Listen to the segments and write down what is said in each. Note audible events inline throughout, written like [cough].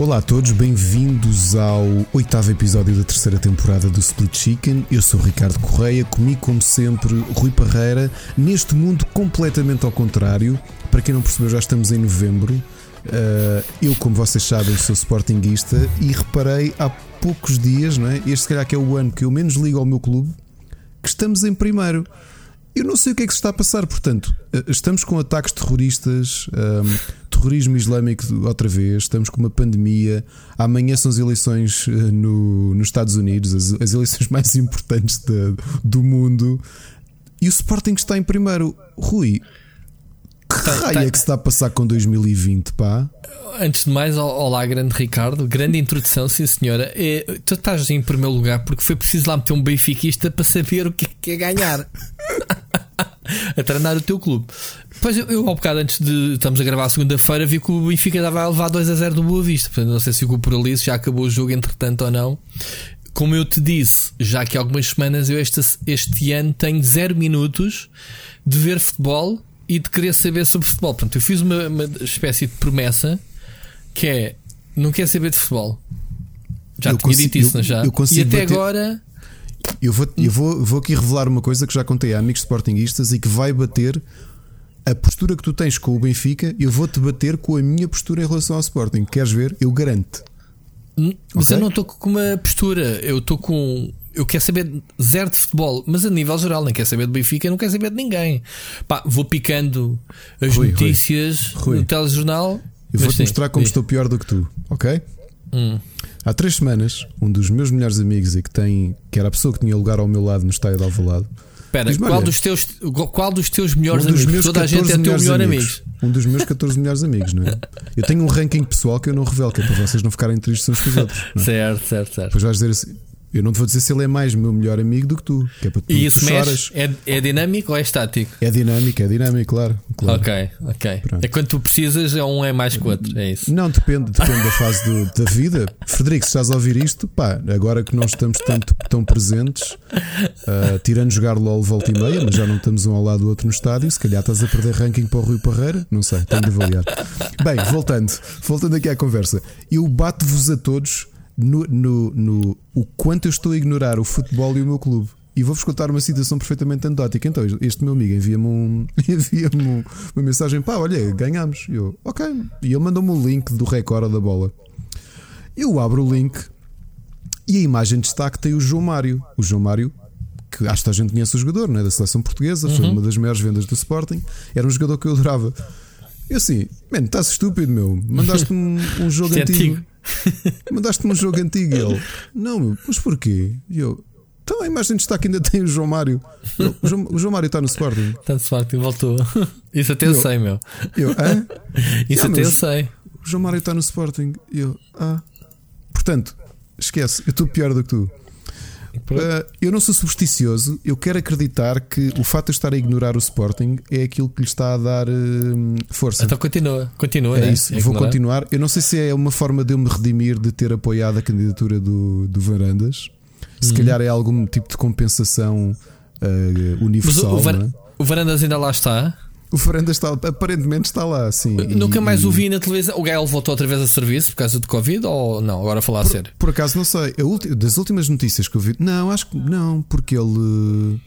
Olá a todos, bem-vindos ao oitavo episódio da terceira temporada do Split Chicken. Eu sou Ricardo Correia, comigo, como sempre, Rui Parreira. Neste mundo completamente ao contrário, para quem não percebeu, já estamos em novembro. Uh, eu, como vocês sabem, sou sportinguista e reparei há poucos dias, não é? Este, se calhar, que é o ano que eu menos ligo ao meu clube, que estamos em primeiro. Eu não sei o que é que se está a passar, portanto, eh, estamos com ataques terroristas, ehm, terrorismo islâmico outra vez, estamos com uma pandemia. Amanhã são as eleições eh, no, nos Estados Unidos, as, as eleições [laughs] mais importantes de, do mundo. E o Sporting está em primeiro. Rui, que tá, raio é que se está a passar com 2020, pá? Antes de mais, olá, grande Ricardo. Grande introdução, sim senhora. É, tu estás em primeiro lugar porque foi preciso lá meter um benfiquista para saber o que é, é ganhar. [laughs] a treinar o teu clube. Pois eu, eu, ao bocado antes de estamos a gravar a segunda-feira, vi que o Benfica dava a levar 2 a 0 do Boa Vista. Portanto, não sei se o por ali já acabou o jogo entretanto ou não. Como eu te disse, já que há algumas semanas eu este, este ano tenho 0 minutos de ver futebol e de querer saber sobre futebol. Portanto, eu fiz uma, uma espécie de promessa que é não quer saber de futebol. Já eu tinha consigo, dito isso, não já? e até bater... agora. Eu, vou, eu vou, vou aqui revelar uma coisa que já contei a amigos sportinguistas e que vai bater a postura que tu tens com o Benfica. Eu vou-te bater com a minha postura em relação ao Sporting. Queres ver? Eu garanto. Mas okay? eu não estou com uma postura, eu estou com eu quero saber zero de futebol, mas a nível geral, nem quero saber de Benfica, não quero saber de ninguém. Pá, vou picando as Rui, notícias Rui. no telejornal. Eu vou-te mostrar como estou pior do que tu, ok? Hum. Há três semanas, um dos meus melhores amigos e que tem, que era a pessoa que tinha lugar ao meu lado no estádio de Alvalade. Espera, qual, dos teus, qual dos teus melhores um dos amigos? Meus Toda a gente é teu melhor amigo. Um dos meus 14 melhores amigos, não é? Eu tenho um ranking pessoal que eu não revelo, que é para vocês não ficarem tristes uns com os outros. É? Certo, certo, certo. Depois vais dizer assim: eu não te vou dizer se ele é mais meu melhor amigo do que tu. Que é para tu, e isso mexe? É, é dinâmico ou é estático? É dinâmico, é dinâmico, claro. claro. Ok, ok. Pronto. É quando tu precisas, é um é mais que o outro. É isso. Não, depende, depende da fase do, da vida. Frederico, se estás a ouvir isto, pá, agora que não estamos tanto, tão presentes, uh, tirando jogar LOL volta e meia, mas já não estamos um ao lado do outro no estádio, se calhar estás a perder ranking para o Rui Parreira, não sei, tenho de avaliar. Bem, voltando, voltando aqui à conversa, eu bato-vos a todos no, no, no, o quanto eu estou a ignorar o futebol e o meu clube. E vou-vos contar uma situação perfeitamente anedótica. Então, este meu amigo envia-me um, [laughs] envia um, uma mensagem: pá, olha, ganhamos. E eu, ok. E ele mandou-me um link do recorde da bola. Eu abro o link e a imagem de destaque tem o João Mário. O João Mário, que acho que a gente conhece o jogador, né, da seleção portuguesa, uhum. foi uma das maiores vendas do Sporting. Era um jogador que eu adorava. Eu assim, mano, estás estúpido, meu. Mandaste-me um, um jogo [laughs] antigo. antigo. [laughs] Mandaste-me um jogo antigo e ele, não, mas porquê? E eu, então a imagem de destaque ainda tem o João Mário. o, João, o, João, Mário está no Sporting. Está no Sporting, voltou. [laughs] Isso até eu, sei, meu. Eu, hã? [laughs] Isso até eu sei. O João Mário está no Sporting. E eu, ah. Portanto, esquece, eu estou pior do que tu. Uh, eu não sou supersticioso, eu quero acreditar que o fato de eu estar a ignorar o Sporting é aquilo que lhe está a dar uh, força. Então continua, continua, é né? isso, é vou continuar. Eu não sei se é uma forma de eu me redimir de ter apoiado a candidatura do, do Varandas. Se uhum. calhar é algum tipo de compensação uh, universal. Mas o, o, Var é? o Varandas ainda lá está? O Fernandes está, aparentemente está lá, sim. Nunca e, mais o vi na televisão. O Gael voltou outra vez a serviço por causa do Covid ou não? Agora a falar por, a sério. Por acaso não sei. das últimas notícias que eu vi, não, acho que não, porque ele.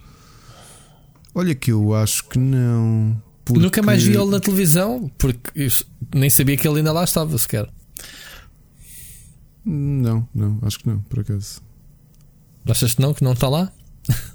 Olha que eu acho que não. Porque... Nunca mais vi ele na televisão, porque nem sabia que ele ainda lá estava sequer. Não, não, acho que não, por acaso. Achas que não, que não está lá?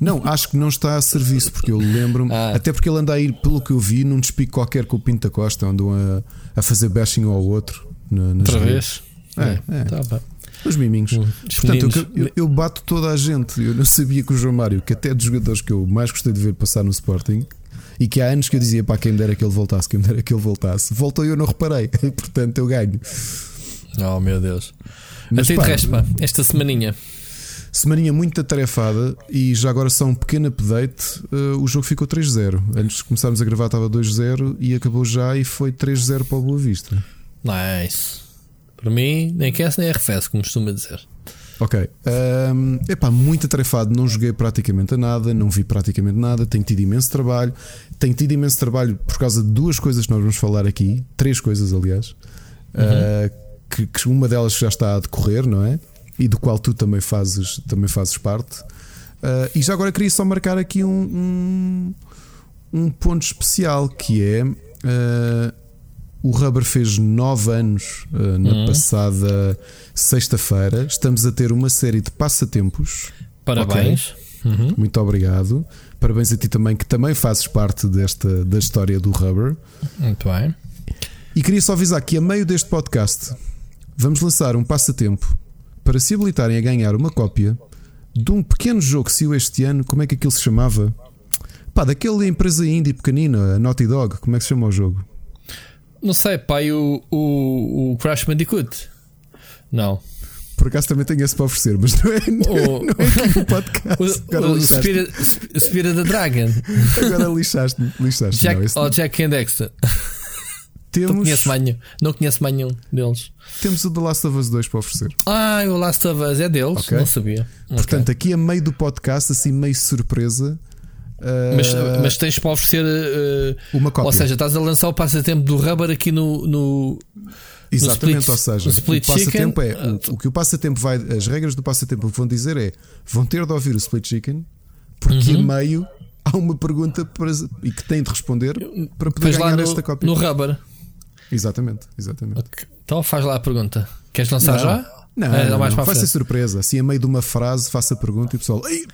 Não, acho que não está a serviço, porque eu lembro-me, ah. até porque ele anda a ir, pelo que eu vi, num despique qualquer com o Pinto da Costa, andam a, a fazer bashing ao outro. Na, Outra vez? É, é. Tá, Os miminhos. Hum, Portanto, eu, eu, bato toda a gente. Eu não sabia que o João Mário, que até é dos jogadores que eu mais gostei de ver passar no Sporting, e que há anos que eu dizia para quem me dera que ele voltasse, quem me dera que ele voltasse, voltou e eu não reparei. [laughs] Portanto, eu ganho. Oh meu Deus. Mas, Até pá, de resto, pá, esta semaninha. Semaninha muito atarefada e já agora só um pequeno update. Uh, o jogo ficou 3-0. Antes de começarmos a gravar estava 2-0 e acabou já e foi 3-0 para o Boa Vista. Nice. Para mim, nem quer nem arrefece, como costuma dizer. Ok. Um, epá, muito atarefado. Não joguei praticamente a nada, não vi praticamente nada. Tenho tido imenso trabalho. Tenho tido imenso trabalho por causa de duas coisas que nós vamos falar aqui. Três coisas, aliás. Uhum. Uh, que, que uma delas já está a decorrer, não é? E do qual tu também fazes, também fazes parte. Uh, e já agora queria só marcar aqui um, um, um ponto especial que é uh, o Rubber fez 9 anos uh, na uhum. passada sexta-feira. Estamos a ter uma série de passatempos. Parabéns. Okay? Uhum. Muito obrigado. Parabéns a ti também, que também fazes parte desta da história do Rubber. Muito bem. E queria só avisar que a meio deste podcast vamos lançar um passatempo para se habilitarem a ganhar uma cópia de um pequeno jogo que saiu este ano. Como é que aquilo se chamava? Pá, daquela empresa indie pequenina, a Naughty Dog. Como é que se chama o jogo? Não sei, pai, o, o, o Crash Bandicoot. Não. Por acaso também tenho esse para oferecer, mas não é, não é, não é aqui no podcast. [laughs] o, o Spirit, Spirit the Dragon. [laughs] Agora lixaste-me. Lixaste Jack, não, oh, Jack and Dexter. Temos... Não conheço, mais nenhum, não conheço mais nenhum deles. Temos o The Last of Us 2 para oferecer. Ah, o Last of Us é deles? Okay. Não sabia. Portanto, okay. aqui a meio do podcast, assim meio surpresa, mas, uh, mas, tens para oferecer uh, uma cópia. Ou seja, estás a lançar o passatempo do Rubber aqui no. no Exatamente, no split, ou seja, o passatempo é o, o, que o passatempo vai, as regras do passatempo vão dizer é vão ter de ouvir o split chicken porque uhum. a meio há uma pergunta para, e que têm de responder para poder ganhar no, esta cópia. No Rubber. Exatamente, exatamente. Okay. Então faz lá a pergunta. Queres lançar não. já? Não, é, não, mais não, vai ser surpresa. Assim, a meio de uma frase, faça a pergunta e o pessoal, ei,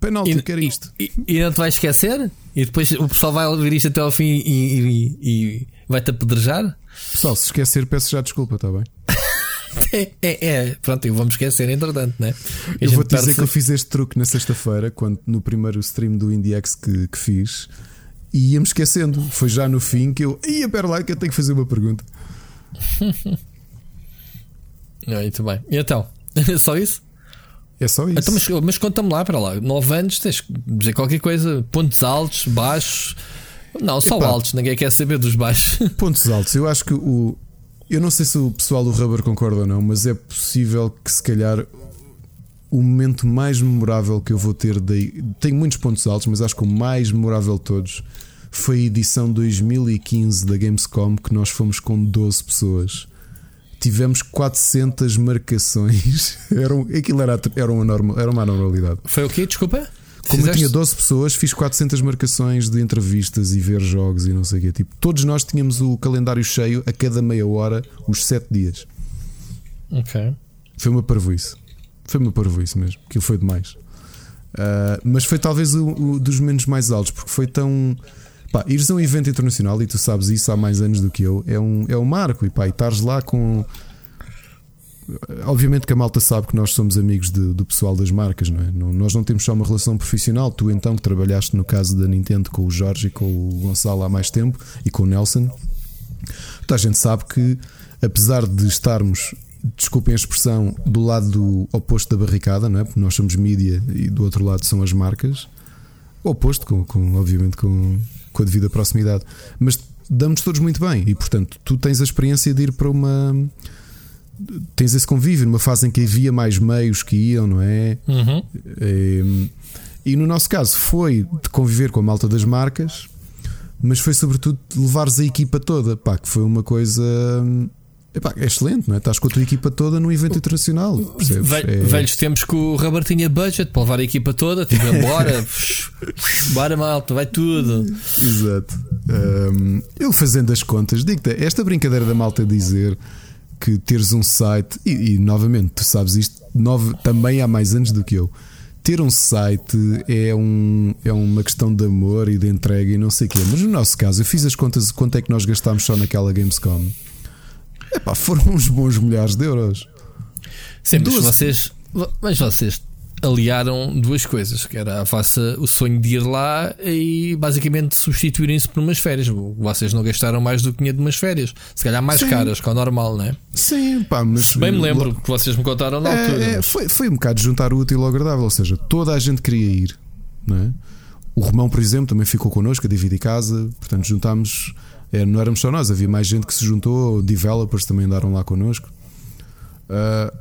penalti, e, quero isto. E, e, não te vais esquecer? E depois o pessoal vai ouvir isto até ao fim e, e, e vai-te apedrejar? Pessoal, se esquecer, peço já desculpa, está bem? [laughs] é, é, é, pronto, vamos esquecer, entretanto, né? Eu vou-te dizer que eu fiz este truque na sexta-feira, quando no primeiro stream do IndieX que, que fiz, e ia-me esquecendo. Foi já no fim que eu, ia, pera lá, que eu tenho que fazer uma pergunta. [laughs] Muito bem. E então? [laughs] só isso? É só isso. Então, mas, mas conta-me lá para lá. 9 anos, tens que dizer qualquer coisa. Pontos altos, baixos. Não, só Epá, altos, ninguém quer saber dos baixos. [laughs] Pontos altos. Eu acho que o. Eu não sei se o pessoal do Rubber concorda ou não, mas é possível que se calhar o momento mais memorável que eu vou ter daí. Tenho muitos pontos altos, mas acho que o mais memorável de todos foi a edição 2015 da Gamescom, que nós fomos com 12 pessoas tivemos 400 marcações. [laughs] era, aquilo era, era, uma normal, era uma normalidade. Foi o quê? Desculpa? Como Fizeste? eu tinha 12 pessoas, fiz 400 marcações de entrevistas e ver jogos e não sei o quê. Tipo, todos nós tínhamos o calendário cheio a cada meia hora, os 7 dias. Ok. Foi uma parvoíce. Foi uma parvoíce mesmo. Aquilo foi demais. Uh, mas foi talvez o, o, dos menos mais altos, porque foi tão Pá, ires a um evento internacional, e tu sabes isso há mais anos do que eu, é um, é um marco. E pá, e estares lá com. Obviamente que a malta sabe que nós somos amigos de, do pessoal das marcas, não é? Não, nós não temos só uma relação profissional. Tu, então, que trabalhaste no caso da Nintendo com o Jorge e com o Gonçalo há mais tempo e com o Nelson, toda a gente sabe que, apesar de estarmos desculpem a expressão, do lado oposto da barricada, não é? Porque nós somos mídia e do outro lado são as marcas. O oposto, com, com obviamente, com, com a devida proximidade. Mas damos todos muito bem e, portanto, tu tens a experiência de ir para uma. Tens esse convívio numa fase em que havia mais meios que iam, não é? Uhum. E, e no nosso caso foi de conviver com a malta das marcas, mas foi sobretudo levares a equipa toda, pá, que foi uma coisa Epá, é excelente, não é? Estás com a tua equipa toda no evento internacional. Percebes? Ve é... Velhos tempos que o Rubber tinha budget para levar a equipa toda, tipo, bora, [laughs] bora malta, vai tudo. Exato. Um, eu fazendo as contas, digo-te, esta brincadeira da malta dizer que teres um site, e, e novamente, tu sabes isto nove, também há mais anos do que eu. Ter um site é, um, é uma questão de amor e de entrega e não sei o quê. Mas no nosso caso, eu fiz as contas de quanto é que nós gastámos só naquela Gamescom. Epá, foram uns bons milhares de euros. Sim, mas vocês, mas vocês aliaram duas coisas, que era a vossa, o sonho de ir lá e basicamente substituírem-se por umas férias. Vocês não gastaram mais do que dinheiro de umas férias, se calhar mais Sim. caras que o normal, não é? Sim, pá, mas bem me lembro que vocês me contaram na é, altura. É, foi, foi um bocado juntar o útil ao agradável, ou seja, toda a gente queria ir, não é? O Romão, por exemplo, também ficou connosco a dividir casa, portanto juntámos é, não éramos só nós, havia mais gente que se juntou, developers também andaram lá connosco. Uh,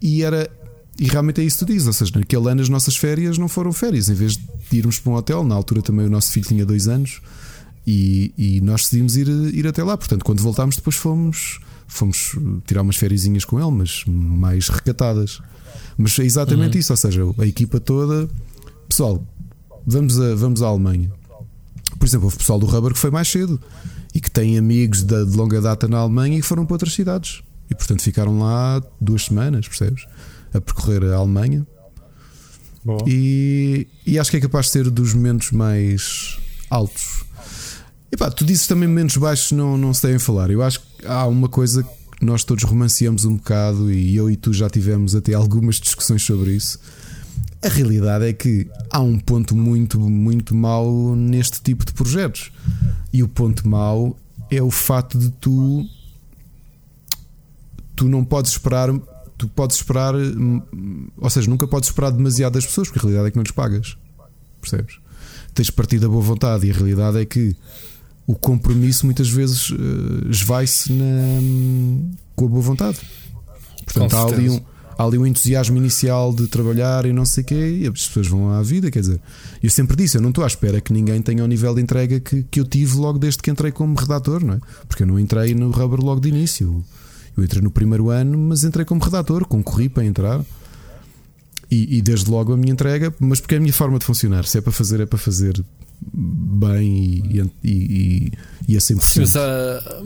e era. E realmente é isso que tu dizes, ou seja, naquele ano as nossas férias não foram férias, em vez de irmos para um hotel, na altura também o nosso filho tinha dois anos, E, e nós decidimos ir, ir até lá. Portanto, quando voltámos, depois fomos, fomos tirar umas férias com ele, mas mais recatadas. Mas é exatamente uhum. isso, ou seja, a equipa toda, pessoal, vamos, a, vamos à Alemanha. Por exemplo, houve pessoal do Rubber que foi mais cedo e que tem amigos de, de longa data na Alemanha e que foram para outras cidades. E portanto ficaram lá duas semanas, percebes? A percorrer a Alemanha. E, e, acho que é capaz de ser dos momentos mais altos. E pá, tu dizes também momentos baixos não, não se devem falar. Eu acho que há uma coisa que nós todos romanceamos um bocado e eu e tu já tivemos até [laughs] algumas discussões sobre isso. A realidade é que há um ponto muito, muito mau neste tipo de projetos. E o ponto mau é o fato de tu. Tu não podes esperar. Tu podes esperar. Ou seja, nunca podes esperar demasiado das pessoas, porque a realidade é que não lhes pagas. Percebes? Tens de partir da boa vontade e a realidade é que o compromisso muitas vezes uh, esvai-se com a boa vontade. Portanto, há ali um há ali um entusiasmo inicial de trabalhar e não sei o quê, e as pessoas vão à vida. Quer dizer, eu sempre disse: eu não estou à espera que ninguém tenha o nível de entrega que, que eu tive logo desde que entrei como redator, não é? Porque eu não entrei no Rubber logo de início. Eu entrei no primeiro ano, mas entrei como redator, concorri para entrar. E, e, desde logo a minha entrega, mas porque é a minha forma de funcionar. Se é para fazer, é para fazer bem e, e, e, a 100%. Sim, mas, uh,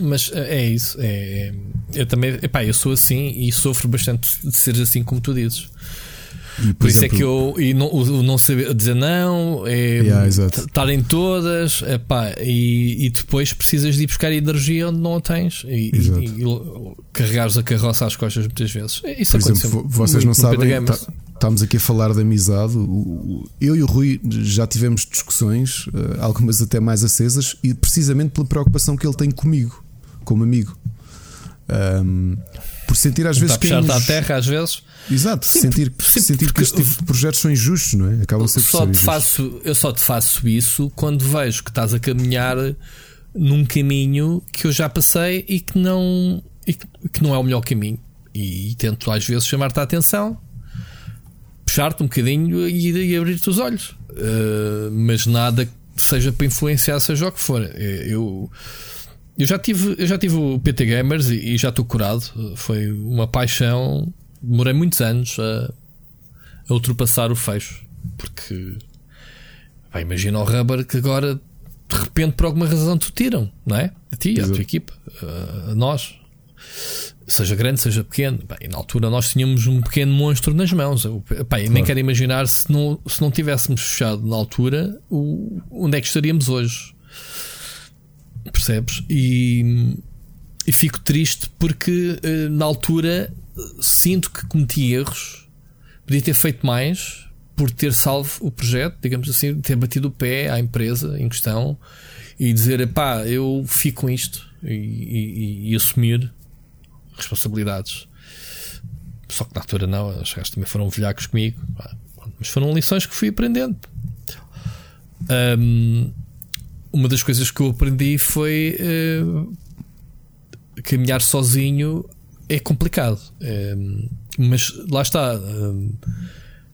mas é isso. É, é, eu também, epá, eu sou assim e sofro bastante de ser assim como tu dizes. E, por, por isso é que eu e não, o, não saber dizer não, é yeah, estar em todas, epá, e, e depois precisas de ir buscar energia onde não a tens e, e, e carregares a carroça às costas muitas vezes. Isso por exemplo, vocês não sabem, tá, estamos aqui a falar de amizade. Eu e o Rui já tivemos discussões, eh, algumas até mais acesas, e precisamente pela preocupação que ele tem comigo, como amigo. Um, por sentir às vezes que. Puxar nos... à terra às vezes. Exato, sim, sentir, sim, sentir que este tipo de projetos são injustos, não é? Acabam ser só te faço Eu só te faço isso quando vejo que estás a caminhar num caminho que eu já passei e que não, e que não é o melhor caminho. E, e tento às vezes chamar-te a atenção, puxar-te um bocadinho e, e abrir-te os olhos, uh, mas nada que seja para influenciar, seja o que for. Eh, eu eu já tive, eu já tive o PT Gamers e, e já estou curado. Foi uma paixão. Demorei muitos anos a, a ultrapassar o fecho. Porque pá, imagina o rubber que agora de repente por alguma razão te tiram, não é? A ti, a tua equipa, a nós. Seja grande, seja pequeno. Bem, na altura nós tínhamos um pequeno monstro nas mãos. Eu, pá, claro. nem quero imaginar se não, se não tivéssemos fechado na altura o, onde é que estaríamos hoje percebes? E, e fico triste porque uh, na altura sinto que cometi erros, podia ter feito mais por ter salvo o projeto, digamos assim, ter batido o pé à empresa em questão e dizer: pá, eu fico com isto e, e, e assumir responsabilidades. Só que na altura não, os gajos também foram velhacos comigo, mas foram lições que fui aprendendo. Um, uma das coisas que eu aprendi foi uh, caminhar sozinho é complicado. Uh, mas lá está. Uh,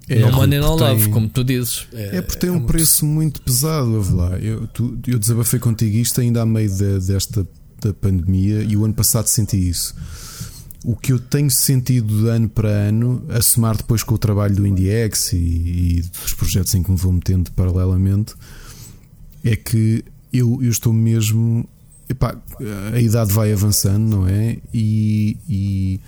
é, não money, não love, como tu dizes. É, é porque tem é um preço muito pesado. Lá. Eu, tu, eu desabafei contigo isto ainda a meio de, desta da pandemia e o ano passado senti isso. O que eu tenho sentido de ano para ano, a somar depois com o trabalho do IndieX e, e dos projetos em que me vou metendo paralelamente, é que eu, eu estou mesmo. Epá, a idade vai avançando, não é? E, e,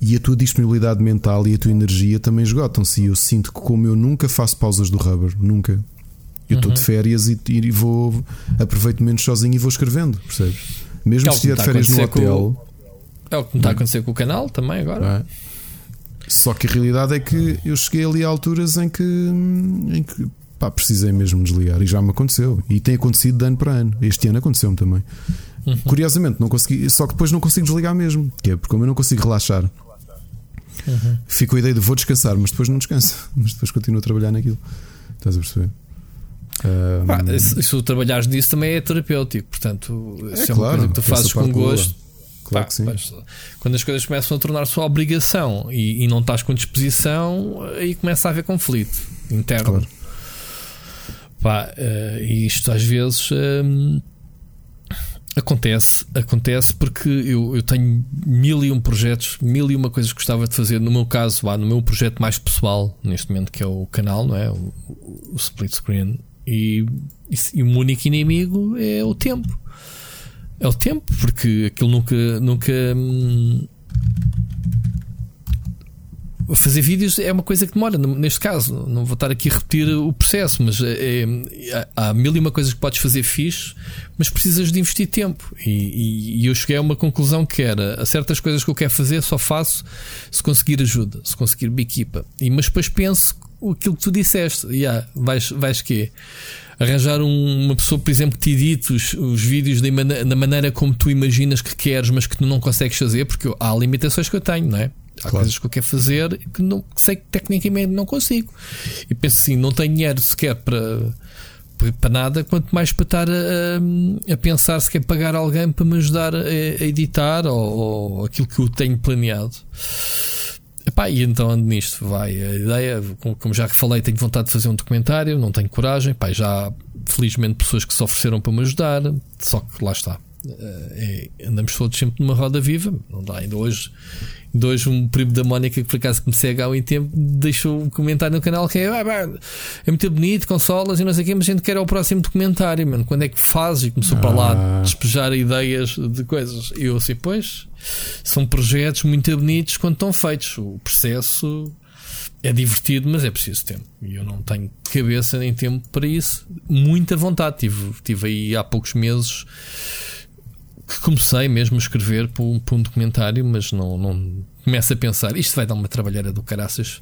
e, a tua disponibilidade mental e a tua energia também esgotam-se. E eu sinto que, como eu nunca faço pausas do rubber, nunca. Eu estou uhum. de férias e, e, vou. Aproveito menos sozinho e vou escrevendo, percebes? Mesmo se estiver de férias no hotel. O, é o que me está a acontecer com o canal também agora. É? Só que a realidade é que eu cheguei ali a alturas em que, em que pá, precisei mesmo desligar e já me aconteceu. E tem acontecido de ano para ano. Este ano aconteceu-me também. Uhum. Curiosamente, não consegui, só que depois não consigo desligar mesmo. Que é porque como eu não consigo relaxar, uhum. fico a ideia de vou descansar, mas depois não descanso, [laughs] mas depois continuo a trabalhar naquilo. Estás a perceber? Um... Pá, se, se trabalhares nisso também é terapêutico, portanto, é, é claro, que tu fazes com gosto. Claro Pá, mas, quando as coisas começam a tornar sua obrigação e, e, não estás com disposição, aí começa a haver conflito interno. Claro. Pá, uh, isto às vezes um, acontece, acontece porque eu, eu tenho mil e um projetos, mil e uma coisas que gostava de fazer. No meu caso, vá, no meu projeto mais pessoal, neste momento, que é o canal, não é? O, o split screen. E, e, e, o único inimigo é o tempo. É o tempo, porque aquilo nunca. nunca hum, fazer vídeos é uma coisa que demora, neste caso. Não vou estar aqui a repetir o processo, mas é, é, há mil e uma coisas que podes fazer fixe, mas precisas de investir tempo. E, e, e, eu cheguei a uma conclusão que era: a certas coisas que eu quero fazer só faço se conseguir ajuda, se conseguir uma equipa. E, mas depois penso aquilo que tu disseste: yeah, vais, vais quê? Arranjar um, uma pessoa, por exemplo, que te edite os, os vídeos da maneira, maneira como tu imaginas que queres, mas que tu não consegues fazer, porque há limitações que eu tenho, não é? Há claro. coisas que eu quero fazer que, não, que sei que tecnicamente não consigo. E penso assim: não tenho dinheiro sequer para, para nada, quanto mais para estar a, a pensar se quer pagar alguém para me ajudar a, a editar ou, ou, aquilo que eu tenho planeado. Epá, e então ando nisto. Vai a ideia, como já falei, tenho vontade de fazer um documentário, não tenho coragem. Epá, já há felizmente pessoas que se ofereceram para me ajudar, só que lá está. É, andamos todos sempre numa roda viva, não dá. Ainda hoje de hoje um primo da Mónica que por acaso que me segue há muito tempo deixou um comentário no canal que é, ah, é muito bonito, consolas e não sei o quê, mas a gente quer o próximo documentário, mano. Quando é que fazes? E começou ah. para lá ah. despejar ideias de coisas. E eu assim, pois, são projetos muito bonitos quando estão feitos. O processo é divertido, mas é preciso tempo. E eu não tenho cabeça nem tempo para isso. Muita vontade. Tive, tive aí há poucos meses que comecei mesmo a escrever para um, para um documentário, mas não, não começo a pensar, isto vai dar uma trabalheira do caraças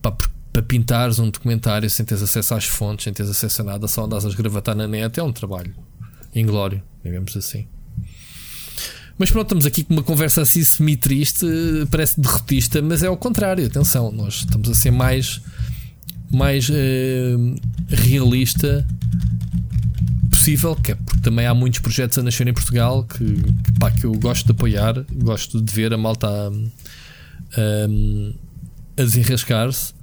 para, para pintares um documentário sem teres acesso às fontes, sem teres acesso a nada, só andas a esgravatar na net, é um trabalho inglório, digamos assim. Mas pronto, estamos aqui com uma conversa assim semi-triste, parece derrotista, mas é ao contrário, atenção, nós estamos a ser mais, mais uh, realista possível, que é porque também há muitos projetos a nascer em Portugal que, pá, que eu gosto de apoiar, gosto de ver a malta a, a, a desenrascar-se.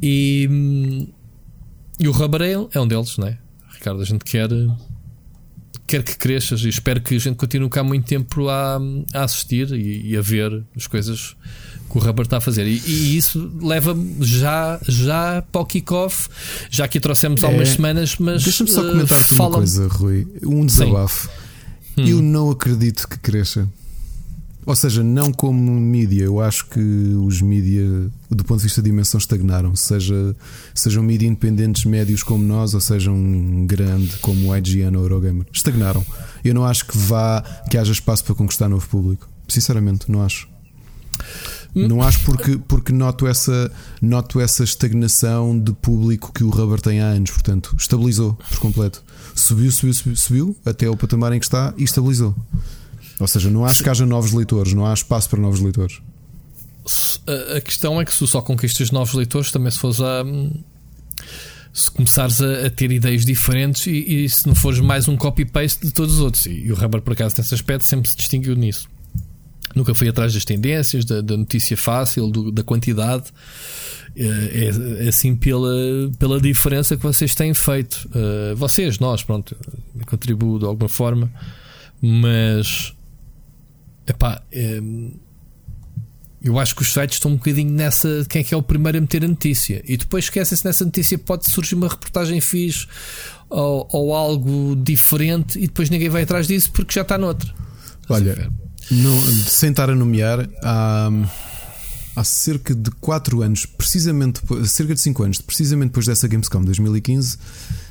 E, e o Rubber é um deles, não é? Ricardo, a gente quer, quer que cresças e espero que a gente continue cá muito tempo a, a assistir e, e a ver as coisas que o Rubber está a fazer. E, e isso leva já, já para o kickoff, já que trouxemos há é, umas semanas, mas. Deixa-me só comentar-te uh, uma coisa, Rui. Um desabafo. Hum. Eu não acredito que cresça. Ou seja, não como mídia, eu acho que os mídia, do ponto de vista de dimensão, estagnaram. Seja, sejam mídia independentes médios como nós, ou sejam um grande como o IGN ou o Eurogamer. Estagnaram. Eu não acho que vá, que haja espaço para conquistar novo público. Sinceramente, não acho. Não acho porque, porque noto, essa, noto essa estagnação de público que o Rubber tem há anos. Portanto, estabilizou por completo. Subiu, subiu, subiu, subiu até o patamar em que está e estabilizou. Ou seja, não acho que haja novos leitores, não há espaço para novos leitores. A questão é que se tu só conquistas novos leitores, também se fores a. Se começares a, a ter ideias diferentes e, e, se não fores mais um copy-paste de todos os outros. E, e o Rubber, por acaso, nesse aspecto, sempre se distinguiu nisso. Nunca fui atrás das tendências, da, da notícia fácil, do, da quantidade. É, é, assim pela, pela diferença que vocês têm feito. Uh, vocês, nós, pronto, contribuo de alguma forma, mas epá, é, eu acho que os sites estão um bocadinho nessa. Quem é que é o primeiro a meter a notícia? E depois esquecem-se nessa notícia, pode surgir uma reportagem fixe ou, ou algo diferente e depois ninguém vai atrás disso porque já está noutra. Olha, no, sem estar a nomear, há, há cerca de 4 anos, precisamente, cerca de 5 anos, precisamente depois dessa Gamescom 2015,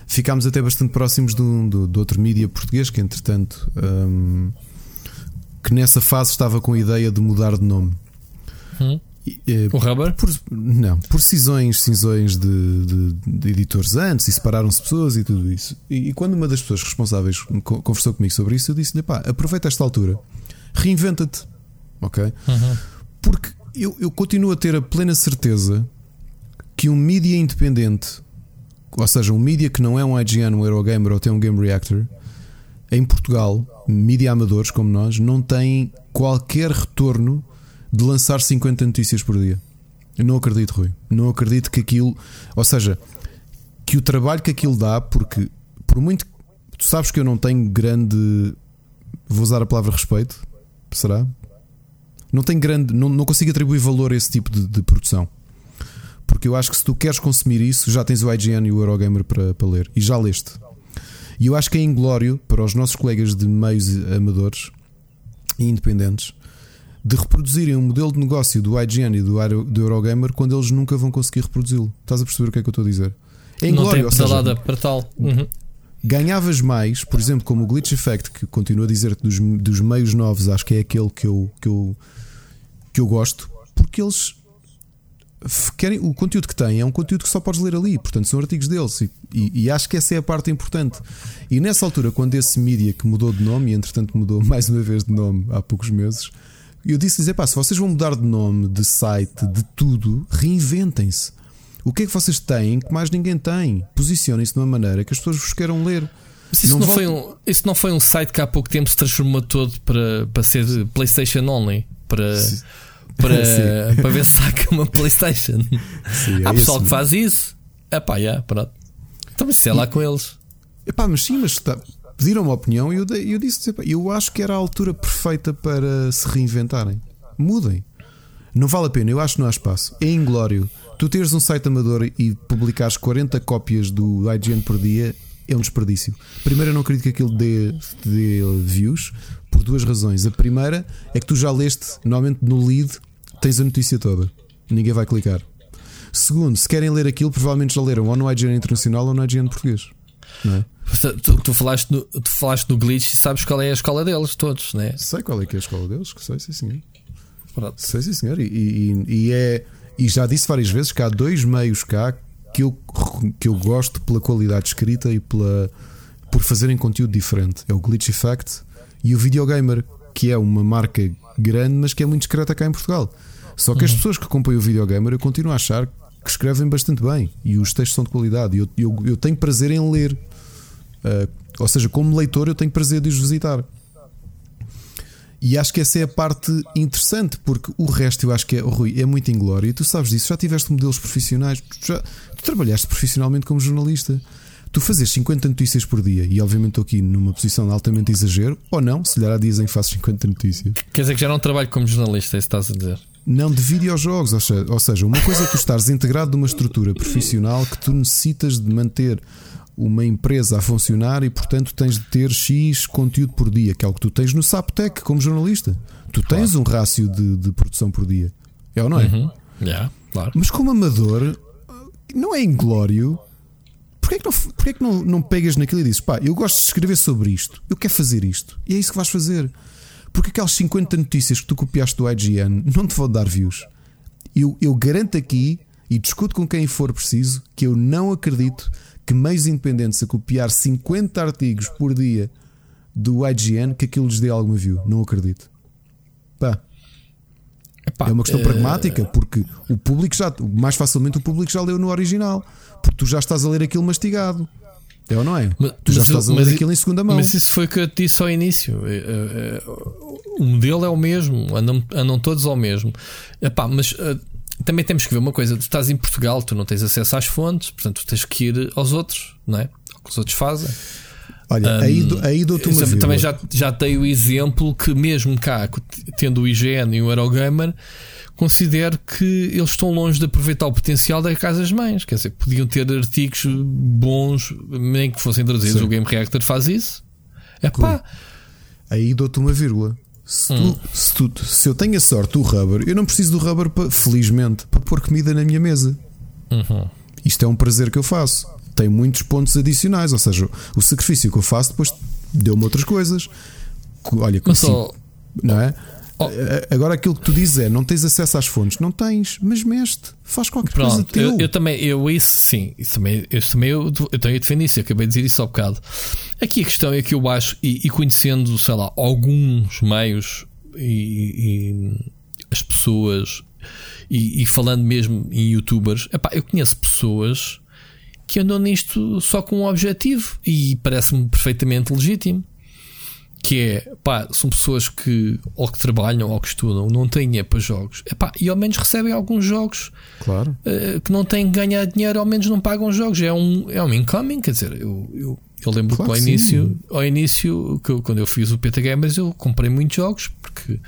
ficámos até bastante próximos do, do, do outro mídia português, que entretanto, um, que nessa fase estava com a ideia de mudar de nome. Hum. Eh, o Rubber? Por, não, por cisões, cisões de, de, de editores antes e separaram-se pessoas e tudo isso. E, e, quando uma das pessoas responsáveis conversou comigo sobre isso, eu disse-lhe: pá, aproveita esta altura reinventa-te. Ok? Uhum. Porque eu, eu continuo a ter a plena certeza que um mídia independente, ou seja, um mídia que não é um IGN, um Eurogamer ou tem um Game Reactor, em Portugal, mídia amadores como nós, não tem qualquer retorno de lançar 50 notícias por dia. Eu não acredito, Rui. Não acredito que aquilo. Ou seja, que o trabalho que aquilo dá, porque por muito tu sabes que eu não tenho grande vou usar a palavra respeito, será? Não tenho grande, não, não consigo atribuir valor a esse tipo de, de, produção. Porque eu acho que se tu queres consumir isso, já tens o IGN e o Eurogamer para, para ler. E já leste. E eu acho que é inglório para os nossos colegas de meios amadores e independentes de reproduzirem um modelo de negócio do IGN e do, do Eurogamer quando eles nunca vão conseguir reproduzi-lo. Estás a perceber o que é que eu estou a dizer? É inglório. Não tem pedalada para tal. Uhum. Ganhavas mais, por exemplo, como o Glitch Effect, que continuo a dizer que dos, dos meios novos acho que é aquele que eu, que eu, que eu gosto, porque eles querem, o conteúdo que têm é um conteúdo que só podes ler ali, portanto são artigos deles e, e, e, acho que essa é a parte importante. E nessa altura, quando esse mídia que mudou de nome, e entretanto mudou [laughs] mais uma vez de nome há poucos meses, eu disse-lhes: pá, se vocês vão mudar de nome, de site, de tudo, reinventem-se. O que é que vocês têm que mais ninguém tem? Posicionem-se de uma maneira que as pessoas vos queiram ler. Mas isso não, não foi um, isso não foi um site que há pouco tempo se transformou todo para, para ser PlayStation only? Para. Sim para, [laughs] para ver se saca uma PlayStation. Sim, é Há pessoal que faz isso. É pá, yeah, pronto. Então, sei é lá com eles. Epá, mas sim, mas está, pediram uma opinião e eu, eu disse: epá, eu acho que era a altura perfeita para se reinventarem. Mudem. Não vale a pena, eu acho que não há espaço. É inglório. Tu teres um site amador e publicares 40 cópias do IGN por dia é um desperdício. Primeiro, eu não acredito que aquilo dê, dê views por duas razões. A primeira é que tu já leste, normalmente no lead, tens a notícia toda. Ninguém vai clicar. Segundo, se querem ler aquilo, provavelmente já leram ou no IGN Internacional ou no IGN Português. Não é? Tu, tu, falaste no, tu falaste no glitch e sabes qual é a escola deles, todos, né? Sei qual é que é a escola deles, que sei, sim senhor. Pronto. Sei sim senhor. E, e, e, é, e já disse várias vezes que há dois meios cá que eu, que eu gosto pela qualidade escrita e pela, por fazerem conteúdo diferente. É o Glitch Effect e o Videogamer, que é uma marca grande, mas que é muito discreta cá em Portugal. Só que as pessoas que acompanham o Videogamer, eu continuo a achar que escrevem bastante bem e os textos são de qualidade. Eu, eu, eu tenho prazer em ler, uh, ou seja, como leitor, eu tenho prazer de os visitar. E acho que essa é a parte interessante, porque o resto eu acho que é, oh, Rui, é muito inglório. E tu sabes disso, já tiveste modelos profissionais, já, tu trabalhaste profissionalmente como jornalista. Tu fazes 50 notícias por dia, e obviamente estou aqui numa posição de altamente exagero, ou não, se lhe há dias em que faço 50 notícias. Quer dizer que já não trabalho como jornalista, é isso que estás a dizer? Não de videojogos, ou seja, uma coisa é tu estares integrado numa estrutura profissional que tu necessitas de manter uma empresa a funcionar e, portanto, tens de ter X conteúdo por dia, que é o que tu tens no Saptec como jornalista. Tu tens claro. um rácio de, de, produção por dia. É ou não é? Uhum. Yeah, claro. Mas como amador, não é inglório Porquê é que, não, porquê é que não, não pegas naquilo e dizes pá, eu gosto de escrever sobre isto, eu quero fazer isto, e é isso que vais fazer. Porque aquelas 50 notícias que tu copiaste do IGN não te vão dar views. Eu, eu garanto aqui, e discuto com quem for preciso, que eu não acredito que meios independentes a copiar 50 artigos por dia do IGN que aquilo lhes dê alguma view. Não acredito. Pá. Epá, é uma questão uh... pragmática, porque o público já, mais facilmente o público já leu no original porque tu já estás a ler aquilo mastigado. É ou não é? Mas, tu já estás a ler aquilo em segunda mão. Mas isso foi o que eu te disse ao início. É, é, é, o modelo é o mesmo, andam, andam todos ao mesmo. Epá, mas também temos que ver uma coisa: tu estás em Portugal, tu não tens acesso às fontes, portanto tu tens que ir aos outros, não é? O que os outros fazem. Olha, um, aí, aí dou-te uma Também já, já tenho o exemplo que, mesmo cá, tendo o IGN e o Eurogamer, considero que eles estão longe de aproveitar o potencial das casas-mães. Quer dizer, podiam ter artigos bons, nem que fossem traduzidos. Sim. O Game Reactor faz isso. É pá. Aí dou-te uma vírgula. Se, hum. tu, se, tu, se, eu tenho a sorte do rubber, eu não preciso do rubber, para, felizmente, para pôr comida na minha mesa. Uhum. Isto é um prazer que eu faço. Tem muitos pontos adicionais, ou seja, o sacrifício que eu faço depois deu-me outras coisas. Olha, Mas só... não é? Oh. Agora aquilo que tu dizes é não tens acesso às fontes, não tens, mas meste, faz qualquer Pronto, coisa teu. Eu, eu, também, eu isso sim, isso também, isso também eu, eu tenho defendo isso, eu acabei de dizer isso há bocado. Aqui a questão é que eu acho, e, e conhecendo, sei lá, alguns meios e, e as pessoas, e, e, falando mesmo em youtubers, epá, eu conheço pessoas que andam nisto só com um objetivo e parece-me perfeitamente legítimo que é pá, são pessoas que ou que trabalham ou que estudam, não têm dinheiro para jogos, epá, e ao menos recebem alguns jogos claro. uh, que não têm que ganhar dinheiro, ao menos não pagam jogos. É um, é um incoming, quer dizer, eu, eu, eu lembro claro que ao início, ao início que eu, quando eu fiz o PT Gamers, eu comprei muitos jogos porque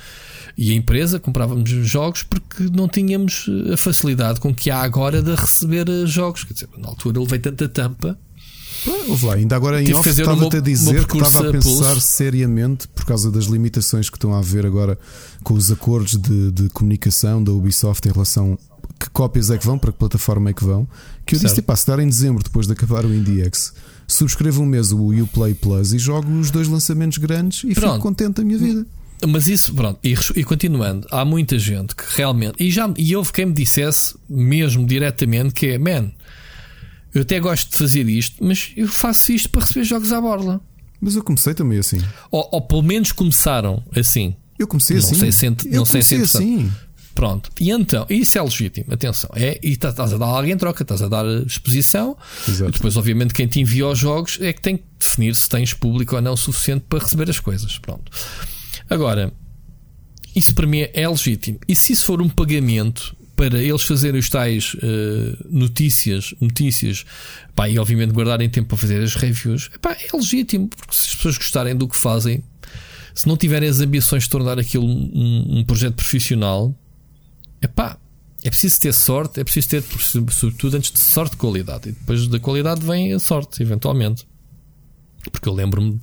e a empresa comprávamos jogos porque não tínhamos a facilidade com que há agora de receber jogos. Quer dizer, na altura levei tanta tampa lá, ainda agora em off estava-te a dizer que estava a pensar seriamente por causa das limitações que estão a haver agora com os acordos de, de comunicação da Ubisoft em relação que cópias é que vão, para que plataforma é que vão. Que eu certo. disse: pá, se dar em dezembro, depois de acabar o IndieX, subscrevo um mês o Uplay Plus e jogo os dois lançamentos grandes e Pronto. fico contente da minha vida. Mas isso, pronto, e, e, continuando, há muita gente que realmente, e já e houve quem me dissesse mesmo diretamente que é, man, eu até gosto de fazer isto, mas eu faço isto para receber jogos à borla. Mas eu comecei também assim. Ou, ou pelo menos começaram assim. Eu comecei assim. Sei se, eu não sei se assim. Pronto. E então, isso é legítimo. Atenção. É, e tá, estás a dar alguém em troca, estás a dar exposição. Exato. E depois, obviamente, quem te envia os jogos é que tem que definir se tens público ou não suficiente para receber as coisas. Pronto. Agora, isso para mim é legítimo. E se isso for um pagamento para eles fazerem os tais uh, notícias, notícias pá, e obviamente guardarem tempo para fazer as reviews, pá, é legítimo, porque se as pessoas gostarem do que fazem, se não tiverem as ambições de tornar aquilo um, um projeto profissional, epá, é preciso ter sorte, é preciso ter, sobretudo, antes de sorte, de qualidade. E depois da qualidade vem a sorte, eventualmente. Porque eu lembro-me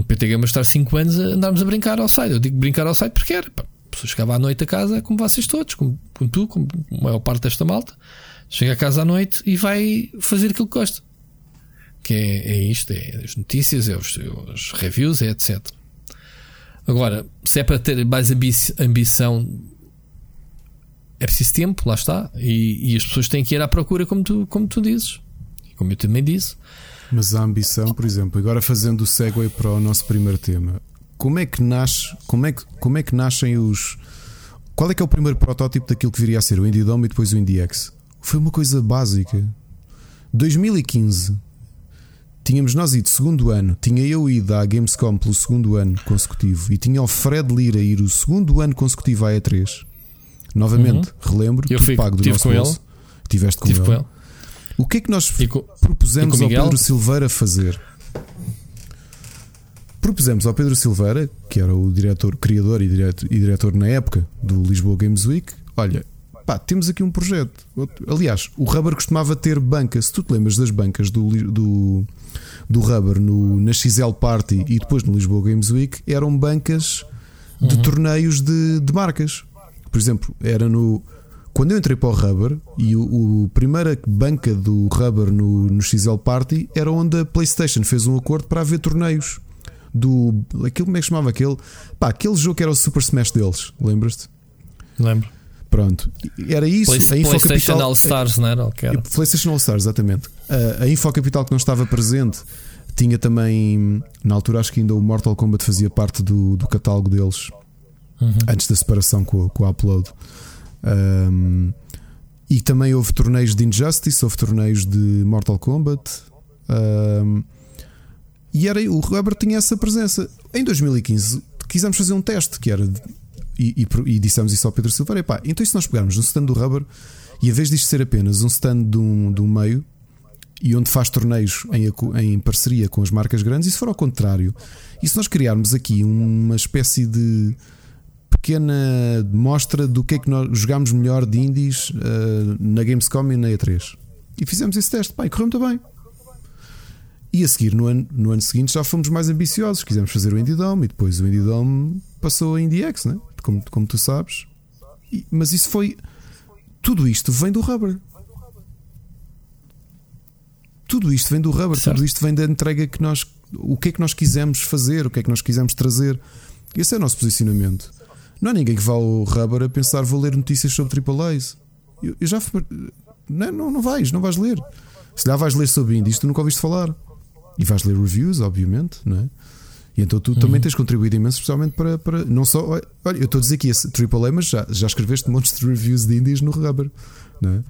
no PT Gamer estar 5 anos a andarmos a brincar ao site. Eu digo brincar ao site porque era. Pá, pessoa chegava à noite a casa, como vocês todos, como, como tu, como a maior parte desta malta, chega a casa à noite e vai fazer aquilo que gosta. Que é, é isto, é as notícias, é os, é os reviews, é etc. Agora, se é para ter mais ambição, é preciso tempo, lá está. E, e, as pessoas têm que ir à procura, como tu, como tu dizes. Como eu também disse. Mas a ambição, por exemplo, agora fazendo o segue para o nosso primeiro tema, como é que nasce, como é que, como é que nascem os. Qual é que é o primeiro protótipo daquilo que viria a ser o Indie Dome e depois o IndieX? Foi uma coisa básica. 2015 tínhamos nós ido segundo ano, tinha eu ido à Gamescom pelo segundo ano consecutivo e tinha o Fred Lira ir o segundo ano consecutivo à E3. Novamente, uhum. relembro, eu fui, pago do nosso com bolso. Ele. Tiveste com, ele. com ele. O que é que nós com, propusemos ao Pedro Silveira fazer? propusemos ao Pedro Silveira, que era o diretor, criador e diretor, e diretor na época do Lisboa Games Week, olha, pá, temos aqui um projeto. Aliás, o Rubber costumava ter banca. Se tu te lembras das bancas do, do, do Rubber no, na XL Party e depois no Lisboa Games Week, eram bancas de uhum. torneios de, de marcas. Por exemplo, era no. Quando eu entrei para o Rubber e o, o primeira banca do Rubber no, no XL Party era onde a PlayStation fez um acordo para haver torneios do. Aquilo como é que chamava aquele? Pá, aquele jogo que era o Super Smash deles, lembras-te? Lembro. Pronto, era isso. Play, a PlayStation All Stars, não era? Que era? PlayStation All Stars, exatamente. A, a Info Capital que não estava presente tinha também, na altura, acho que ainda o Mortal Kombat fazia parte do, do catálogo deles uhum. antes da separação com, com o upload. Um, e também houve torneios de Injustice, houve torneios de Mortal Kombat. Um, e era, o Rubber tinha essa presença. Em 2015 quisemos fazer um teste que era. E, e, e dissemos isso ao Pedro Silveira: epá, então, se nós pegarmos no stand do Rubber e em vez disto ser apenas um stand de um, de um meio e onde faz torneios em, em parceria com as marcas grandes, e se for ao contrário, e se nós criarmos aqui uma espécie de pequena mostra do que é que nós jogamos melhor de indies uh, na Gamescom e na E3. E fizemos esse teste, pá, e correu muito bem. E a seguir, no ano, no ano seguinte, já fomos mais ambiciosos. Quisemos fazer o Indie Dome e depois o Indie Dome passou a IndieX, né? como, como tu sabes. E, mas isso foi. Tudo isto vem do rubber. Tudo isto vem do rubber, certo. tudo isto vem da entrega que nós. O que é que nós quisemos fazer, o que é que nós quisemos trazer. Esse é o nosso posicionamento. Não há ninguém que vá ao rubber a pensar vou ler notícias sobre AAAs. Eu, eu já. Não, não, não vais, não vais ler. Se lá vais ler sobre indie, tu nunca ouviste falar. E vais ler reviews, obviamente, não é? E então tu uhum. também tens contribuído imenso, especialmente para, para. Não só. Olha, eu estou a dizer que esse AAA, mas já, já escreveste montes de reviews de indies no Rubber, não é?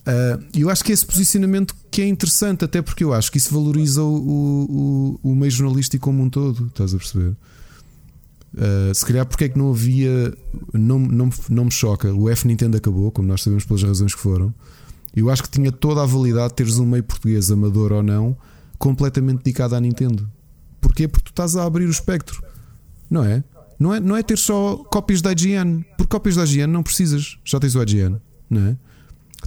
Uh, eu acho que esse posicionamento que é interessante, até porque eu acho que isso valoriza o, o, o meio jornalístico como um todo, estás a perceber? Uh, se calhar porque é que não havia. Não, não, não me choca. O F Nintendo acabou, como nós sabemos pelas razões que foram. Eu acho que tinha toda a validade teres um meio português, amador ou não, completamente dedicado à Nintendo. Porquê? Porque tu estás a abrir o espectro, não é? Não é, não é ter só cópias da IGN, porque cópias da IGN não precisas, já tens o IGN, não é?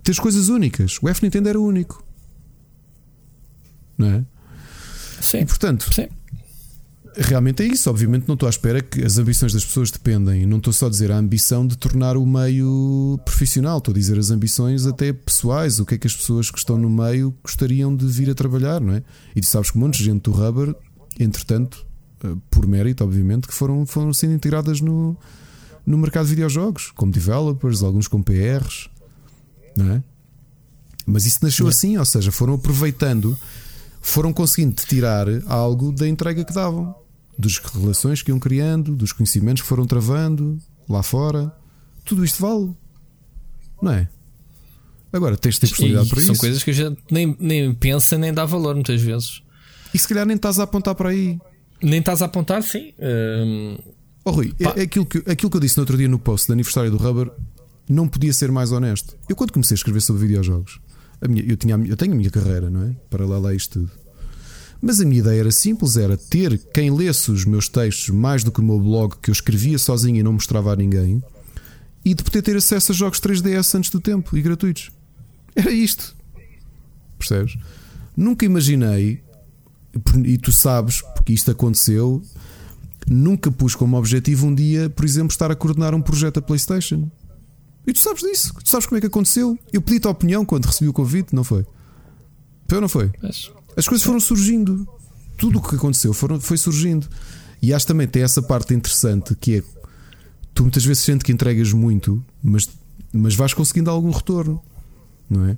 Tens coisas únicas. O F Nintendo era único, não é? Sim. E portanto, Sim. Realmente é isso. Obviamente, não estou à espera que as ambições das pessoas dependem. Não estou só a dizer a ambição de tornar o meio profissional, estou a dizer as ambições até pessoais. O que é que as pessoas que estão no meio gostariam de vir a trabalhar, não é? E tu sabes que um monte de gente do Rubber, entretanto, eh, por mérito, obviamente, que foram, foram sendo integradas no, no mercado de videojogos, como developers, alguns como PRs, não é? Mas isso nasceu assim, ou seja, foram aproveitando, foram conseguindo tirar algo da entrega que davam, das relações que iam criando, dos conhecimentos que foram travando lá fora. Tudo isto vale, não é? Agora tens de ter personalidade para são isso. coisas que a gente nem, nem pensa nem dá valor muitas vezes. E se calhar nem estás a apontar para aí. Nem estás a apontar, sim. Hum, Oh, Rui, Pá. é, aquilo, que, aquilo que eu disse no outro dia no post de aniversário do Rubber não podia ser mais honesto. Eu, quando comecei a escrever sobre videojogos, a minha, eu, tinha, eu tenho a minha carreira, não é? Paralela a isto tudo. Mas a minha ideia era simples: era ter quem lesse os meus textos mais do que o meu blog que eu escrevia sozinho e não mostrava a ninguém, e de poder ter acesso a jogos 3DS antes do tempo e gratuitos. Era isto. Percebes? Nunca imaginei, e tu sabes, porque isto aconteceu, nunca pus como objetivo um dia, por exemplo, estar a coordenar um projeto da PlayStation. E tu sabes disso, tu sabes como é que aconteceu. Eu pedi-te a opinião quando recebi o convite, não foi? Foi ou não foi? mas- As coisas foram surgindo. Tudo o que aconteceu foram, foi surgindo. E acho também tem essa parte interessante que é tu muitas vezes sentes que entregas muito, mas, mas vais conseguindo algum retorno, não é?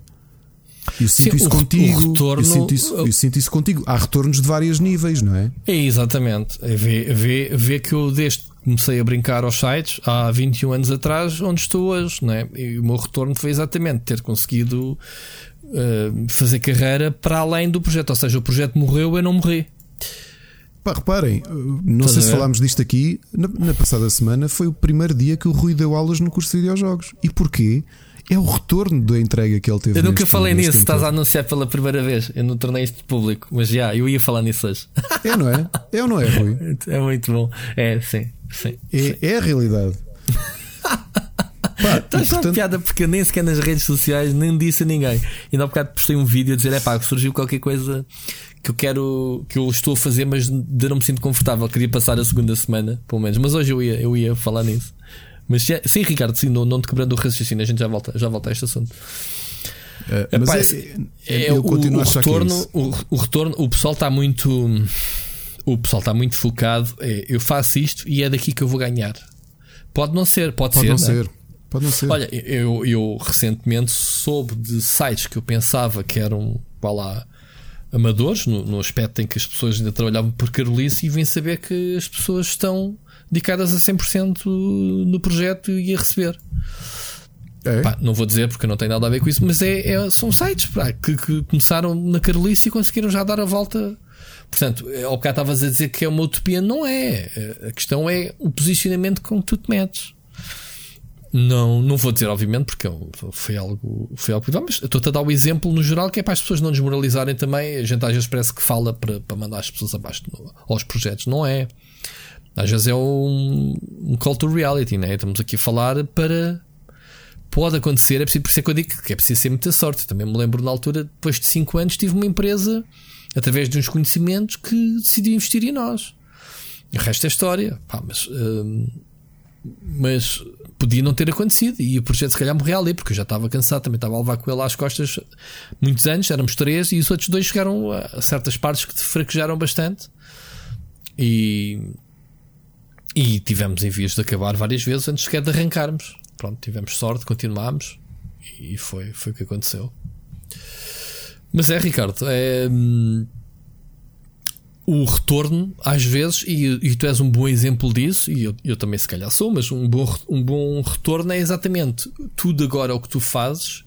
Eu sinto Sim, isso o re- o contigo. retorno- eu, sinto isso, eu sinto isso contigo. Há retornos de vários níveis, não é? É exatamente. É Vê, vê, vê que eu desde que comecei a brincar aos sites há 21 anos atrás, onde estou hoje, não é? E o meu retorno foi exatamente ter conseguido eh, fazer carreira para além do projeto. Ou seja, o projeto morreu, eu não morri. Pá, reparem, uh, não Estás sei se falámos disto aqui. Na, na passada semana foi o primeiro dia que o Rui deu aulas no curso de videojogos. E porquê? É o retorno da entrega que ele teve. Eu nunca neste- falei nisso, estás a anunciar pela primeira vez. Eu não tornei isto público, mas já, eu ia falar nisso hoje. É, não é? É ou não é, Rui? [laughs] É muito bom. É, sim, sim. É, é a realidade. [laughs] Pá, Estás e, só portanto, piada porque nem sequer nas redes sociais nem disse a ninguém. E há bocado postei um vídeo a dizer: é pá, surgiu qualquer coisa que eu quero, que eu estou a fazer, mas ainda não me sinto confortável. Queria passar a segunda semana, pelo menos. Mas hoje eu ia, eu ia falar nisso. Mas sim, sim, Ricardo, sim, não, não te quebrando o raciocínio, a gente já volta, já volta a este assunto. uh, mas é- é- É, eu o, continuo o é retorno, o, o retorno, o pessoal está muito. O pessoal está muito focado. é, eu faço isto e é daqui que eu vou ganhar. Pode não ser, pode, Pode ser. não não é? ser. Pode não ser. Olha, eu, eu recentemente soube de sites que eu pensava que eram vá lá, amadores, no, no aspecto em que as pessoas ainda trabalhavam por Carolice, e vim saber que as pessoas estão dedicadas a 100% no projeto e a receber. É? Pá, não vou dizer porque não tem nada a ver com isso, mas é, é- são sites pá, que, que começaram na Carolice e conseguiram já dar a volta. Portanto, é, ao bocado estavas a dizer que é uma utopia, não é. A questão é o posicionamento com que tu te metes. Não, não vou dizer, obviamente, porque foi algo, foi algo mas estou-te a dar o exemplo no geral que é para as pessoas não desmoralizarem também. A gente às vezes parece que fala para, para mandar as pessoas abaixo no- aos projetos, não é? Às vezes é um, um call to reality, né? Estamos aqui a falar para. Pode acontecer, é preciso, por isso é que eu digo que é preciso ter muita sorte. Eu também me lembro na altura, depois de 5 anos, tive uma empresa, através de uns conhecimentos, que decidiu investir em nós. O resto é história. Pá, mas, hum, mas podia não ter acontecido e o projeto se calhar morreu ali, porque eu já estava cansado, também estava a levar com ele às costas muitos anos, éramos três, e os outros dois chegaram a certas partes que fraquejaram bastante. E, e tivemos em vias de acabar várias vezes antes sequer de arrancarmos. Pronto, tivemos sorte, continuámos e foi, foi o que aconteceu. Mas é, Ricardo, é. hum, o retorno, às vezes, e, e tu és um bom exemplo disso, e eu, eu também se calhar sou, mas um bom, um bom retorno é exatamente tudo agora o que tu fazes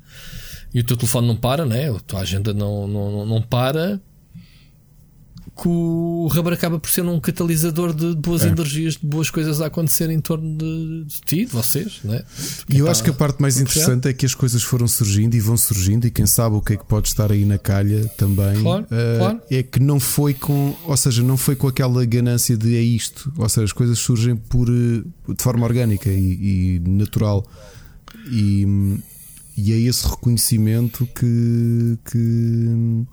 e o teu telefone não para, né? a tua agenda não, não, não para, que o rubber acaba por ser um catalisador de boas é. energias, de boas coisas a acontecer em torno de, de ti, de vocês. Né? E eu tá acho que a parte mais interessante é que as coisas foram surgindo e vão surgindo, e quem sabe o que é que pode estar aí na calha também claro, uh, claro. é que não foi com, ou seja, não foi com aquela ganância de é isto, ou seja, as coisas surgem por, eh, de forma orgânica e, e natural. E, e é esse reconhecimento que, que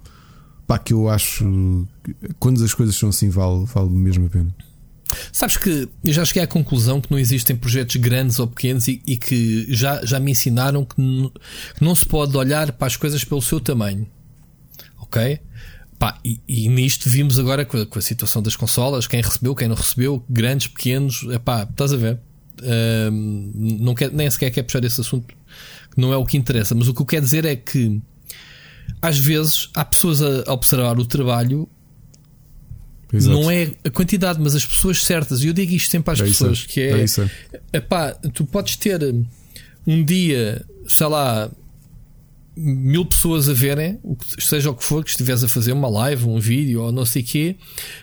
pá, que eu acho quando as coisas são assim, vale, vale mesmo a pena. Sabes que eu já cheguei à conclusão que não existem projetos grandes ou pequenos e, e que já, já me ensinaram que, que, não se pode olhar para as coisas pelo seu tamanho. Ok? Pá, e, e, nisto vimos agora com a, com a, situação das consolas, quem recebeu, quem não recebeu, grandes, pequenos, epá, estás a ver? Um, não quer, nem sequer quer puxar esse assunto, que não é o que interessa, mas o que eu quero dizer é que às vezes há pessoas a observar o trabalho. Exato. Não é a quantidade, mas as pessoas certas. E eu digo isto sempre às é pessoas: isso. que é, é isso. Epá, tu podes ter um dia, sei lá, mil pessoas a verem, seja o que for que estiveres a fazer, uma live, um vídeo ou não sei o quê.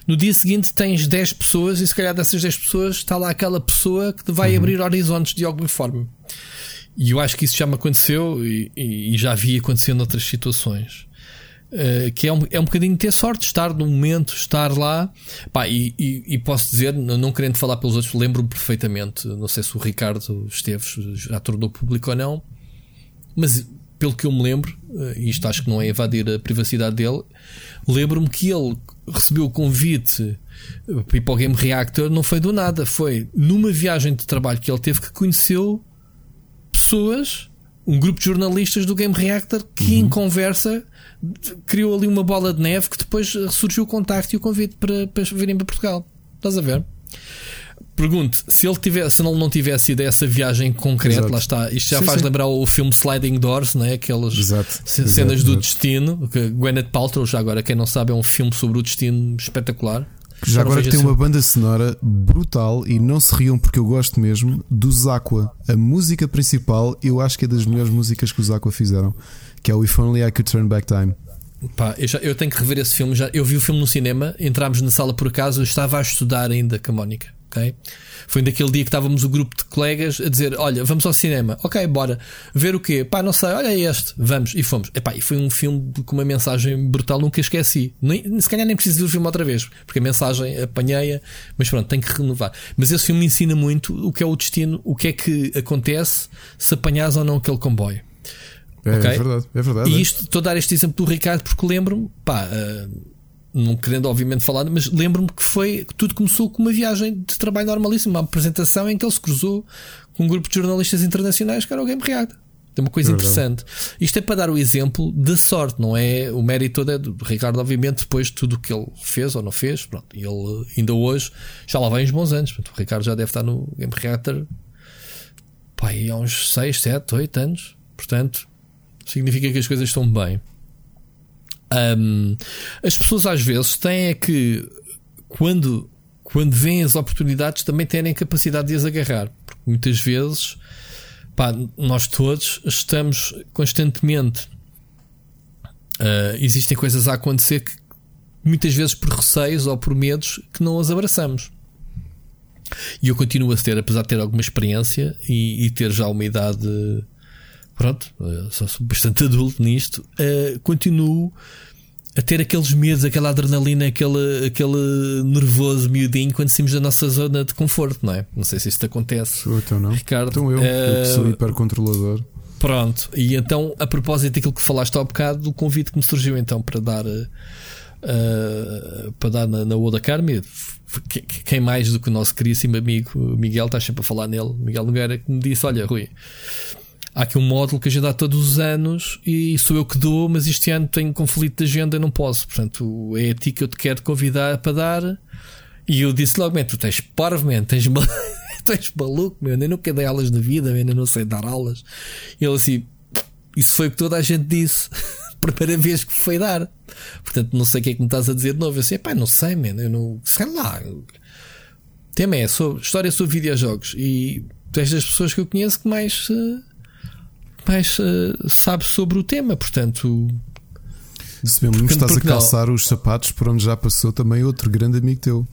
No dia seguinte tens 10 pessoas e se calhar dessas 10 pessoas está lá aquela pessoa que te vai uhum. abrir horizontes de alguma forma. E eu acho que isso já me aconteceu e, e já vi acontecer noutras situações. Uh, que é um, é um bocadinho ter sorte, estar no momento, estar lá. Pá, e, e, e posso dizer, não querendo falar pelos outros, lembro-me perfeitamente. Não sei se o Ricardo Esteves já tornou público ou não, mas pelo que eu me lembro, uh, isto acho que não é evadir a privacidade dele, lembro-me que ele recebeu o convite ir para o Game Reactor, não foi do nada, foi numa viagem de trabalho que ele teve que conheceu pessoas, um grupo de jornalistas do Game Reactor que uhum. em conversa criou ali uma bola de neve que depois surgiu o contacto e o convite para, para virem para Portugal. Estás a ver? Pergunte se ele tivesse, se ele não tivesse ido a essa viagem concreta, Exato. lá está. Isto já sim, faz sim. lembrar o filme Sliding Doors, né? aquelas Exato. cenas Exato. do destino. Que Gwyneth Paltrow, já agora, quem não sabe, é um filme sobre o destino espetacular. Já agora tem uma banda sonora brutal e não se riam porque eu gosto mesmo dos Aqua. A música principal eu acho que é das melhores músicas que os Aqua fizeram, que é o If Only I Could Turn Back Time. Pá, eu, já, eu tenho que rever esse filme. Já, eu vi o filme no cinema, entrámos na sala por acaso, eu estava a estudar ainda com a Mónica ok? Foi naquele dia que estávamos o grupo de colegas a dizer: Olha, vamos ao cinema, ok, bora. Ver o quê? Pá, não sei, olha este, vamos. E fomos. Epá, e foi um filme com uma mensagem brutal, nunca esqueci. Nem, se calhar nem preciso ver o filme outra vez, porque a mensagem apanhei-a, mas pronto, tenho que renovar. Mas esse filme me ensina muito o que é o destino, o que é que acontece se apanhas ou não aquele comboio. É, okay? é verdade, é verdade. E é. isto, estou a dar este exemplo do Ricardo porque lembro-me, pá. Uh, não querendo obviamente falar, mas lembro-me que foi que tudo começou com uma viagem de trabalho normalíssima, uma apresentação em que ele se cruzou com um grupo de jornalistas internacionais que era o Game React. É uma coisa é interessante. Isto é para dar o exemplo da sorte, não é? O mérito todo é do Ricardo, obviamente, depois de tudo o que ele fez ou não fez. Pronto, ele ainda hoje já lá vem uns bons anos. Portanto, o Ricardo já deve estar no Game Reactor pá, há uns 6, 7, 8 anos. Portanto, significa que as coisas estão bem. Um, as pessoas às vezes têm é que, quando, quando veem as oportunidades, também têm capacidade de as agarrar. Porque muitas vezes, pá, nós todos estamos constantemente. Uh, existem coisas a acontecer que muitas vezes por receios ou por medos que não as abraçamos. E eu continuo a ter, apesar de ter alguma experiência e, e ter já uma idade pronto, eh, sou bastante adulto nisto, uh, continuo a ter aqueles medos, aquela adrenalina, aquele, aquele nervoso miudinho quando saímos da nossa zona de conforto, não é? Não sei se isto acontece. Então não. Ricardo, então eu, uh, eu sou hipercontrolador. Pronto, e então, a propósito daquilo que falaste há bocado, do convite que me surgiu então para dar. Uh, para dar na, na Oda Carme, quem mais do que o nosso queríssimo amigo Miguel, está sempre a falar nele, Miguel Nogueira, que me disse: Olha, Rui, há aqui um módulo que a gente dá todos os anos e sou eu que dou, mas este ano tenho conflito de agenda não posso. Portanto, é a ti que eu te quero convidar para dar. E eu disse logo, tu tens parvo, tens, mal... [laughs] tens maluco, meu, eu nunca dei aulas na vida, man, eu não sei dar aulas. E ele assim, isso foi o que toda a gente disse. [laughs] Primeira vez que foi dar. Portanto, não sei o que é que me estás a dizer de novo. Eu disse, pá, não sei, man, eu não sei lá. O tema é história sobre videojogos e tu és das pessoas que eu conheço que mais. Uh, mais uh, sabe sobre o tema. Portanto, se mesmo porque, estás a calçar não. os sapatos por onde já passou também outro grande amigo teu.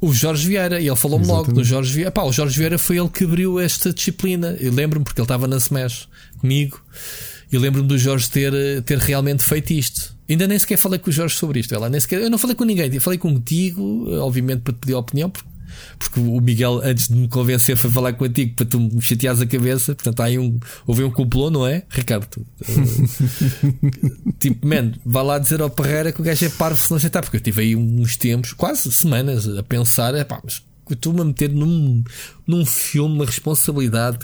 O Jorge Vieira, e ele falou-me logo do Jorge Vieira. Pá, o Jorge Vieira foi ele que abriu esta disciplina. Eu lembro-me porque ele estava na Smash comigo. E lembro-me do Jorge ter, ter realmente feito isto. Ainda nem sequer falei com o Jorge sobre isto. Ela nem sequer, eu não falei com ninguém. Falei contigo, obviamente, para te pedir a opinião, porque porque o Miguel, antes de me convencer, foi falar contigo para tu me chateares a cabeça. Portanto, há aí um, houve um complô, não é, Ricardo? Uh, [laughs] tipo, man, vá lá dizer ao Parreira que o gajo é parvo se não aceitar, porque eu tive aí uns tempos, quase semanas, a pensar: é pá, mas estou-me a meter num, num filme, uma responsabilidade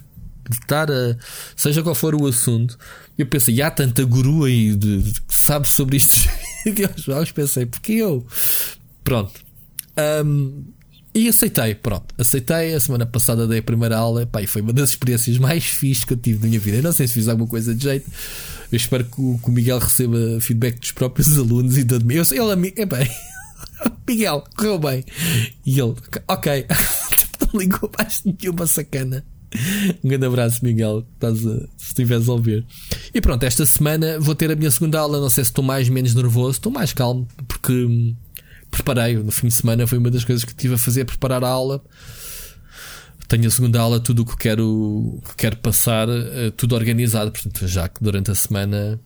de estar a. seja qual for o assunto. Eu pensei, há tanta guru aí de, de, que sabe sobre isto. [laughs] eu pensei, porque eu. Pronto. Um, e aceitei, pronto, aceitei. A semana passada dei a primeira aula pá, e foi uma das experiências mais fixas que eu tive na minha vida. Eu não sei se fiz alguma coisa de jeito. Eu espero que o, que o Miguel receba feedback dos próprios [laughs] alunos e de mim. Ele a mim, é bem, [laughs] Miguel, correu bem. E ele, ok, [laughs] não ligou mais nenhuma sacana. Um grande abraço, Miguel, estás a, se estiveres a ouvir. E pronto, esta semana vou ter a minha segunda aula. Não sei se estou mais menos nervoso, estou mais calmo, porque preparei. No fim de semana foi uma das coisas que tive a fazer, preparar a aula. Tenho a segunda aula, tudo o que quero, que quero passar, eh, tudo organizado. Portanto, já que durante a semana.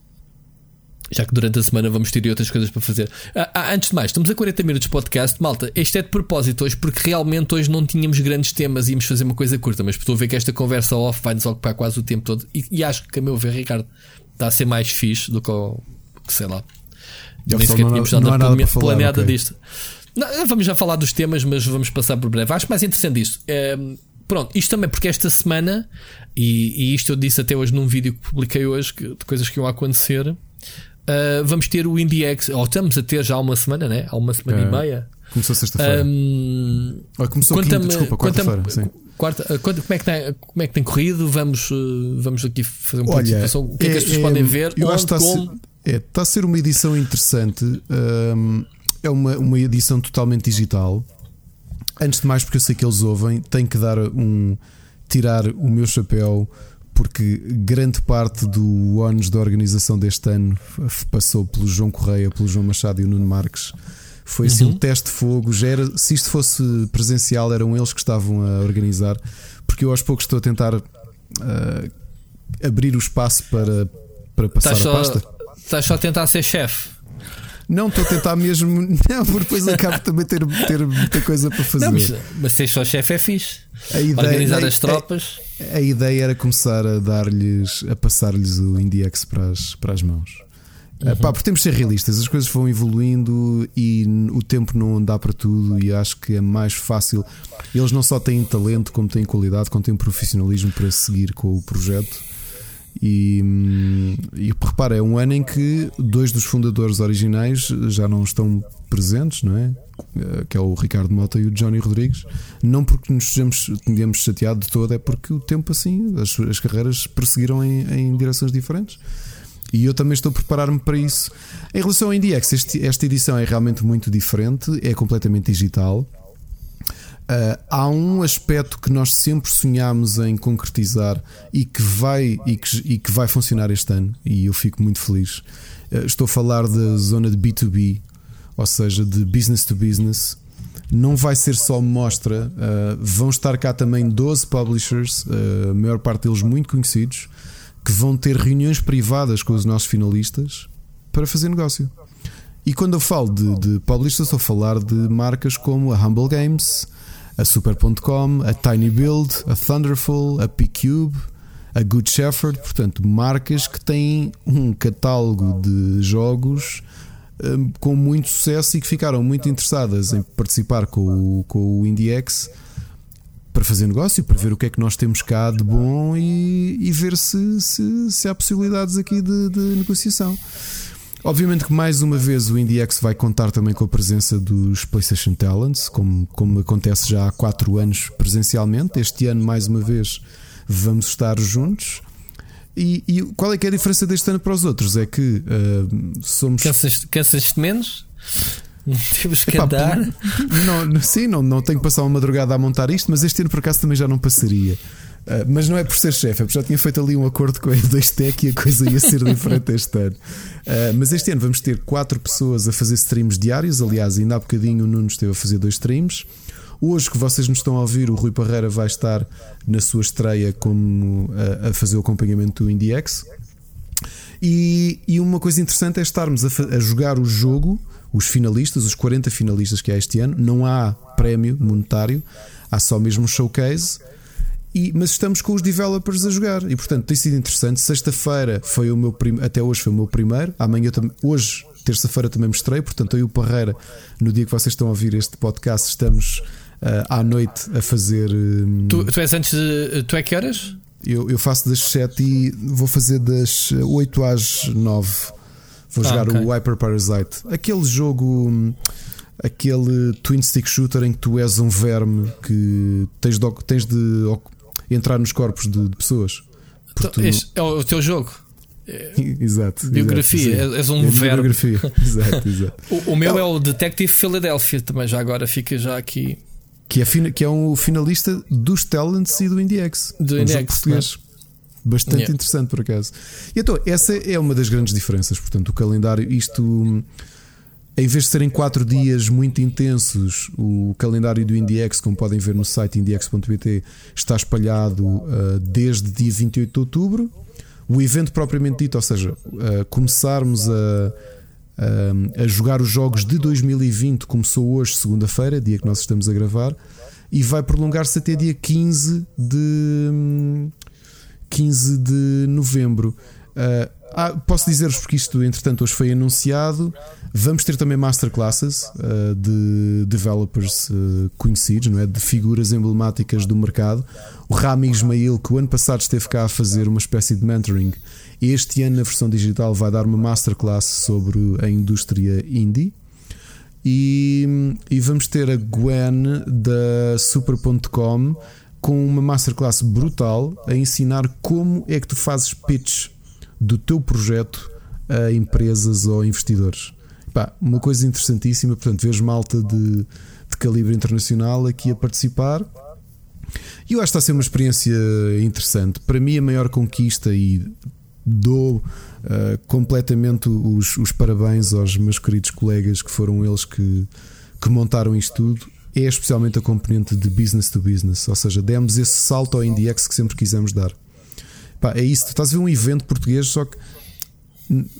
Já que durante a semana vamos ter outras coisas para fazer. Ah, ah, antes de mais, estamos a 40 minutos de podcast. Malta, este é de propósito hoje, porque realmente hoje não tínhamos grandes temas, íamos fazer uma coisa curta, mas estou a ver que esta conversa off vai nos ocupar quase o tempo todo. E, e acho que, a meu ver, Ricardo, está a ser mais fixe do que, sei lá, já Nem sequer tínhamos nada, nada planeada okay. disto. Não, vamos já falar dos temas, mas vamos passar por breve. Acho mais interessante isto. É, pronto, isto também porque esta semana, e, e, isto eu disse até hoje num vídeo que publiquei hoje, que, de coisas que iam acontecer. Uh, vamos ter o IndieX, ou estamos a ter já há uma semana, né? Há uma semana é, e meia. Começou sexta-feira. Um, começou quinta, desculpa, quarta-feira. Quarta, ah, como, é que tem, como é que tem corrido? Vamos, uh, vamos aqui fazer um pouco de situação. O que é, é que as pessoas é, podem ver? Eu Onde, acho que está como... É, está a ser uma edição interessante. Um, é uma, uma edição totalmente digital. Antes de mais, porque eu sei que eles ouvem, tenho que dar um. tirar o meu chapéu, porque grande parte do ônus da organização deste ano passou pelo João Correia, pelo João Machado e o Nuno Marques. Foi assim uhum. um teste de fogo. Já era, se isto fosse presencial, eram eles que estavam a organizar, porque eu aos poucos estou a tentar uh, abrir o espaço para, para passar a pasta. Estás só a tentar ser chefe. Não, estou a tentar mesmo. [laughs] Não, porque depois acabo também ter, ter muita coisa para fazer. Não, mas, mas ser só chefe é fixe. A ideia, Organizar a, as tropas. A, a, ideia era começar a dar-lhes, a passar-lhes o Indiex para as, para as mãos. Uhum. Pá, porque temos de ser realistas, as coisas vão evoluindo e o tempo não dá para tudo. E acho que é mais fácil. Eles não só têm talento, como têm qualidade, como têm profissionalismo para seguir com o projeto. E, e repara, é um ano em que dois dos fundadores originais já não estão presentes, não é? Eh, que é o Ricardo Mota e o Johnny Rodrigues. Não porque nos tenhamos, chateado de todo, é porque o tempo assim, as, as carreiras perseguiram em, em direções diferentes. E eu também estou a preparar-me para isso. Em relação ao IndieX, esta edição é realmente muito diferente, é completamente digital. Uh, há um aspecto que nós sempre sonhámos em concretizar e que vai e que, e que vai funcionar este ano e eu fico muito feliz. Uh, estou a falar da zona de B2B, ou seja, de business to business. Não vai ser só mostra, uh, vão estar cá também 12 publishers, a maior parte deles muito conhecidos, que vão ter reuniões privadas com os nossos finalistas para fazer negócio. E quando eu falo de, de publishers, estou a falar de marcas como a Humble Games, a Super.com, a Tiny Build, a Thunderful, a P-Cube, a Good Shepherd, portanto, marcas que têm um catálogo de jogos um, com muito sucesso e que ficaram muito interessadas em participar com o, com o IndieX para fazer negócio, para ver o que é que nós temos cá de bom e, e ver se, se, se, há possibilidades aqui de, de negociação. Obviamente que mais uma vez o IndieX vai contar também com a presença dos PlayStation Talents, como, como acontece já há 4 anos presencialmente. Este ano, mais uma vez, vamos estar juntos. E, e qual é que é a diferença deste ano para os outros? É que uh, somos. Cansas-te cansas menos? [laughs] Temos que Epá, andar. Não, sim, não, não tenho que passar uma madrugada a montar isto, mas este ano por acaso também já não passaria. Uh, mas não é por ser chefe, é porque já tinha feito ali um acordo com a [laughs] M2Tech e a coisa ia ser diferente este ano. Uh, mas este ano vamos ter quatro pessoas a fazer streams diários. Aliás, ainda há bocadinho o Nuno esteve a fazer dois streams. Hoje que vocês nos estão a ouvir, o Rui Parreira vai estar na sua estreia como a, a fazer o acompanhamento do IndieX. E, e, uma coisa interessante é estarmos a, a, jogar o jogo, os finalistas, os 40 finalistas que há este ano. Não há prémio monetário, há só mesmo um showcase. E, mas estamos com os developers a jogar e portanto tem sido interessante. Sexta-feira foi o meu prim... até hoje foi o meu primeiro. Amanhã tam... hoje terça-feira também mostrei. Portanto eu e o Parreira no dia que vocês estão a ouvir este podcast estamos uh, à noite a fazer. Um... Tu, tu, és antes de, tu é que horas? Eu, eu faço das 7 e vou fazer das 8 às 9. Vou ah, jogar okay. o Hyper Parasite. Aquele jogo. Hum, aquele twin stick shooter em que tu és um verme que tens de, tens de entrar nos corpos de, de pessoas. Então, este é o teu jogo. [laughs] exato. Biografia, exato, és um é verbo. Biografia, [laughs] exato, exato. o, o, meu é o Detective Philadelphia, também já agora fica já aqui. Que é, que é um finalista dos Talents e do IndieX. Do um IndieX. português. Bastante yeah. interessante, por acaso. E então, essa é uma das grandes diferenças. Portanto, o calendário, isto em vez de serem quatro dias muito intensos, o calendário do IndieX, como podem ver no site indiex.pt, está espalhado uh, desde dia 28 de outubro. O evento propriamente dito, ou seja, uh, começarmos a, a, a, jogar os jogos de 2020, começou hoje, segunda-feira, dia que nós estamos a gravar, e vai prolongar-se até dia 15 de, 15 de novembro. Uh, ah, posso dizer-vos porque isto, entretanto, hoje foi anunciado. Vamos ter também masterclasses uh, de developers uh, conhecidos, não é? de figuras emblemáticas do mercado. O Rami Ismail, que o ano passado esteve cá a fazer uma espécie de mentoring, este ano, na versão digital, vai dar uma masterclass sobre a indústria indie. E, e vamos ter a Gwen da Super.com com uma masterclass brutal a ensinar como é que tu fazes pitch do teu projeto a empresas ou investidores. Pá, uma coisa interessantíssima, portanto, vês malta de, de calibre internacional aqui a participar. E eu acho que está a ser uma experiência interessante. Para mim, a maior conquista, e dou uh, completamente os, os, parabéns aos meus queridos colegas que foram eles que, que montaram isto tudo, é especialmente a componente de business to business. Ou seja, demos esse salto ao IndieX que sempre quisemos dar. Pá, é isso, tu estás a ver um evento português, só que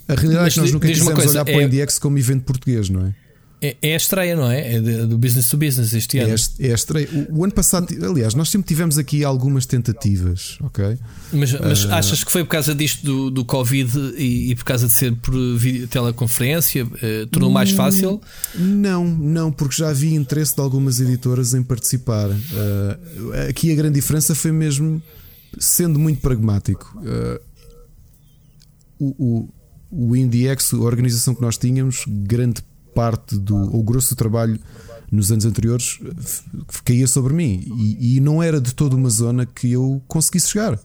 a realidade Mas é que nós nunca quisemos coisa, olhar é... para o é- IndieX como evento português, não é? É, é a estreia, não é? É do business to business este ano. É, é a estreia. O, o, ano passado, aliás, nós sempre tivemos aqui algumas tentativas, ok? Mas, mas uh... achas que foi por causa disto do, do Covid e, e por causa de ser por teleconferência? Uh, tornou mais hum, fácil? Não, não, porque já havia interesse de algumas editoras em participar. Uh, aqui a grande diferença foi mesmo sendo muito pragmático, uh, o, o, o IndieX, a organização que nós tínhamos, grande parte do, ou grosso do trabalho nos anos anteriores caía sobre mim e, e, não era de toda uma zona que eu conseguisse chegar.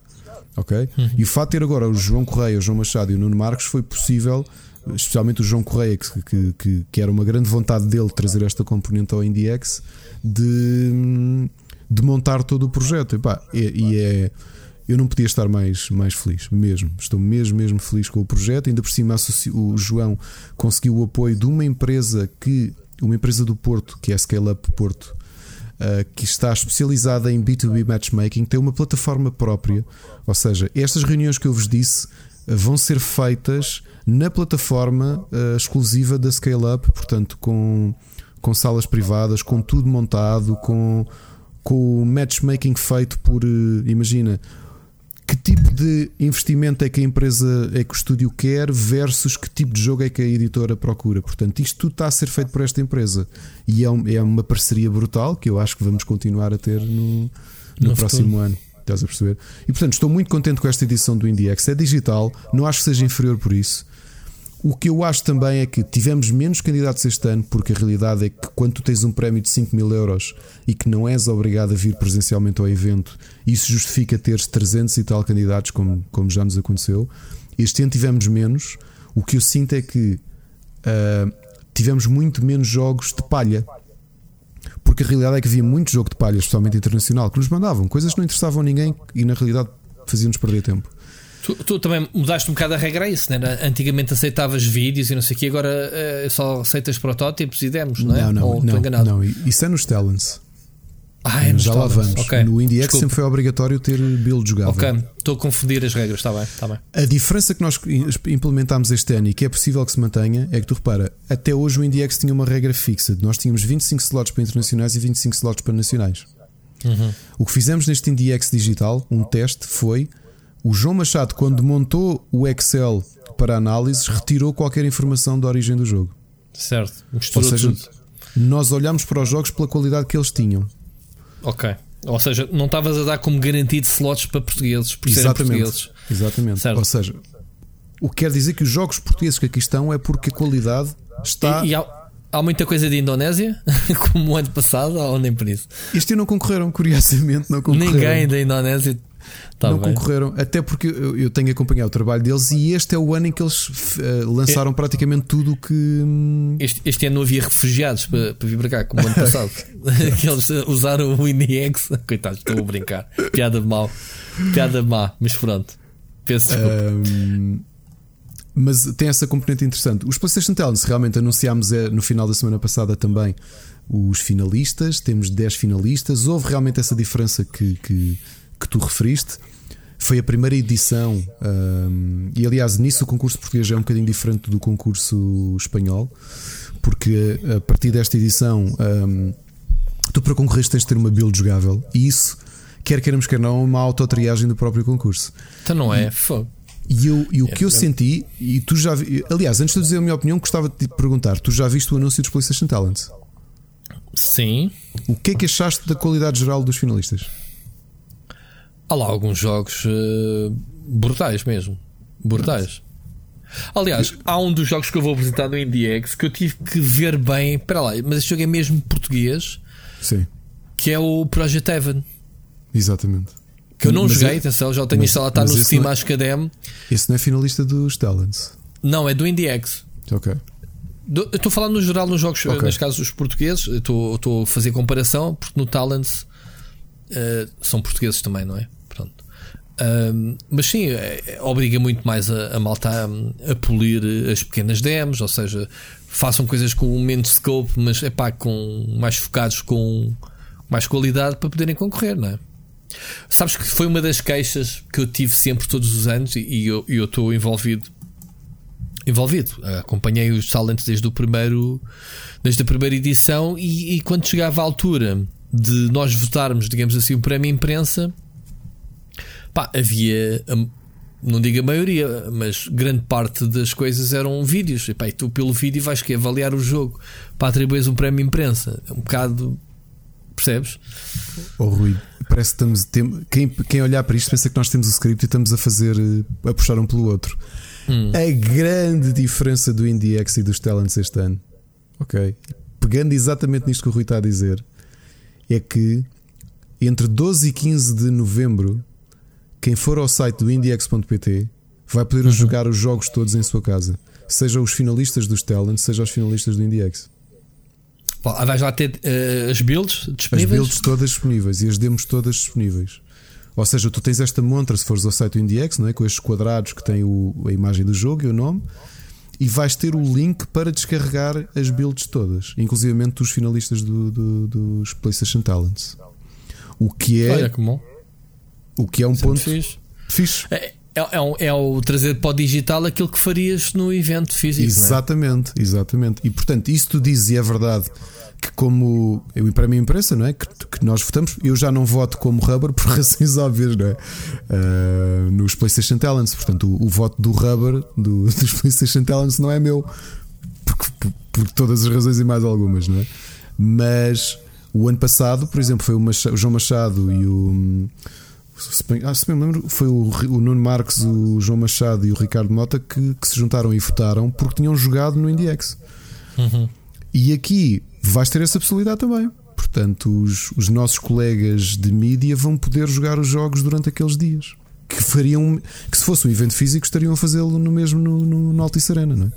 Ok? Uhum. E o fato de ter agora o João Correia, o João Machado e o Nuno Marcos foi possível, especialmente o João Correia, que, que, que, que era uma grande vontade dele trazer esta componente ao IndieX, de, de montar todo o projeto. E, pá, e, e é eu não podia estar mais, mais feliz, mesmo. Estou mesmo, mesmo feliz com o projeto. Ainda por cima, o João conseguiu o apoio de uma empresa que, uma empresa do Porto, que é a Scale Up Porto, uh, que está especializada em B2B matchmaking, tem uma plataforma própria. Ou seja, estas reuniões que eu vos disse uh, vão ser feitas na plataforma uh, exclusiva da Scale Up, portanto, com, com salas privadas, com tudo montado, com com o matchmaking feito por, imagina, que tipo de investimento é que a empresa, é que o estúdio quer versus que tipo de jogo é que a editora procura. Portanto, isto tudo está a ser feito por esta empresa e é, um, é uma parceria brutal que eu acho que vamos continuar a ter no, no, no próximo futuro. ano. Estás a perceber? E portanto, estou muito contente com esta edição do IndieX. É digital, não acho que seja inferior por isso. O que eu acho também é que tivemos menos candidatos este ano, porque a realidade é que quando tu tens um prémio de 5 mil euros e que não és obrigado a vir presencialmente ao evento, isso justifica teres 300 e tal candidatos, como, como já nos aconteceu. Este ano tivemos menos. O que eu sinto é que uh, tivemos muito menos jogos de palha. Porque a realidade é que havia muito jogo de palha, especialmente internacional, que nos mandavam coisas que não interessavam a ninguém e na realidade faziam-nos perder tempo. Tu, tu, também mudaste um bocado a regra a isso, né? Antigamente aceitavas vídeos e não sei o que, agora é, só aceitas protótipos e demos, não é? Não, não, Ou não, não, isso é nos talents. Ah, é já lá vamos. Okay. No IndieX sempre foi obrigatório ter build jogável. Ok, estou a confundir as regras, está bem, está bem. A diferença que nós implementámos este ano e que é possível que se mantenha é que tu repara, até hoje o IndieX tinha uma regra fixa. Nós tínhamos 25 slots para internacionais e 25 slots para nacionais. Uhum. O que fizemos neste IndieX digital, um teste, foi o João Machado, quando montou o Excel para análises, retirou qualquer informação da origem do jogo. Certo, misturou Ou seja, tudo. nós olhamos para os jogos pela qualidade que eles tinham. Ok. Ou seja, não estavas a dar como garantido slots para portugueses, por Exatamente. portugueses. Exatamente. Certo. Ou seja, o que quer dizer que os jogos portugueses que aqui estão é porque a qualidade está. E, e há, há, muita coisa de Indonésia, [laughs] como o ano passado, ou nem por isso? Este ano não concorreram, curiosamente, não concorreram. Ninguém da Indonésia Tá não bem. concorreram, até porque eu, tenho acompanhado o trabalho deles e este é o ano em que eles uh, lançaram é, praticamente tudo o que. Hum, este, este, ano não havia refugiados para, para vir para cá, como o ano [laughs] passado. que [laughs] eles usaram o INIX. Coitados, estou a brincar. Piada mal. Piada má, mas pronto. Peço um, mas tem essa componente interessante. Os PlayStation Talents realmente anunciámos é, no final da semana passada também os finalistas. Temos 10 finalistas. Houve realmente essa diferença que, que que tu referiste. Foi a primeira edição, um, e aliás, nisso o concurso português é um bocadinho diferente do concurso espanhol, porque a partir desta edição, um, tu para concorrer tens de ter uma build jogável, e isso, quer queiramos, quer não, é uma autotriagem do próprio concurso. Então não é? Fogo. E, eu, e o é que eu senti, e tu já vi, aliás, antes de dizer a minha opinião, gostava de te perguntar: tu já viste o anúncio dos PlayStation Talents? Sim. O que é que achaste da qualidade geral dos finalistas? Há lá alguns jogos uh, brutais mesmo. Brutais. Aliás, há um dos jogos que eu vou apresentar no IndieX que eu tive que ver bem. Espera lá, mas este jogo é mesmo português. Sim. Que é o Project Heaven. Exatamente. Que eu não mas joguei, é, atenção, já o tenho instalado, está no Steam, é- acho que é Esse não é finalista dos Talents. Não, é do IndieX. Ok. Do, eu estou falando no geral nos jogos, okay. neste caso os portugueses. Estou, estou a fazer comparação, porque no Talents uh, são portugueses também, não é? Mas sim, é, é, obriga muito mais a, a malta a, a, polir as pequenas demos, ou seja, façam coisas com menos scope, mas é pá, com mais focados com mais qualidade para poderem concorrer, não é? Sabes que foi uma das queixas que eu tive sempre todos os anos e, eu estou envolvido envolvido. Acompanhei os talentos desde o primeiro desde a primeira edição e, e quando chegava a altura de nós votarmos, digamos assim, o prémio imprensa Pá, havia. Não digo a maioria, mas grande parte das coisas eram vídeos. E, pá, e tu, pelo vídeo, vais que avaliar o jogo para atribuir um prémio imprensa. É um bocado. Percebes? Oh, Rui, parece que estamos. Tem, quem, quem olhar para isto pensa que nós temos o script e estamos a fazer. a puxar um pelo outro. Hum. A grande diferença do IndieX e dos Talents este ano, ok? Pegando exatamente nisto que o Rui está a dizer, é que entre 12 e 15 de novembro quem for ao site do indiex.pt vai poder uhum. jogar os jogos todos em sua casa. Seja os finalistas dos Talent, seja os finalistas do Indiex. Vais lá ter uh, as builds disponíveis? As builds todas disponíveis e as demos todas disponíveis. Ou seja, tu tens esta montra se fores ao site do Indiex, não é? com estes quadrados que tem o, a imagem do jogo e o nome, e vais ter o link para descarregar as builds todas, inclusive dos finalistas do, do, dos PlayStation Talents. O que é. Olha, que bom. O que é um Sempre ponto fixe. fixe. É, é, é, é, o trazer para o digital aquilo que farias no evento físico. É? Exatamente, é? exatamente. E portanto, isso tu dizes e é verdade que, como eu para a minha imprensa, não é? Que, que, nós votamos, eu já não voto como Rubber por [laughs] razões óbvias, não é? Uh, nos PlayStation Talents, portanto, o, o voto do Rubber do, [laughs] dos PlayStation Talents não é meu, porque, por, por, todas as razões e mais algumas, não é? Mas o ano passado, por exemplo, foi o, Machado, o João Machado e o. Se bem, ah, se bem me lembro, foi o, o Nuno Marques, o João Machado e o Ricardo Mota que, que se juntaram e votaram porque tinham jogado no IndieX. Uhum. E aqui vais ter essa possibilidade também. Portanto, os, os nossos colegas de mídia vão poder jogar os jogos durante aqueles dias. Que fariam que se fosse um evento físico estariam a fazê-lo no mesmo no, no, no Altice Arena, não é?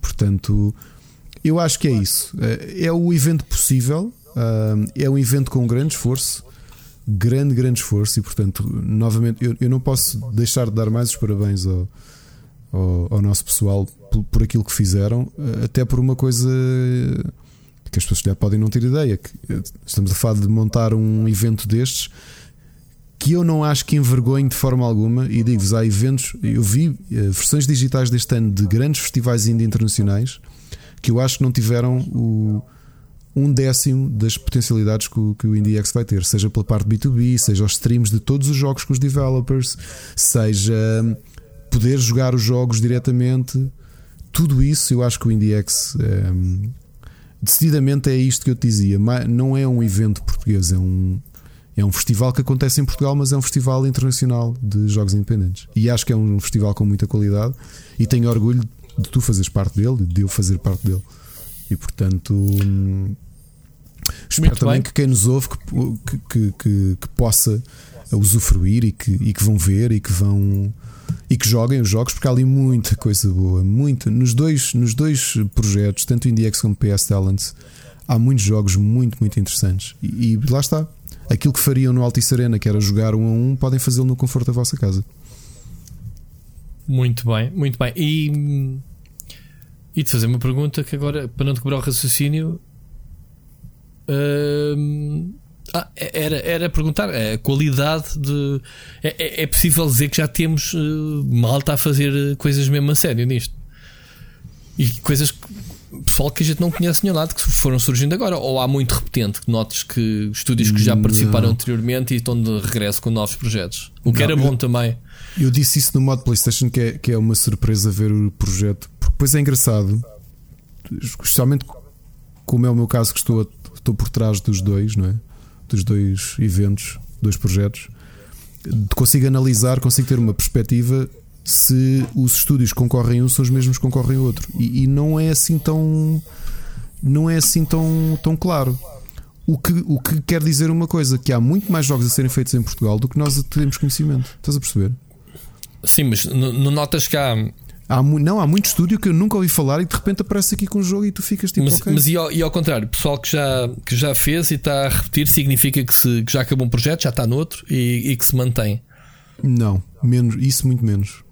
Portanto, eu acho que é isso. É, é o evento possível Uh, é um evento com grande esforço, grande, grande esforço, e portanto, novamente, eu, eu não posso deixar de dar mais os parabéns ao, ao, ao nosso pessoal por, por, aquilo que fizeram, até por uma coisa que as pessoas já podem não ter ideia, que estamos a falar de montar um evento destes que eu não acho que envergonhe de forma alguma, e digo-vos, há eventos, eu vi versões digitais deste ano de grandes festivais indie internacionais que eu acho que não tiveram o, um décimo das potencialidades que o, que o IndieX vai ter, seja pela parte B2B, seja os streams de todos os jogos com os developers, seja hum, poder jogar os jogos diretamente, tudo isso eu acho que o IndieX é, decididamente é isto que eu te dizia, não é um evento português, é um é um festival que acontece em Portugal, mas é um festival internacional de jogos independentes. E acho que é um festival com muita qualidade e tenho orgulho de tu fazeres parte dele, de eu fazer parte dele. E portanto. Hum, espero também que quem nos ouve que, que, que, que, possa usufruir e que, e que vão ver e que vão e que joguem os jogos porque há ali muita coisa boa, muita nos dois nos dois projetos, tanto IndieX como PS Talents, há muitos jogos muito muito interessantes e, e lá está aquilo que fariam no Altice Arena, que era jogar um a um, podem fazê-lo no conforto da vossa casa. Muito bem, muito bem. E, e te fazer uma pergunta que agora, para não te cobrar o raciocínio, uh, ah, era, era perguntar a qualidade de. É, é, é possível dizer que já temos uh, malta a fazer coisas mesmo a sério nisto? E coisas que pessoal que a gente não conhece nenhum lado que foram surgindo agora, ou há muito repetente que notes que estúdios que já participaram não. anteriormente e estão de regresso com novos projetos. O que não, era bom eu, também. Eu disse isso no modo PlayStation que é, que é uma surpresa ver o projeto, depois é engraçado, especialmente como é o meu caso que estou, estou por trás dos dois, não é? Dos dois eventos, dois projetos, consigo analisar, consigo ter uma perspectiva se os estúdios concorrem um são os mesmos que concorrem outro. E, e, não é assim tão. Não é assim tão, tão claro. O que, o que quer dizer uma coisa: que há muito mais jogos a serem feitos em Portugal do que nós temos conhecimento. Estás a perceber? Sim, mas não notas que há. Há, não, há muito estúdio que eu nunca ouvi falar e de repente aparece aqui com o jogo e tu ficas tipo. Mas, okay. mas e, ao, e ao contrário, pessoal que já, que já fez e está a repetir significa que, se, que já acabou um projeto, já está no outro e, e que se mantém? Não, menos, isso muito menos.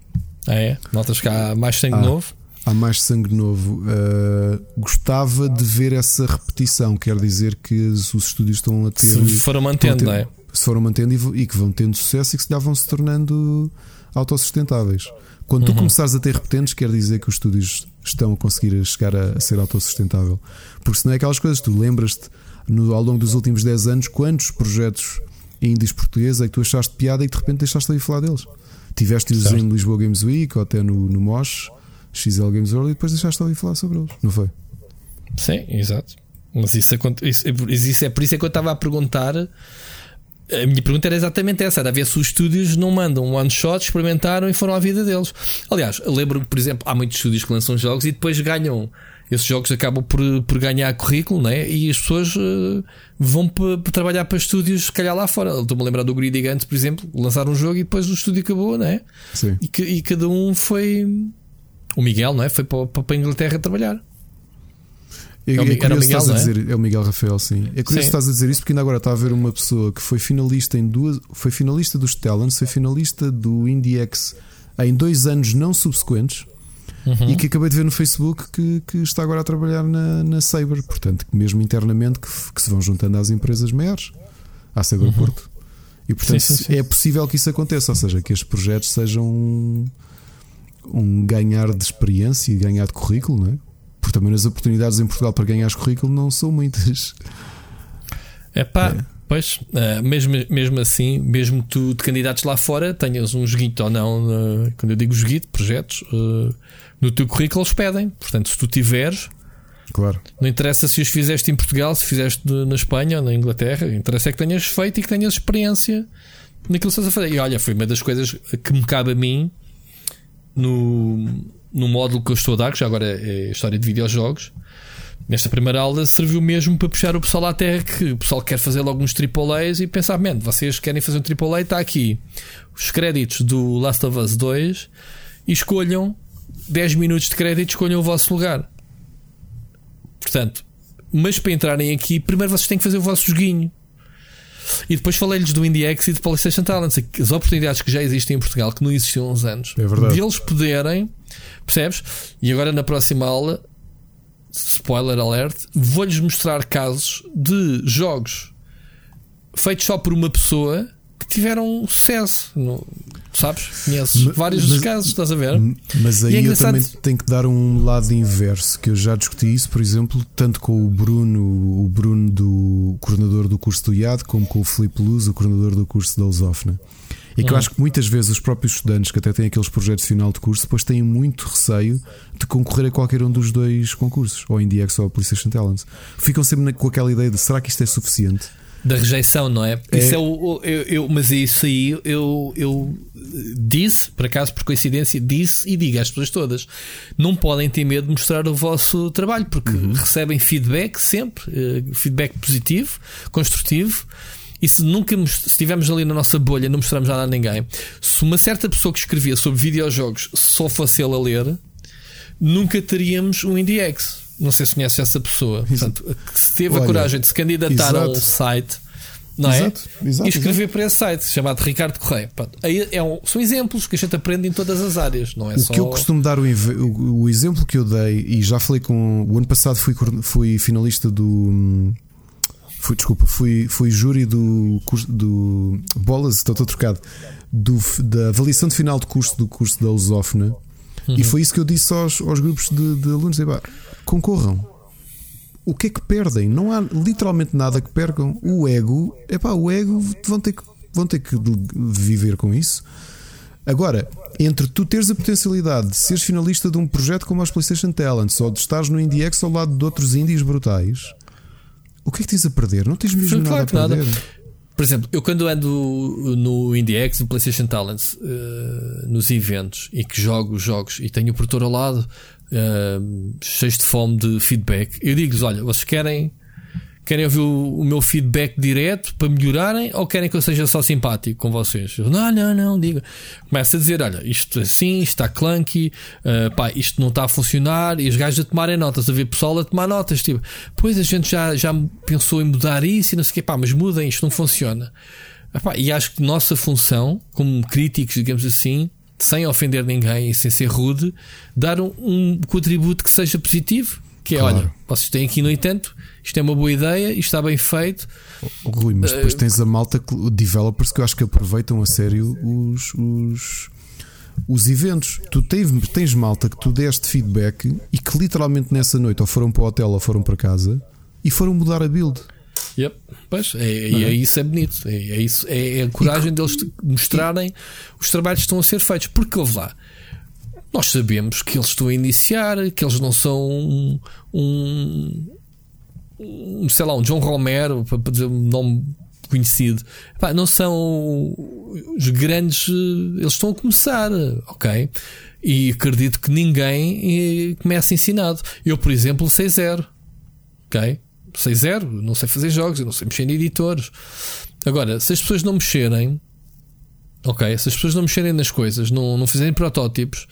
Ah, é? Notas que há mais sangue ah, novo? Há mais sangue novo. Uh, gostava de ver essa repetição. Quer dizer que os estúdios estão a ter. Se foram mantendo, não é? Se foram mantendo e, e, que vão tendo sucesso e que se vão se tornando autossustentáveis. Quando tu uhum. começares a ter repetentes, quer dizer que os estúdios estão a conseguir chegar a, a ser autossustentável. Porque se não é aquelas coisas, tu lembras-te ao longo dos últimos 10 anos quantos projetos indies portugueses é que tu achaste piada e de repente deixaste de falar deles. Tiveste-os em Lisboa Games Week ou até no, no MOSH, XL Games World, e depois deixaste ali falar sobre eles, não foi? Sim, exato. Mas isso, isso, isso é por isso é que eu estava a perguntar. A minha pergunta era exatamente essa: era ver se os estúdios não mandam um one shot, experimentaram e foram à vida deles. Aliás, lembro-me, por exemplo, há muitos estúdios que lançam jogos e depois ganham esses jogos acabam por, por ganhar currículo, né? E as pessoas uh, vão para trabalhar para estúdios, se calhar lá fora. Estou-me a lembrar do Grid Gigantes, por exemplo, lançaram um jogo e depois o estúdio acabou, né? Sim. E, que, e cada um foi. O Miguel, não é? Foi para, para a Inglaterra trabalhar. É, é, curioso Miguel, estás a é? dizer, é o Miguel Rafael, sim. É curioso sim. estás a dizer isso porque ainda agora está a ver uma pessoa que foi finalista em duas, foi finalista dos Talents, foi finalista do IndieX em dois anos não subsequentes uhum. e que acabei de ver no Facebook que, que está agora a trabalhar na, na Saber, portanto, mesmo internamente que, que, se vão juntando às empresas maiores, à Saber uhum. Porto. E portanto sim, sim, sim. é possível que isso aconteça, ou seja, que estes projetos sejam um, um ganhar de experiência e ganhar de currículo, não é? Porque também as oportunidades em Portugal para ganhar currículo não são muitas. Epá, é Pois, uh, mesmo, mesmo assim, mesmo tu de candidatos lá fora, tenhas um joguito ou não, uh, quando eu digo joguito, projetos, uh, no teu currículo eles pedem. Portanto, se tu tiveres, claro. não interessa se os fizeste em Portugal, se fizeste na Espanha ou na Inglaterra, interessa é que tenhas feito e que tenhas experiência naquilo que estás a fazer. E olha, foi uma das coisas que me cabe a mim no, no módulo que eu estou a dar, que já agora é história de videojogos Nesta primeira aula serviu mesmo para puxar o pessoal à terra que o pessoal quer fazer logo uns AAAs e pensar, man, vocês querem fazer um AAA, está aqui os créditos do Last of Us 2 e escolham 10 minutos de crédito, escolham o vosso lugar. Portanto, mas para entrarem aqui, primeiro vocês têm que fazer o vosso joguinho. E depois falei-lhes do IndieX e do PlayStation Talents, as oportunidades que já existem em Portugal, que não existiam há uns anos, é verdade. de eles poderem, percebes? E agora na próxima aula, spoiler alert, vou-lhes mostrar casos de jogos feitos só por uma pessoa que tiveram sucesso. Sabes? Conheces mas, vários mas, casos, estás a ver? Mas aí é eu também tenho que dar um lado inverso, que eu já discuti isso, por exemplo, tanto com o Bruno, o Bruno do coordenador do curso do IAD, como com o Filipe Luz, o coordenador do curso da Lusófona. E que eu uhum. acho que muitas vezes os próprios estudantes que até têm aqueles projetos final de curso depois têm muito receio de concorrer a qualquer um dos dois concursos, ou IndieX ou PlayStation Talents. Ficam sempre com aquela ideia de será que isto é suficiente? Da rejeição, não é? é... Isso é o, eu, eu, mas isso aí eu, eu disse, por acaso, por coincidência, disse e digo às pessoas todas: não podem ter medo de mostrar o vosso trabalho, porque uhum. recebem feedback sempre, uh, feedback positivo, construtivo. E se nunca se estivermos ali na nossa bolha, não mostramos nada a ninguém. Se uma certa pessoa que escrevia sobre videojogos só fosse ele a ler, nunca teríamos um IndieX. Não sei se conhece essa pessoa. Portanto, que teve Olha, a coragem de se candidatar exato. a um site. Não é? Exato, e escrever para esse site chamado Ricardo Correia. Aí é um, são exemplos que a gente aprende em todas as áreas, não é o só. que eu costumo dar, o, o, exemplo que eu dei, e já falei com. O ano passado fui, fui finalista do. Fui, desculpa, fui, fui júri do, do Bolas, estou todo trocado, do, da avaliação de final de curso do curso da Lusófona. Uhum. E foi isso que eu disse aos, aos grupos de, de alunos: concorram. O que é que perdem? Não há literalmente nada que percam. O ego, é pá, o ego vão ter, que, vão ter que viver com isso. Agora, entre tu teres a potencialidade de seres finalista de um projeto como os PlayStation Talents ou de estares no IndieX ao lado de outros indies brutais, o que é que tens a perder? Não tens mesmo nada a perder. Nada. Por exemplo, eu quando ando no IndieX, no PlayStation Talents, uh, nos eventos e que jogo jogos e tenho o produtor ao lado, uh, cheios de fome de feedback, eu digo-lhes: olha, vocês querem Querem ouvir o, o, meu feedback direto para melhorarem ou querem que eu seja só simpático com vocês? Eu, não, não, não, diga. Começa a dizer: olha, isto assim, isto está clunky, uh, pá, isto não está a funcionar. E os gajos a tomarem notas, a ver pessoal a tomar notas. Tipo, pois a gente já, já pensou em mudar isso e não sei o que, pá, mas mudem, isto não funciona. E acho que nossa função, como críticos, digamos assim, sem ofender ninguém e sem ser rude, dar um, um contributo que seja positivo. Que é, claro. olha, vocês têm aqui, no entanto, isto é uma boa ideia, isto está bem feito. Oh, Rui, mas depois tens a malta, developers, que eu acho que aproveitam a sério os, os, os eventos. Tu tens, tens malta que tu deste feedback e que literalmente nessa noite ou foram para o hotel ou foram para casa e foram mudar a build. Yep. Pois, é, é, é, isso é bonito. É, é isso, é, é a coragem deles mostrarem os trabalhos que estão a ser feitos. Porque houve lá. Nós sabemos que eles estão a iniciar, que eles não são um, um sei lá, um John Romero, para dizer um nome conhecido, Pá, não são os grandes. Eles estão a começar, ok? E acredito que ninguém eh, comece ensinado. Eu, por exemplo, sei zero, ok? Sei zero, não sei fazer jogos, eu não sei mexer em editores. Agora, se as pessoas não mexerem, ok? Se as pessoas não mexerem nas coisas, não, não fizerem protótipos,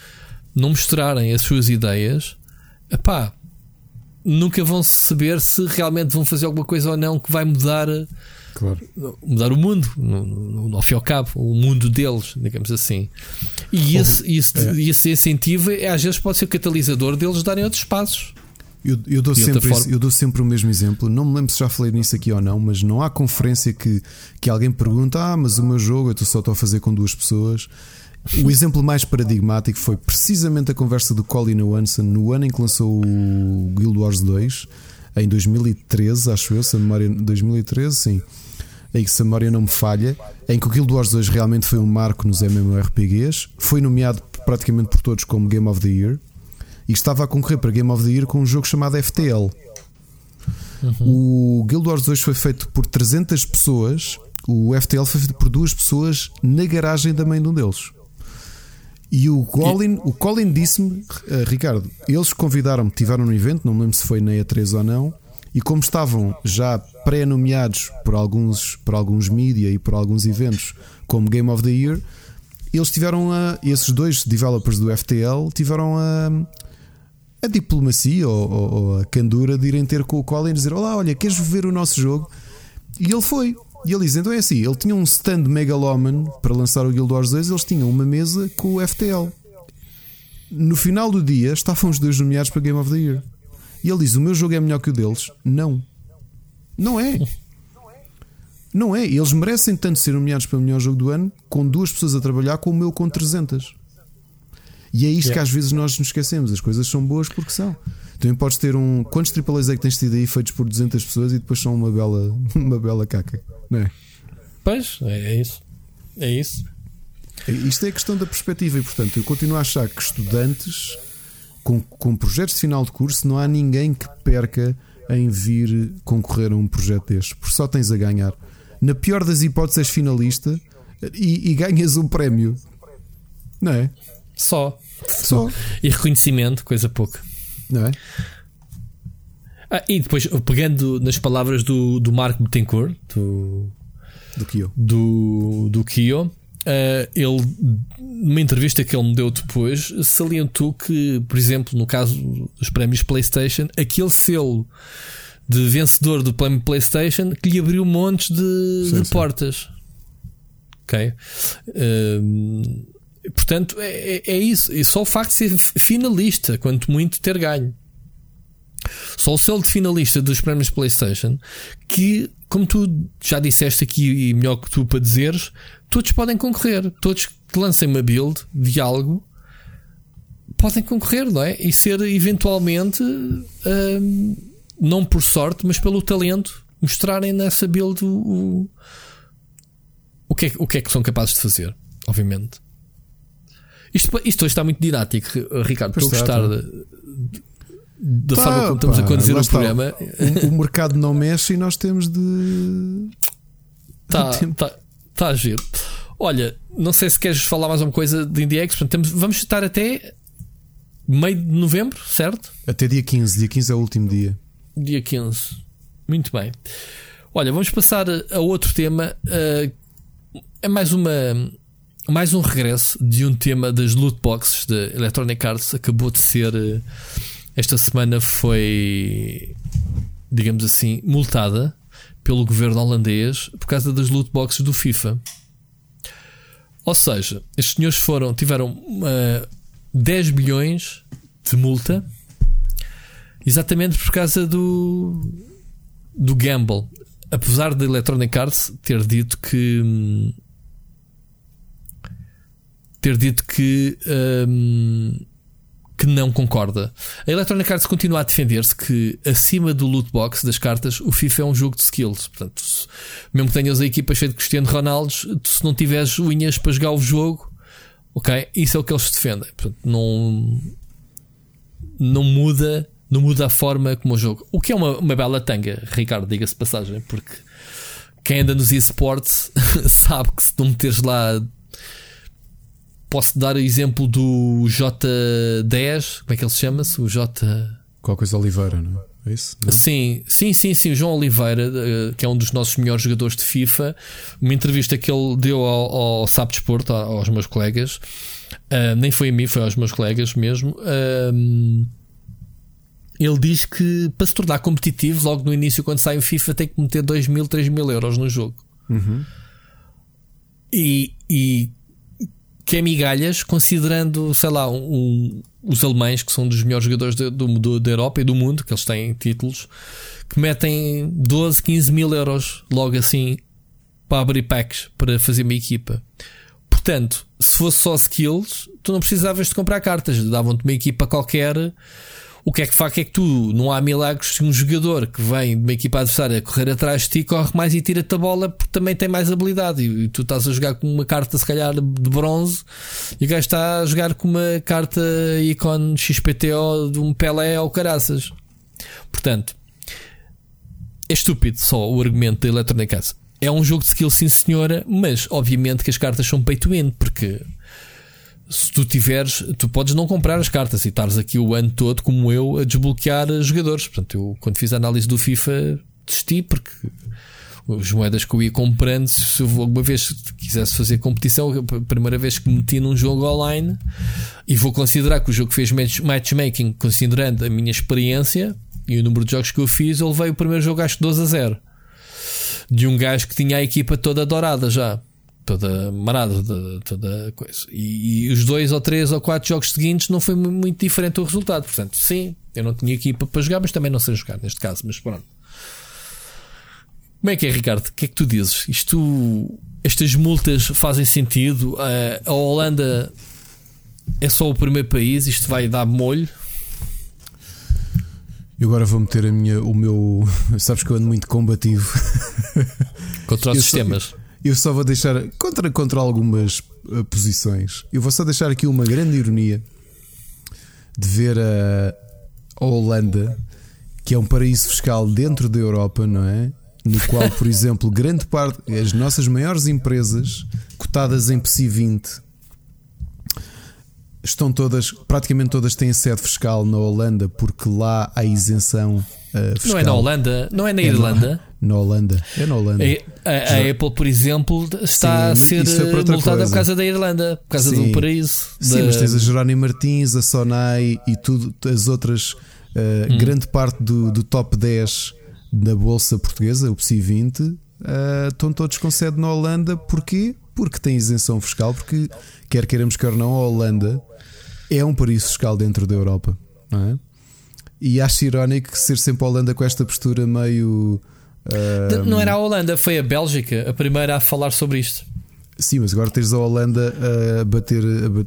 não mostrarem as suas ideias, pá, nunca vão saber se realmente vão fazer alguma coisa ou não que vai mudar claro. mudar o mundo, no, no, ao fim e ao cabo, o mundo deles, digamos assim. E esse, esse, é. esse incentivo é, às vezes pode ser catalisador deles darem outros passos. Eu, eu, dou sempre eu dou sempre o mesmo exemplo. Não me lembro se já falei nisso aqui ou não, mas não há conferência que, que alguém pergunta: Ah, mas o meu jogo eu só estou a fazer com duas pessoas. O exemplo mais paradigmático foi precisamente a conversa do Colin Johansson no ano em que lançou o Guild Wars 2, em 2013, acho eu, se a memória. 2013, sim. Em que se a memória não me falha, em que o Guild Wars 2 realmente foi um marco nos MMORPGs, foi nomeado praticamente por todos como Game of the Year e estava a concorrer para Game of the Year com um jogo chamado FTL. Uhum. O Guild Wars 2 foi feito por 300 pessoas, o FTL foi feito por duas pessoas na garagem da mãe de um deles. E o Colin, e... o Colin disse-me, uh, Ricardo, eles convidaram-me, tiveram no evento, não me lembro se foi na E3 ou não, e como estavam já pré-nomeados por alguns, por alguns mídia e por alguns eventos como Game of the Year, eles tiveram a. Esses dois developers do FTL tiveram a, a diplomacia ou, ou, ou, a candura de irem ter com o Colin e dizer: Olá, olha, queres ver o nosso jogo? E ele foi. E ele diz: Então é assim, ele tinha um stand Megaloman para lançar o Guild Wars 2, eles tinham uma mesa com o FTL. No final do dia estavam os dois nomeados para Game of the Year. E ele diz: O meu jogo é melhor que o deles? Não. Não é. Não é. Eles merecem tanto ser nomeados para o melhor jogo do ano com duas pessoas a trabalhar como o meu com 300. E é isto yeah. que às vezes nós nos esquecemos. As coisas são boas porque são. Também podes ter um. Quantos AAAs é que tens tido aí feitos por 200 pessoas e depois são uma bela, [laughs] uma bela caca? Não é? Pois, é, é isso. É isso. É, isto é a questão da perspectiva e, portanto, eu continuo a achar que estudantes com, com projetos de final de curso não há ninguém que perca em vir concorrer a um projeto deste, porque só tens a ganhar. Na pior das hipóteses, és finalista e, e ganhas um prémio, não é? Só. Só. E reconhecimento, coisa pouca. Não é? Ah, e depois, pegando nas palavras do, do Marco Betancourt, do, do Kio, do, do Kio uh, ele, numa entrevista que ele me deu depois, salientou que, por exemplo, no caso dos prémios PlayStation, aquele selo de vencedor do prémio PlayStation que lhe abriu montes de, sim, de sim. portas. Ok? Uh, Portanto, é, é, é isso. E só o facto de ser finalista, quanto muito ter ganho. Só o selo de finalista dos prémios PlayStation, que, como tu já disseste aqui, e melhor que tu para dizeres, todos podem concorrer. Todos que lancem uma build de algo podem concorrer, não é? E ser eventualmente, hum, não por sorte, mas pelo talento, mostrarem nessa build o, o, que, é, o que é que são capazes de fazer, obviamente. Isto, isto hoje está muito didático, Ricardo. Estou a gostar da tá, forma como estamos pá, a conduzir o programa. O, o, mercado não mexe e nós temos de. [laughs] Está tá, tá a giro. Olha, não sei se queres falar mais uma coisa de IndieX. Vamos estar até meio de novembro, certo? Até dia 15. Dia 15 é o último dia. Dia 15. Muito bem. Olha, vamos passar a outro tema. Uh, é mais uma mais um regresso de um tema das loot boxes da Electronic Arts acabou de ser eh, esta semana foi digamos assim multada pelo governo holandês por causa das loot boxes do FIFA. Ou seja, estes senhores foram tiveram uh, eh, 10 bilhões de multa exatamente por causa do do gamble. Apesar da Electronic Arts ter dito que hum, ter dito que, um, que não concorda. A Electronic Arts continua a defender-se que acima do loot box das cartas, o FIFA é um jogo de skills. Portanto, mesmo que tenhas a equipa cheia de Cristiano Ronaldo, se não tiveres unhas para jogar o jogo, ok? Isso é o que eles defendem. Portanto, não, não muda. Não muda a forma como o jogo. O que é uma, uma bela tanga, Ricardo, diga-se passagem, porque quem anda nos esportes [laughs] sabe que se não meteres lá Posso dar o exemplo do J10, como é que ele se chama-se? O J. Qual coisa Oliveira, não é? isso? Não? Sim, sim, sim, sim. O João Oliveira, eh, que é um dos nossos melhores jogadores de FIFA, uma entrevista que ele deu ao, ao SAP Desporto, aos meus colegas, uh, nem foi a mim, foi aos meus colegas mesmo. Uh, ele diz que para se tornar competitivo, logo no início, quando sai o FIFA, tem que meter 2 mil, 3 mil euros no jogo. Uhum. E, e que é migalhas, considerando, sei lá, um, os alemães, que são dos melhores jogadores de, do, da Europa e do mundo, que eles têm títulos, que metem 12, 15 mil euros logo assim para abrir packs para fazer uma equipa. Portanto, se fosse só skills, tu não precisavas de comprar cartas, davam-te uma equipa qualquer o que é que faz é que tu não há milagres se um jogador que vem de uma equipa adversária correr atrás de ti corre mais e tira-te a bola porque também tem mais habilidade. E, e, tu estás a jogar com uma carta, se calhar, de bronze e o gajo está a jogar com uma carta Icon XPTO de um Pelé ou caraças. Portanto, é estúpido só o argumento da Electronic Arts. É um jogo de skill, sim senhora, mas obviamente que as cartas são pay to win, porque se tu tiveres, tu podes não comprar as cartas e estares aqui o ano todo, como eu, a desbloquear jogadores. Portanto, eu quando fiz a análise do FIFA desisti porque as moedas que eu ia comprando, se eu alguma vez quisesse fazer competição, a primeira vez que meti num jogo online, e vou considerar que o jogo fez matchmaking, considerando a minha experiência e o número de jogos que eu fiz, eu levei o primeiro jogo acho que 12 a 0 de um gajo que tinha a equipa toda dourada já toda marada, toda, toda coisa. E, e, os dois ou três ou quatro jogos seguintes não foi muito diferente o resultado. Portanto, sim, eu não tinha equipa para jogar, mas também não sei jogar neste caso. Mas pronto. Como é que é, Ricardo? O que é que tu dizes? Isto, estas multas fazem sentido? A Holanda é só o primeiro país, isto vai dar molho. E agora vou meter a minha, o meu. [laughs] Sabes que eu ando muito combativo contra os sistemas. Só, eu só vou deixar contra, contra algumas uh, posições. Eu vou só deixar aqui uma grande ironia de ver a, a Holanda, que é um paraíso fiscal dentro da Europa, não é? No qual, por [laughs] exemplo, grande parte, as nossas maiores empresas cotadas em PSI 20 estão todas, praticamente todas têm sede fiscal na Holanda, porque lá há isenção fiscal. Não é na Holanda, não é na Irlanda. [laughs] Na Holanda. É na Holanda. A, a, a Apple, por exemplo, está Sim, a ser multada por causa da Irlanda, por causa Sim. do paraíso. Sim, da... mas tens a Jerónimo Martins, a Sonai e tudo, as outras, uh, hum. grande parte do, do top 10 da Bolsa Portuguesa, o PSI 20, uh, estão todos com sede na Holanda. Porquê? Porque tem isenção fiscal, porque quer queiramos quer não, a Holanda é um paraíso fiscal dentro da Europa, não é? E acho irónico ser sempre a Holanda com esta postura meio não era a Holanda, foi a Bélgica a primeira a falar sobre isto. Sim, mas agora tens a Holanda a bater,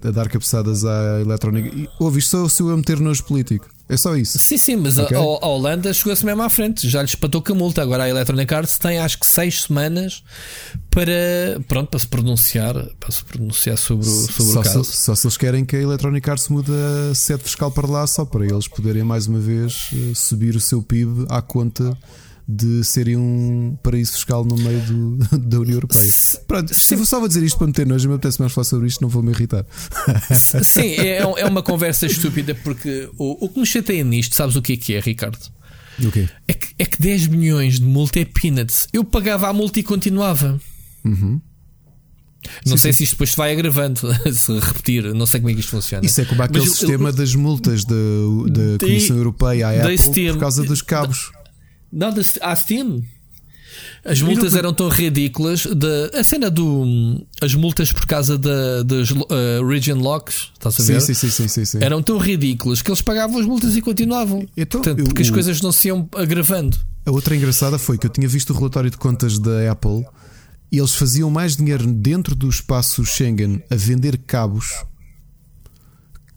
a, dar cabeçadas à eletrónica. Ouve, isto só se eu a meter nos político. É só isso. Sim, sim, mas okay? a, a, Holanda chegou-se mesmo à frente, já lhe espantou com a multa. Agora a Electronic Arts tem acho que seis semanas para, pronto, para se pronunciar, para se pronunciar sobre, o, sobre só o caso. Se, só se eles querem que a Electronic Arts mude a sede fiscal para lá, só para eles poderem mais uma vez eh, subir o seu PIB à conta de serem um paraíso fiscal no meio do, [laughs] da União Europeia. Pronto, Sim. só vou dizer isto para meter nojo, me apetece mais falar sobre isto, não vou me irritar. Sim, é, é uma conversa estúpida porque o, o que me chateia nisto, sabes o que é que é, Ricardo? O quê? É que, é que 10 milhões de multa é peanuts. Eu pagava a multa e continuava. Uhum. Não sim, sei sim. se isto depois se vai agravando, [laughs] se repetir, não sei como é que isto funciona. Isso é como aquele Mas, sistema eu, das multas da, da Comissão Europeia à Apple por causa dos cabos. Não, a Steam. As multas eram tão ridículas. De, a cena do. As multas por causa da, das uh, region locks, estás a ver? Sim, sim, sim, sim, sim, Eram tão ridículas que eles pagavam as multas e continuavam. Então, Portanto, porque eu, as coisas não se iam agravando. A outra engraçada foi que eu tinha visto o relatório de contas da Apple e eles faziam mais dinheiro dentro do espaço Schengen a vender cabos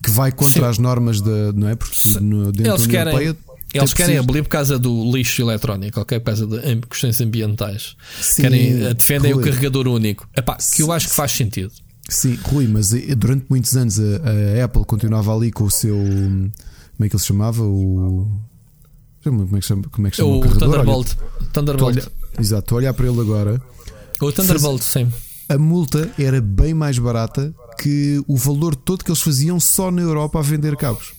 que vai contra sim. as normas da. Não é? Porque no, dentro eles da União querem, Europeia eles querem abolir por causa do lixo eletrónico, ok? Por causa de questões ambientais. Sim, querem, eh, defendem Rui. o carregador único. Epá, que eu acho que faz sentido. Sim, Rui, mas eh, durante muitos anos a, a, Apple continuava ali com o seu. Como é que ele se chamava? O. Como é que chama? Como é que chama o, o Thunderbolt. Olha, Thunderbolt. Olha, exato, estou a olhar para ele agora. O Thunderbolt, Faz... sim. A multa era bem mais barata que o valor todo que eles faziam só na Europa a vender cabos.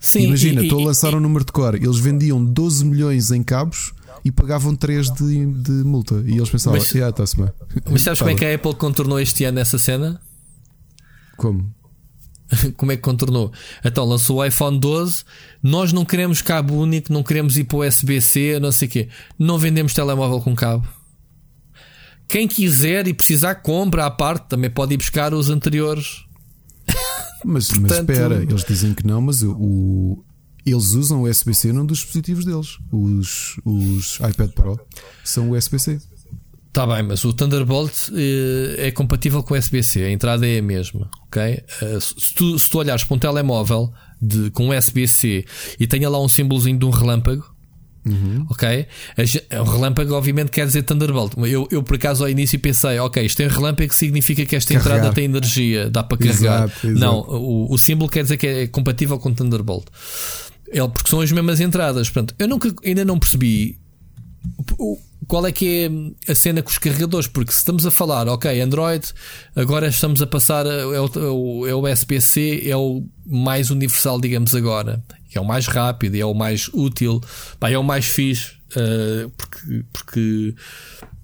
Sim, Imagina, estou a lançar e, um número de cor. Eles vendiam 12 milhões em cabos e pagavam 3 de, de multa. E eles pensavam, mas, ah, está-se bem. Mas sabes como é que a Apple contornou este ano essa cena? Como? [laughs] como é que contornou? Então lançou o iPhone 12. Nós não queremos cabo único, não queremos ir para o USB-C, não sei o quê. Não vendemos telemóvel com cabo. Quem quiser e precisar, compra à parte. Também pode ir buscar os anteriores mas, Portanto, mas espera, eles dizem que não, mas o, eles usam o USB-C num dos dispositivos deles. Os, os iPad Pro são USB-C. Está bem, mas o Thunderbolt eh, é compatível com o USB-C, a entrada é a mesma, ok? Uh, se, tu, se tu olhares para um telemóvel de, com USB-C e tenha lá um símbolozinho de um relâmpago, Uhum. Ok? O relâmpago, obviamente, quer dizer Thunderbolt. Eu, eu, por acaso, ao início pensei: ok, isto tem relâmpago, significa que esta carregar. entrada tem energia, dá para carregar. Exato, exato. Não, o, o, símbolo quer dizer que é compatível com Thunderbolt. Ele, porque são as mesmas entradas. Portanto, eu nunca, ainda não percebi qual é que é a cena com os carregadores, porque se estamos a falar, ok, Android, agora estamos a passar, é o, é o USB-C, é o mais universal, digamos agora, é o mais rápido, é o mais útil, pá, é o mais fixe. uh, porque, porque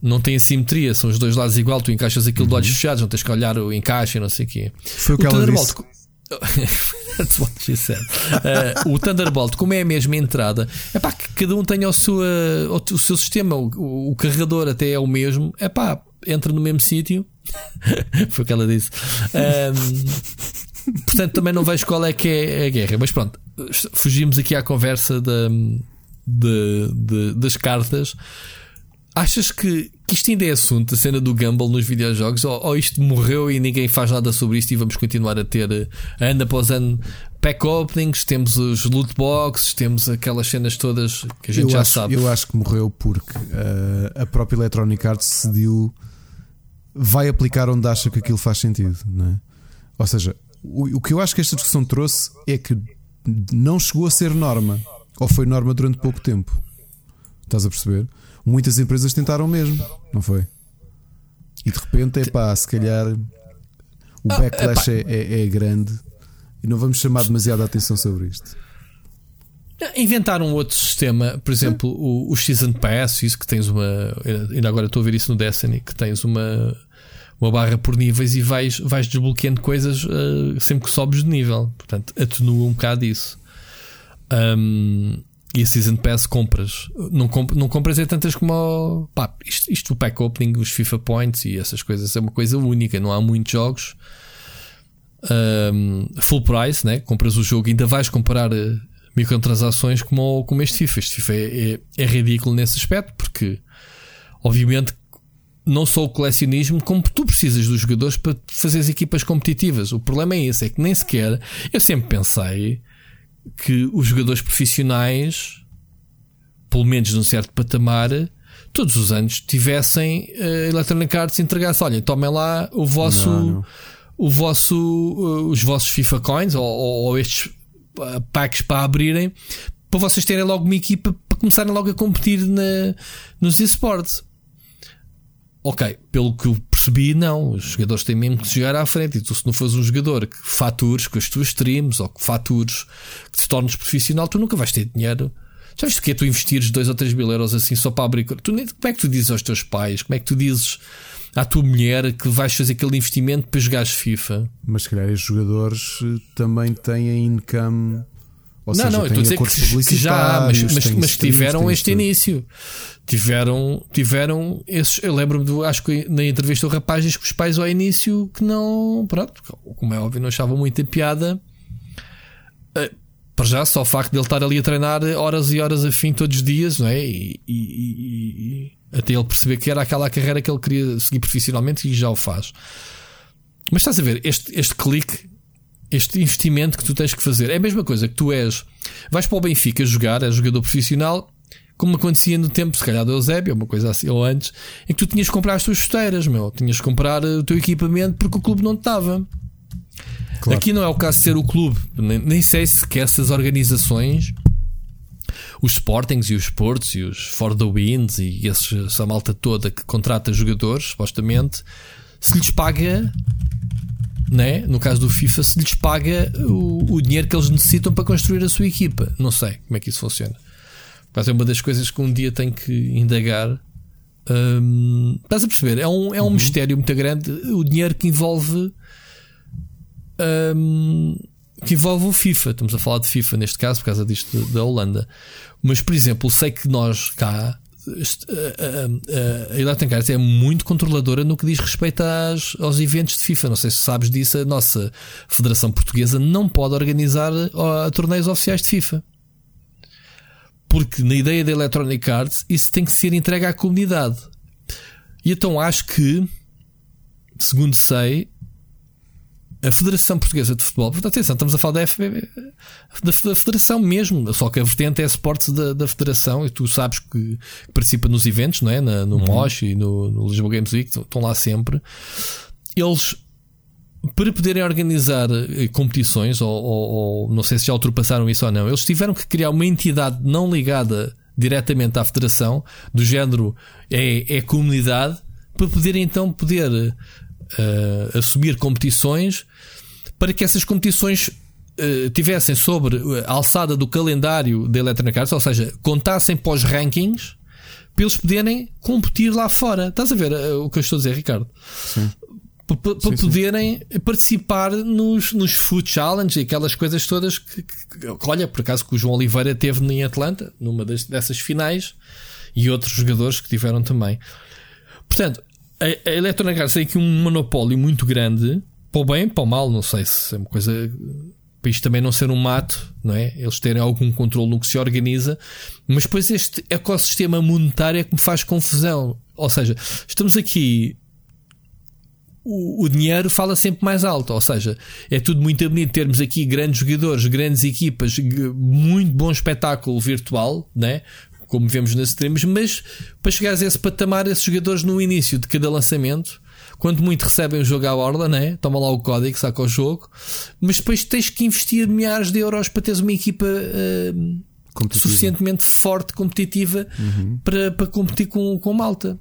não tem assimetria, são os dois lados igual, tu encaixas aquilo uhum. de olhos fechados, não tens que olhar o encaixe e não sei o quê. Foi o que o ela Thunderbolt, disse. That's what she said. Uh, o Thunderbolt, como é a mesma entrada, é pá, que cada um tenha o, sua, o, seu sistema, o, o, carregador até é o mesmo, é pá, entra no mesmo sítio. [laughs] Foi o que ela disse. Um, portanto, também não vejo qual é que é a guerra. Mas pronto, fugimos aqui à conversa de, de, das cartas. Achas que, que isto ainda é assunto, a cena do Gamble nos videojogos? Ou, ou, isto morreu e ninguém faz nada sobre isto e vamos continuar a ter eh, ano após ano pack openings, temos os loot boxes, temos aquelas cenas todas que a gente eu já acho, sabe. Eu acho que morreu porque uh, a própria Electronic Arts decidiu vai aplicar onde acha que aquilo faz sentido, não é? Ou seja, o, o que eu acho que esta discussão trouxe é que não chegou a ser norma, ou foi norma durante pouco tempo. Estás a perceber? Muitas empresas tentaram mesmo, não foi? E de repente, é pá, se calhar o ah, backlash é, é, é, grande e não vamos chamar demasiada atenção sobre isto. Inventaram um outro sistema, por exemplo, o, o Season Pass, isso que tens uma. Ainda agora estou a ver isso no Destiny, que tens uma, uma barra por níveis e vais, vais desbloqueando coisas uh, sempre que sobes de nível. Portanto, atenua um bocado isso. Um, e a Season Pass compras. Não, comp não compras é tantas como. Pá, isto, isto o pack opening, os FIFA Points e essas coisas é uma coisa única. Não há muitos jogos. Um, full price, né? compras o jogo e ainda vais comprar uh, microtransações como, como este FIFA. Este FIFA é, é, é ridículo nesse aspecto porque, obviamente, não só o colecionismo, como tu precisas dos jogadores para fazer as equipas competitivas. O problema é esse, é que nem sequer eu sempre pensei que os jogadores profissionais, pelo menos num certo patamar, todos os anos tivessem uh, Electronic Arts entregasse, olha, tomem lá o vosso, não, não. o vosso, uh, os vossos FIFA Coins ou, ou, estes uh, packs para abrirem, para vocês terem logo uma equipa para começarem logo a competir na, nos esportes. Ok, pelo que eu percebi, não. Os jogadores têm mesmo que chegar à frente. E tu, se não fores um jogador que fatures com as tuas streams ou que fatures, que te tornes profissional, tu nunca vais ter dinheiro. Já viste que é tu investires 2 ou 3 mil euros assim só para abrir? Tu, como é que tu dizes aos teus pais? Como é que tu dizes à tua mulher que vais fazer aquele investimento para jogares FIFA? Mas se calhar os jogadores eh, também têm income ou não, seja, não, eu estou a dizer que, que já, mas, mas, mas tiveram este início. Tiveram, tiveram esses. Eu lembro-me do, acho que na entrevista o rapaz diz que os pais ao início que não, pronto, como é óbvio, não achavam muita piada. Uh, para já, só o facto de ele estar ali a treinar horas e horas a fim todos os dias, não é? E, e, e, e até ele perceber que era aquela carreira que ele queria seguir profissionalmente e já o faz. Mas estás a ver, este, este clique este investimento que tu tens que fazer. É a mesma coisa que tu és. Vais para o Benfica jogar, és jogador profissional, como acontecia no tempo, se calhar do Eusébio, uma coisa assim, ou antes, em que tu tinhas que comprar as tuas chuteiras, meu. Tinhas que comprar o teu equipamento porque o clube não te dava. Claro. Aqui não é o caso de ser o clube. Nem, nem sei se quer essas organizações, os Sportings e os Sports e os For the Winds e esses, essa malta toda que contrata jogadores, supostamente, se lhes paga né? no caso do FIFA, se lhes paga o, o, dinheiro que eles necessitam para construir a sua equipa. Não sei como é que isso funciona. Mas é uma das coisas que um dia tenho que indagar. Hum, estás a perceber? É um, é um uhum. mistério muito grande o dinheiro que envolve. Hum, que envolve o FIFA. Estamos a falar de FIFA neste caso, por causa disto da Holanda. Mas, por exemplo, sei que nós cá a, Electronic Arts é muito controladora no que diz respeito às, aos eventos de FIFA. Não sei se sabes disso, a nossa Federação Portuguesa não pode organizar a, torneios oficiais de FIFA. Porque na ideia da Electronic Arts isso tem que ser entregue à comunidade. E então acho que, segundo sei, a Federação Portuguesa de Futebol, portanto, atenção, estamos a falar da da, da Federação mesmo, só que a vertente é esportes da, da Federação, e tu sabes que, que participa nos eventos, não é? Na, no uhum. MOSH e no, no Lisboa Games Week, estão lá sempre. Eles, para poderem organizar eh, competições, ou, ou, ou não sei se já ultrapassaram isso ou não, eles tiveram que criar uma entidade não ligada diretamente à Federação, do género é, é comunidade, para poderem então poder uh, assumir competições para que essas competições uh, tivessem sobre a alçada do calendário da Electronic Arts, ou seja, contassem para os rankings para eles poderem competir lá fora. Estás a ver uh, o que eu estou a dizer, Ricardo? Sim. Para, para poderem sim. participar nos, nos Food Challenge e aquelas coisas todas que, que, que, olha, por acaso que o João Oliveira teve em Atlanta, numa das, dessas finais, e outros jogadores que tiveram também. Portanto, a, a Electronic Arts tem aqui um monopólio muito grande, para o bem, para o mal, não sei se é uma coisa para isto também não ser um mato, não é? Eles terem algum controle no que se organiza, mas depois este ecossistema monetário é que me faz confusão. Ou seja, estamos aqui. O, o dinheiro fala sempre mais alto, ou seja, é tudo muito bonito termos aqui grandes jogadores, grandes equipas, muito bom espetáculo virtual, né? Como vemos nas streams, mas para chegares a esse patamar, esses jogadores no início de cada lançamento quando muito recebem o jogo à borda, né? toma lá o código, saca o jogo, mas depois tens que investir milhares de euros para teres uma equipa uh, suficientemente forte, competitiva uhum. para, para competir com, com malta.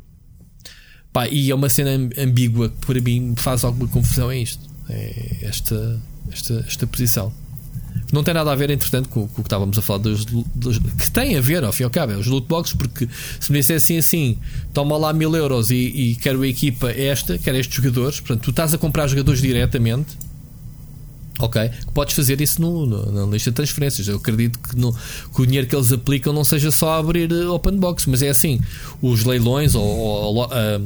Pá, e é uma cena ambígua que para mim faz alguma confusão é isto. É esta, esta, esta posição. Não tem nada a ver, entretanto, com, com o que estávamos a falar dos, dos, que tem a ver, ao fim e ao cabo, é os loot boxes, porque se me dissessem assim, toma lá mil euros e, e quero a equipa esta, quero estes jogadores, portanto, tu estás a comprar jogadores diretamente. Ok, podes fazer isso no, no, na lista de transferências. Eu acredito que, no, que, o dinheiro que eles aplicam não seja só abrir eh, open box, mas é assim: os leilões ou, ou a,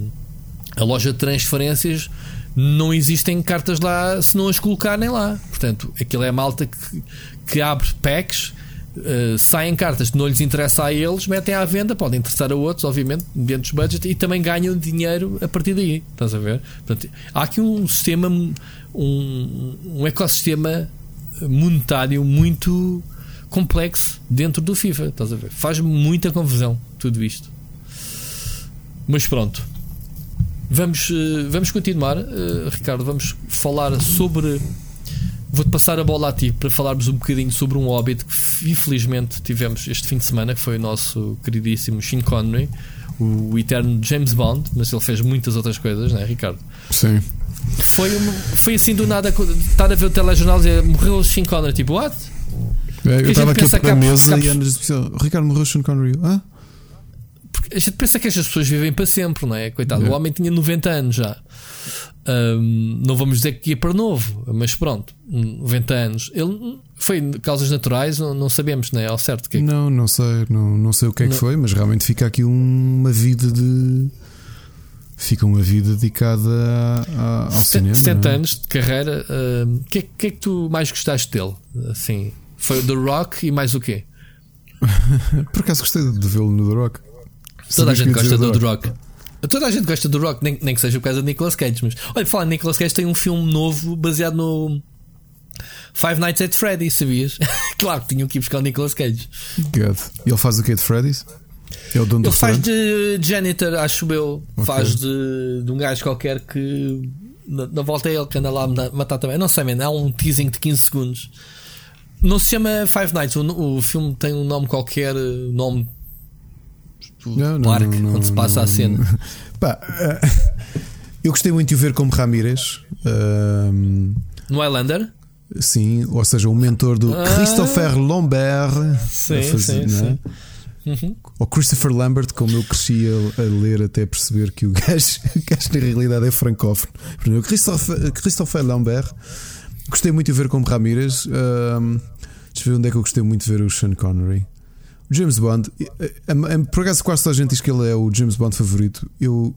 a loja de transferências não existem cartas lá se não as colocarem lá. Portanto, aquilo é a malta que, que abre packs, uh, saem cartas que não lhes interessa a eles, metem à venda, podem interessar a outros, obviamente, dentro dos budgets, e também ganham dinheiro a partir daí. Estás a ver? Portanto, há aqui um sistema, um, um ecossistema monetário muito complexo dentro do FIFA. Estás a ver? Faz muita confusão tudo isto. Mas pronto, Vamos, eh, vamos continuar, uh, Ricardo. Vamos falar sobre. Vou-te passar a bola a ti para falarmos um bocadinho sobre um Hobbit que infelizmente tivemos este fim de semana, que foi o nosso queridíssimo Sean Connery, o eterno James Bond, mas ele fez muitas outras coisas, não é, Ricardo? Sim. Foi, foi assim do nada estar a ver o telejornal e dizer morreu o Sean Connery, tipo, what? É, eu estava aqui a mesa e Ricardo morreu o Sean Connery. Ah? A gente pensa que estas pessoas vivem para sempre, não é? Coitado, é. o homem tinha 90 anos já. Um, não vamos dizer que ia para novo, mas pronto, 90 anos. Ele foi causas naturais, não, não sabemos, não é? Ao certo que é Não, não sei, não, não sei o que é que foi, mas realmente fica aqui uma vida de. Fica uma vida dedicada a, a, ao 70, cinema. 70 é? anos de carreira. O uh, que, é, que é que tu mais gostaste dele? Assim, foi o The Rock e mais o quê? [laughs] Por acaso gostei de vê-lo no The Rock. Toda a gente gosta do Rock. Toda a gente gosta do Rock, nem, nem que seja por causa de Nicolas Cage. Mas olha, falar em Nicolas Cage, tem um filme novo baseado no Five Nights at Freddy's, sabias? [laughs] claro que tinham que ir buscar o Nicolas Cage. E ele faz o que de Freddy's? É o dono ele faz de janitor, acho eu. Okay. Faz de, de um gajo qualquer que na, na, volta é ele que anda lá a matar também. Não sei, man, há um teasing de 15 segundos. Não se chama Five Nights, o, o filme tem um nome qualquer, nome do não, parque não, não, onde se passa a cena. Pá, uh, eu gostei muito de o ver como Ramírez. Uh, no Highlander? Sim, ou seja, o mentor do ah, Christopher Lambert. Sim, fazer, sim, sim. Uhum. Ou Christopher Lambert, como eu cresci a, a, ler até perceber que o gajo, [laughs] o gajo na realidade é francófono. Christopher, Christopher Lambert, gostei muito de ver como Ramírez. Uh, deixa eu ver onde é que eu gostei muito de ver o Sean Connery. James Bond, por acaso quase toda a gente diz que ele é o James Bond favorito. Eu,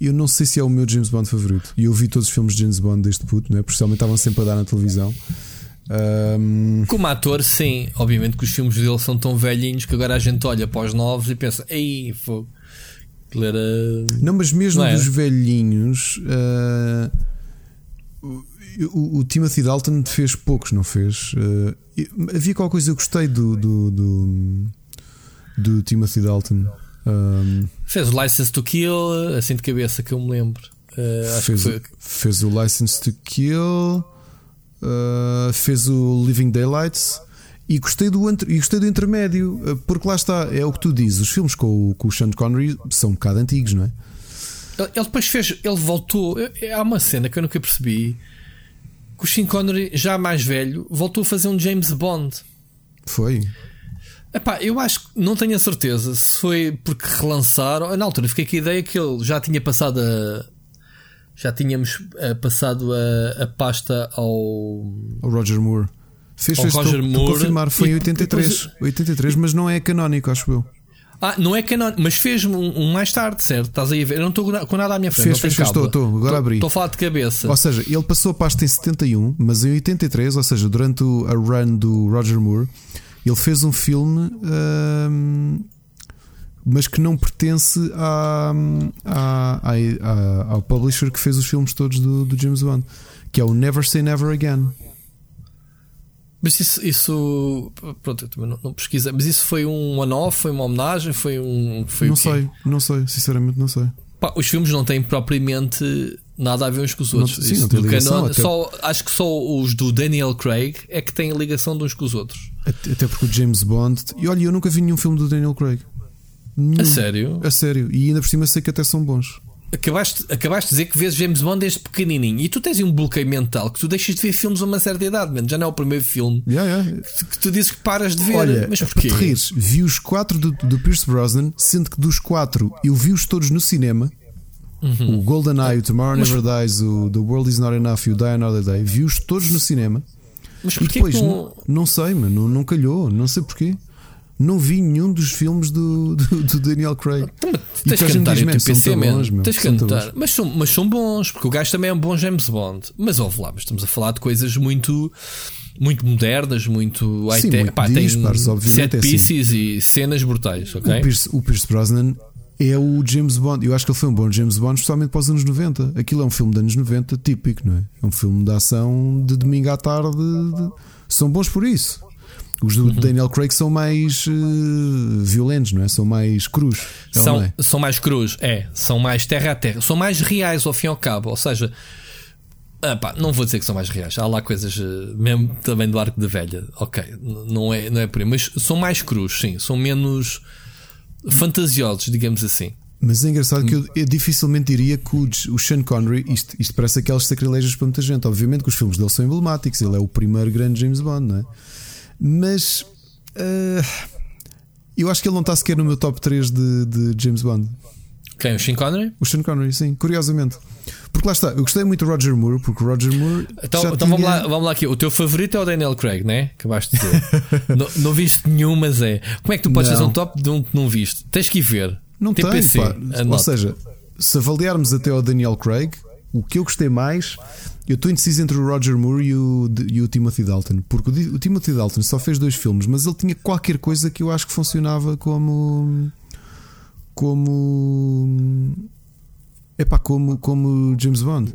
eu não sei se é o meu James Bond favorito. E eu vi todos os filmes de James Bond deste puto, não é? Porque estavam sempre a dar na televisão. Um... Como ator, sim. Obviamente que os filmes dele são tão velhinhos que agora a gente olha para os novos e pensa, ei, fogo. Era... Não, mas mesmo não dos velhinhos. Uh o, o, Timothy Dalton fez poucos, não fez? Uh, havia qualquer coisa que eu gostei do, do, do, do Timothy Dalton. Um, fez o License to Kill, assim de cabeça que eu me lembro. Uh, fez, foi... fez, o License to Kill, uh, fez o Living Daylights. E gostei, do, e gostei do intermédio, porque lá está, é o que tu dizes. Os filmes com, com o Sean Connery são um bocado antigos, não é? Ele depois fez, ele voltou. Há uma cena que eu nunca percebi que o Sean Connery, já mais velho, voltou a fazer um James Bond. Foi. Epá, eu acho que não tenho a certeza se foi porque relançaram. Na altura fiquei com a ideia que ele já tinha passado a. Já tínhamos uh, passado a, a, pasta ao. O Roger Moore. Fez, fez Roger estou, Moore. confirmar, foi E em 83. depois- 83, mas não é canónico, acho eu. Ah, não é canon, mas fez um, um mais tarde, certo? Estás aí a ver? Eu não estou com nada à minha frente. Fez, fez, fez, estou, estou, agora abri. Estou a falar de cabeça. Ou seja, ele passou a pasta em 71, mas em 83, ou seja, durante a run do Roger Moore, ele fez um filme, ahm, mas que não pertence à- à- à- ao publisher que fez os filmes todos do, do James Bond, que é o Never Say Never Again. Mas isso, isso pronto, eu também não, não pesquisei. Mas isso foi um one-off, foi uma homenagem, foi um. Foi não sei, não sei, sinceramente não sei. Pá, os filmes não têm propriamente nada a ver uns com os Não- outros. sim, Isso não tem ligação, canon- até- só, acho que só os do Daniel Craig é que têm ligação de uns com os outros. Até até porque o James Bond. E olha, eu nunca vi nenhum filme do Daniel Craig. Nenhum. A sério? A sério. E ainda por cima sei que até são bons. Acabaste, acabaste de dizer que vês James Bond desde pequenininho e tu tens um bloqueio mental que tu deixas de ver filmes a uma certa idade, mano. já não é o primeiro filme Yeah, yeah. que tu dizes que paras de ver. Olha, mas para porquê? te rires, vi os quatro do, do Pierce Brosnan, sendo que dos quatro eu vi-os todos no cinema. O GoldenEye, o Tomorrow Uhum. Mas- Never Dies, o The World Is Not Enough e o Die Another Day, vi-os todos no cinema. Mas E depois, que não, não. não sei, mano, não, não calhou, não sei porquê. Não vi nenhum dos filmes do, do, do Daniel Craig. E Tens depois que me anotar diz, aí o "Man, teu são PC, tão man. bons, meu, Tens que bons." Mas são, mas são bons, porque o gajo também é um bom James Bond. Mas ouve lá, mas estamos a falar de coisas muito. Muito modernas, muito Sim, high-tech. muito Pá, tem dispares, set é assim. pieces e cenas brutais, ok? O, Pierce, o Pierce Brosnan é o James Bond. Eu acho que ele foi um bom James Bond, especialmente para os anos 90. Aquilo é um filme de anos 90 típico, não é? É um filme de ação de domingo à tarde. de- São bons por isso. Os Uhum. do Daniel Craig são mais eh, violentos, não é? São mais crus. Então, São, é? são mais crus, é, são mais terra a terra, são mais reais ao fim e ao cabo. Ou seja, ah, pá, não vou dizer que são mais reais, há lá coisas eh, mesmo também do arco da velha, ok, não é, não é por aí, mas são mais crus, sim, são menos fantasiosos, digamos assim. Mas é engraçado que eu, eu dificilmente diria que o, o Sean Connery, isto, isto parece aqueles sacrilégios para muita gente. Obviamente que os filmes dele são emblemáticos, ele é o primeiro grande James Bond, não é? Mas ah, eu acho que ele não está sequer no meu top 3 de, de James Bond. Quem? O Sean Connery? O Sean Connery, sim, curiosamente. Porque lá está, eu gostei muito do Roger Moore, porque o Roger Moore. Então, então tinha... vamos, lá, vamos lá aqui. O teu favorito é o Daniel Craig, né? Acabaste de dizer. [laughs] não, não viste nenhum, mas é. Como é que tu podes Não. fazer um top de um que não viste? Tens que ir ver. Não tem, TPC, pá. Ou seja, se avaliarmos até ao Daniel Craig, o que eu gostei mais, eu estou indeciso entre o Roger Moore e o, e o Timothy Dalton. Porque o, Timothy Dalton só fez dois filmes, mas ele tinha qualquer coisa que eu acho que funcionava como. como. Epá, como, como James Bond.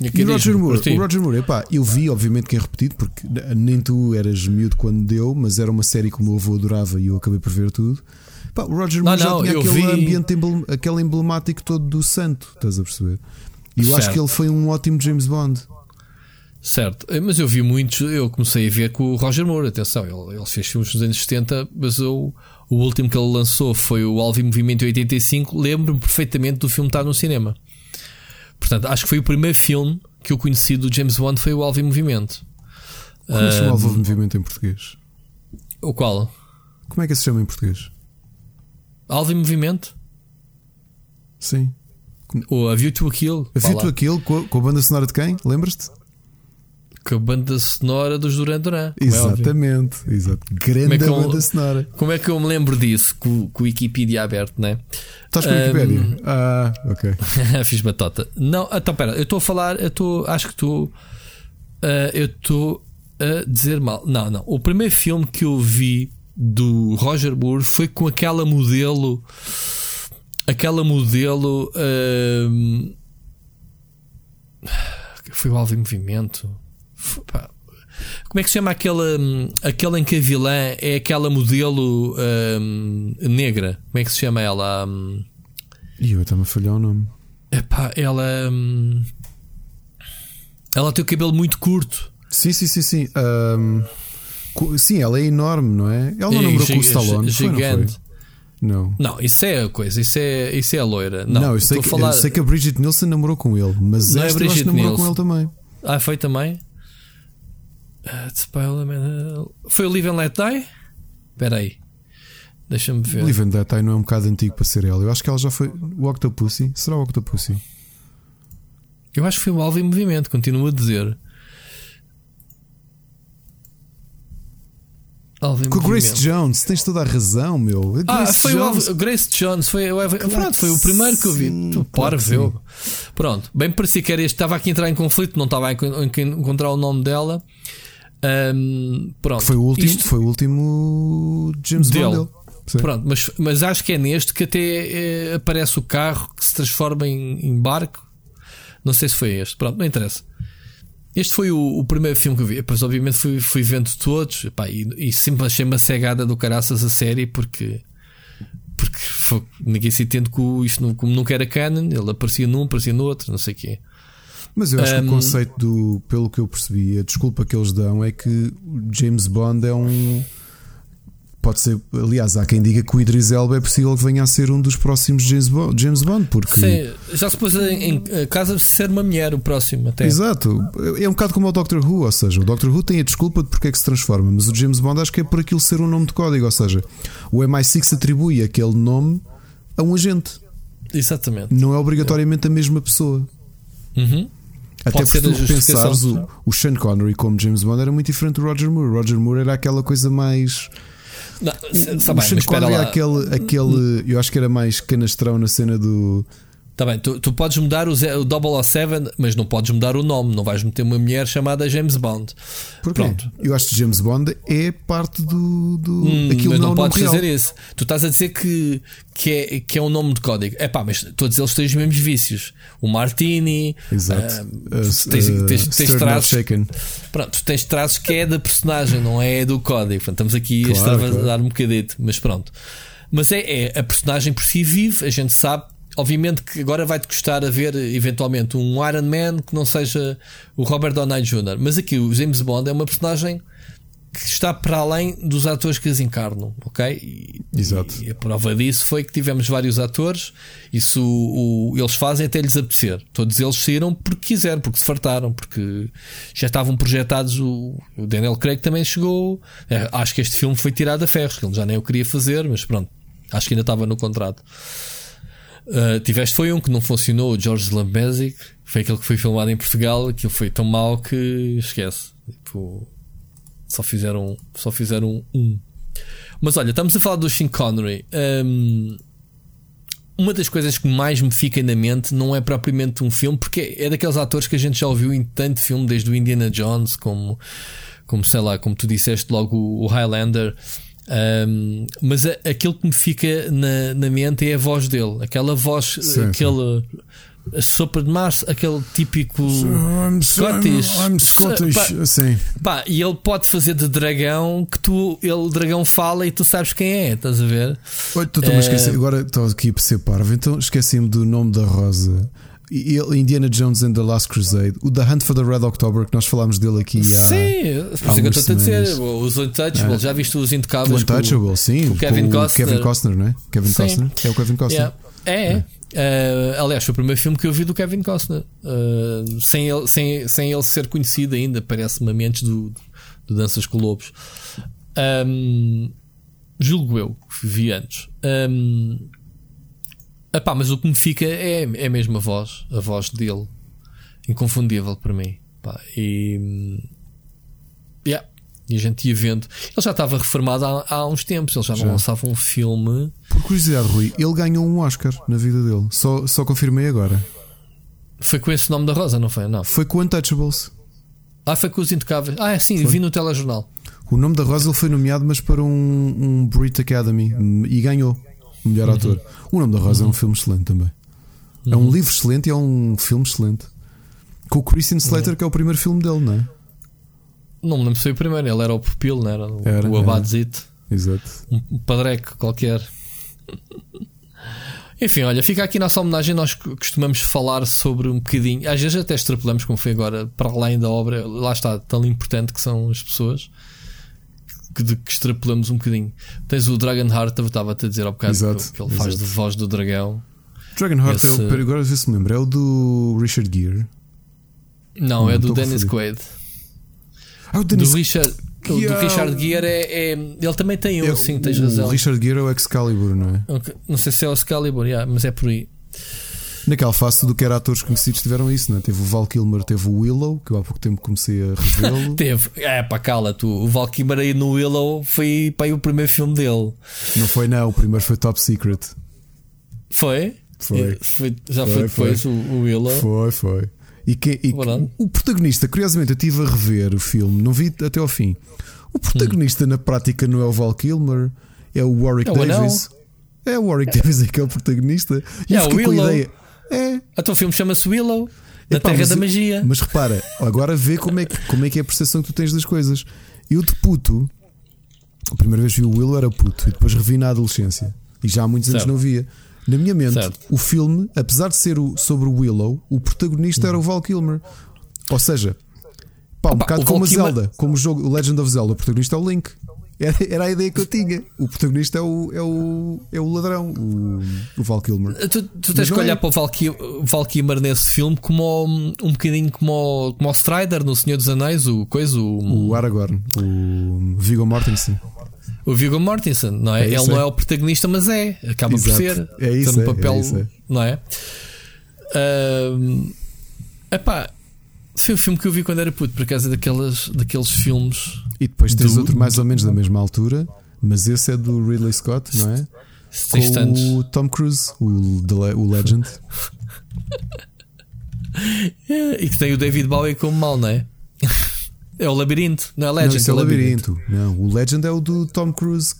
E E o Roger Moore, o Roger Moore, epá, eu vi, obviamente, que é repetido, porque nem tu eras miúdo quando deu, mas era uma série que o meu avô adorava e eu acabei por ver tudo. Pá, o Roger Não, Moore não, já tinha eu aquele vi- ambiente, aquele emblemático todo do santo, estás a perceber? E eu acho Certo. que ele foi um ótimo James Bond. Certo, Eh, mas eu vi muitos, eu comecei a ver com o Roger Moore, atenção, ele, ele fez filmes nos anos 70, mas eu, o último que ele lançou foi o Alvo em Movimento em 85, lembro-me perfeitamente do filme estar no cinema. Portanto, acho que foi o primeiro filme que eu conheci do James Bond foi o Alvo em Movimento. Como é que se chama o Alvo Movimento em português? O qual? Como é que se chama em português? Alvo em Movimento? Sim. Ou A View to a Kill? A viu lá. tu aquilo com a, com a banda sonora de quem? Lembras-te? Com a banda sonora dos Duran Duran. é. Exatamente. Exato. Grande é eu- banda sonora. Como é que eu me lembro disso com, com o Wikipedia aberto, né? Estás com a Um, Wikipédia? Ah, ok. [laughs] Fiz batota. Não, então pera, eu estou a falar, eu estou, acho que estou, ah, eu estou a dizer mal. Não, não. O primeiro filme que eu vi do Roger Moore foi com aquela modelo, aquela modelo, ahm, foi o Alvo em Movimento. Foi. Como é que se chama aquela, hum, aquela em que a vilã é aquela modelo ahm, negra? Como é que se chama ela? Hum, E eu estava a falhar o nome. Epá, ela. hum, Ela tem o cabelo muito curto. Sim, sim, sim, sim. Co- sim, ela é enorme, não é? Ela não E namorou com o gi- Stallone. gi- foi, não. Não. Isso é a coisa, isso é, isso é a loira. Não, Não, eu, sei que, a falar. eu sei que a Bridget Nielsen namorou com ele, mas Não é esta eu que Bridget namorou com ele também. Ah, foi também? Uh, foi o Live and Let Die? Espera aí. Deixa-me ver. Live and Let Die não é um bocado antigo para ser ela. Eu acho que ela já foi. O Octopussy? Será o Octopussy? Eu acho que foi o Alvo em Movimento, continuo a dizer. Alvin Com Grace Jones, tens toda a razão, meu. ah, foi Jones. o Grace Jones, foi, o claro pronto, foi o primeiro que eu vi. Sim, tu claro. Pronto, bem parecia que era este. Estava aqui a entrar em conflito, não estava a encontrar o nome dela. Um, pronto. Foi o último, Isto... foi o último James dele. Bond. Pronto, mas, mas acho que é neste que até é, aparece o carro que se transforma em, em barco. Não sei se foi este. Pronto, não interessa. Este foi o, o, primeiro filme que eu vi. Depois, obviamente, fui, fui vendo todos epá, e, e, sempre achei uma cegada do caraças a série porque, porque foi, ninguém se entende que isto não, como nunca era canon, ele aparecia num, aparecia no outro, não sei o quê. Mas eu acho um, que o conceito do, pelo que eu percebi, a desculpa que eles dão é que James Bond é um pode ser, aliás, há quem diga que o Idris Elba é possível que venha a ser um dos próximos James Bond, James Bond porque Sim, já se pôs em, em casa ser uma mulher o próximo até. Exato, é um bocado como o Doctor Who, ou seja, o Doctor Who tem a desculpa de porque é que se transforma, mas o James Bond acho que é por aquilo ser um nome de código, ou seja, o MI6 atribui aquele nome a um agente. Exatamente. Não é obrigatoriamente a mesma pessoa. Uhum. Até Pode porque tu pensares o, o Sean Connery como James Bond era muito diferente do Roger Moore. Roger Moore era aquela coisa mais não, o, bem, espera lá. Aquele, aquele, eu acho que era mais canastrão na cena do Está bem, tu, tu podes mudar o, o 007, mas não podes mudar o nome. Não vais meter uma mulher chamada James Bond. Porquê? Pronto. Eu acho que James Bond é parte do. do hum, aquilo mas não, não podes fazer isso. Tu estás a dizer que, que, é, que é um nome de código. É pá, mas todos eles têm os mesmos vícios. O Martini. Exato. Uh, uh, tens, tens, tens traços. Pronto, tens traços que é da personagem, não é do código. Portanto, estamos aqui claro, a extravasar claro. um bocadito, mas pronto. Mas é, é a personagem por si vive, a gente sabe Obviamente que agora vai-te custar a ver eventualmente um Iron Man que não seja o Robert Downey Jr. Mas aqui o James Bond é uma personagem que está para além dos atores que as encarnam, ok? E, Exato. E a prova disso foi que tivemos vários atores, isso o, o, eles fazem até lhes apetecer. Todos eles saíram porque quiseram, porque se fartaram, porque já estavam projetados. O, o Daniel Craig também chegou. É, acho que este filme foi tirado a ferros, que ele já nem o queria fazer, mas pronto, acho que ainda estava no contrato. Uh, tiveste foi um que não funcionou, o George Lambesic, foi aquele que foi filmado em Portugal, aquilo foi tão mau que esquece. Tipo, só fizeram, só fizeram um. Mas olha, estamos a falar do Sean Connery. Um, uma das coisas que mais me fica na mente não é propriamente um filme, porque é daqueles atores que a gente já ouviu em tanto filme, desde o Indiana Jones, como, como sei lá, como tu disseste logo, o Highlander. Um, mas a, aquilo que me fica na, na mente é a voz dele, aquela voz, sim, aquele sim. sopa de março, aquele típico I'm, Scottish. I'm, I'm Scottish, pá, sim. Pá, e ele pode fazer de dragão que tu, ele dragão fala e tu sabes quem é, estás a ver? Oi, tu, uh, esqueci, agora estou aqui a ser parvo, então esqueci-me do nome da Rosa. Indiana Jones and the Last Crusade, o The Hunt for the Red October, que nós falámos dele aqui há. Sim, por isso que eu estou a dizer, os Untouchables, é. já viste os Intocáveis? Untouchable, com, sim, com o Kevin Costner. Kevin Costner, não é? Kevin sim. Costner, é o Kevin Costner. Yeah. É, é. Uh, aliás, foi o primeiro filme que eu vi do Kevin Costner, uh, sem, ele, sem, sem ele ser conhecido ainda, parece-me a mentes do, do Danças com Lobos. Um, julgo eu, vi antes. Um, Epá, mas o que me fica é, é mesmo a voz, a voz dele. Inconfundível para mim. Epá, e. Yeah. E a gente ia vendo. Ele já estava reformado há, há uns tempos, ele já, já. não lançava um filme. Por curiosidade, Rui, ele ganhou um Oscar na vida dele. Só, só confirmei agora. Foi com esse nome da Rosa, não foi? Não. Foi com Untouchables. Ah, foi com os Intocáveis. Ah, é sim, foi. vi no telejornal. O nome da Rosa ele foi nomeado, mas para um, um Brit Academy e ganhou melhor uhum. ator. O Nome da Rosa uhum. é um filme excelente também. Uhum. É um uhum. livro excelente e é um filme excelente. Com o Christian Slater, uhum. que é o primeiro filme dele, não é? Não me lembro se foi o primeiro, ele era o pupilo, não era? era o Abadzito. Exato. Um padreco qualquer. Enfim, olha, fica aqui nossa homenagem. Nós costumamos falar sobre um bocadinho, às vezes até extrapolamos, como foi agora, para além da obra. Lá está, tão importante que são as pessoas que, de, que extrapolamos um bocadinho. Tens o Dragonheart, estava-te a dizer há bocado exato, que, que, ele exato. faz de voz do dragão. Dragonheart Esse... é o. Agora ver se me lembro, é o do Richard Gere. Não, é do Dennis Quaid. Ah, o Do Dennis Richard, o do. Richard Gere é, é- Ele também tem um, é sim, o- tens o razão. Richard Gere é o Excalibur, não é? Não sei se é o Excalibur, yeah, mas é por aí. Naquela face do que era atores conhecidos tiveram isso, não é? Teve o Val Kilmer, teve o Willow, que eu há pouco tempo comecei a revê-lo. [laughs] Teve, é pá, cala tu. O Val Kilmer aí no Willow foi para aí o primeiro filme dele. não foi, não, o primeiro foi Top Secret. Foi? Foi. É, foi- já Foi, foi depois O, o Willow. Foi, foi. E, que, e o protagonista, curiosamente, eu estive a rever o filme, não vi até ao fim. O protagonista na prática não é o Val Kilmer, é o Warwick É. Davis. É o Warwick Davis é que é o protagonista. E É eu fiquei com a ideia. É, Então o filme chama-se Willow. Na Epá, Terra mas- da Magia. Mas repara, agora vê como é, que, como é que é a percepção que tu tens das coisas. Eu de puto, a primeira vez que vi o Willow era puto e depois revi na adolescência. E já há muitos anos Certo. não via. Na minha mente, Certo. o filme, apesar de ser o- sobre o Willow, o protagonista era o Val Kilmer. Ou seja, pá, um Opa, bocado como a Kilmer- Zelda, como o jogo Legend of Zelda, o protagonista é o Link. Era, era a ideia que eu tinha. O protagonista é o, é o, é o ladrão, o, o Val Kilmer. Tu, tu tens que é. olhar para o Val, Val Kilmer nesse filme como um bocadinho como o, como o Strider no Senhor dos Anéis, o coisa, o, O Aragorn, o Viggo Mortensen. o Viggo Mortensen, não é? É Ele não é. é o protagonista, mas é, acaba por Exato. ser. É isso, Está no é, é papel, é. não é? Ahm, epá, foi um filme que eu vi quando era puto, por acaso é daquelas, daqueles filmes E depois tens Do- outro mais ou menos da mesma altura, mas esse é do Ridley Scott, não é? Com o Tom Cruise, o, o Legend. [laughs] E que tem o David Bowie como mal, não é? [laughs] É o Labirinto, não é não, Legend, esse é o Labirinto. Labirinto. Não, o Legend é o do Tom Cruise.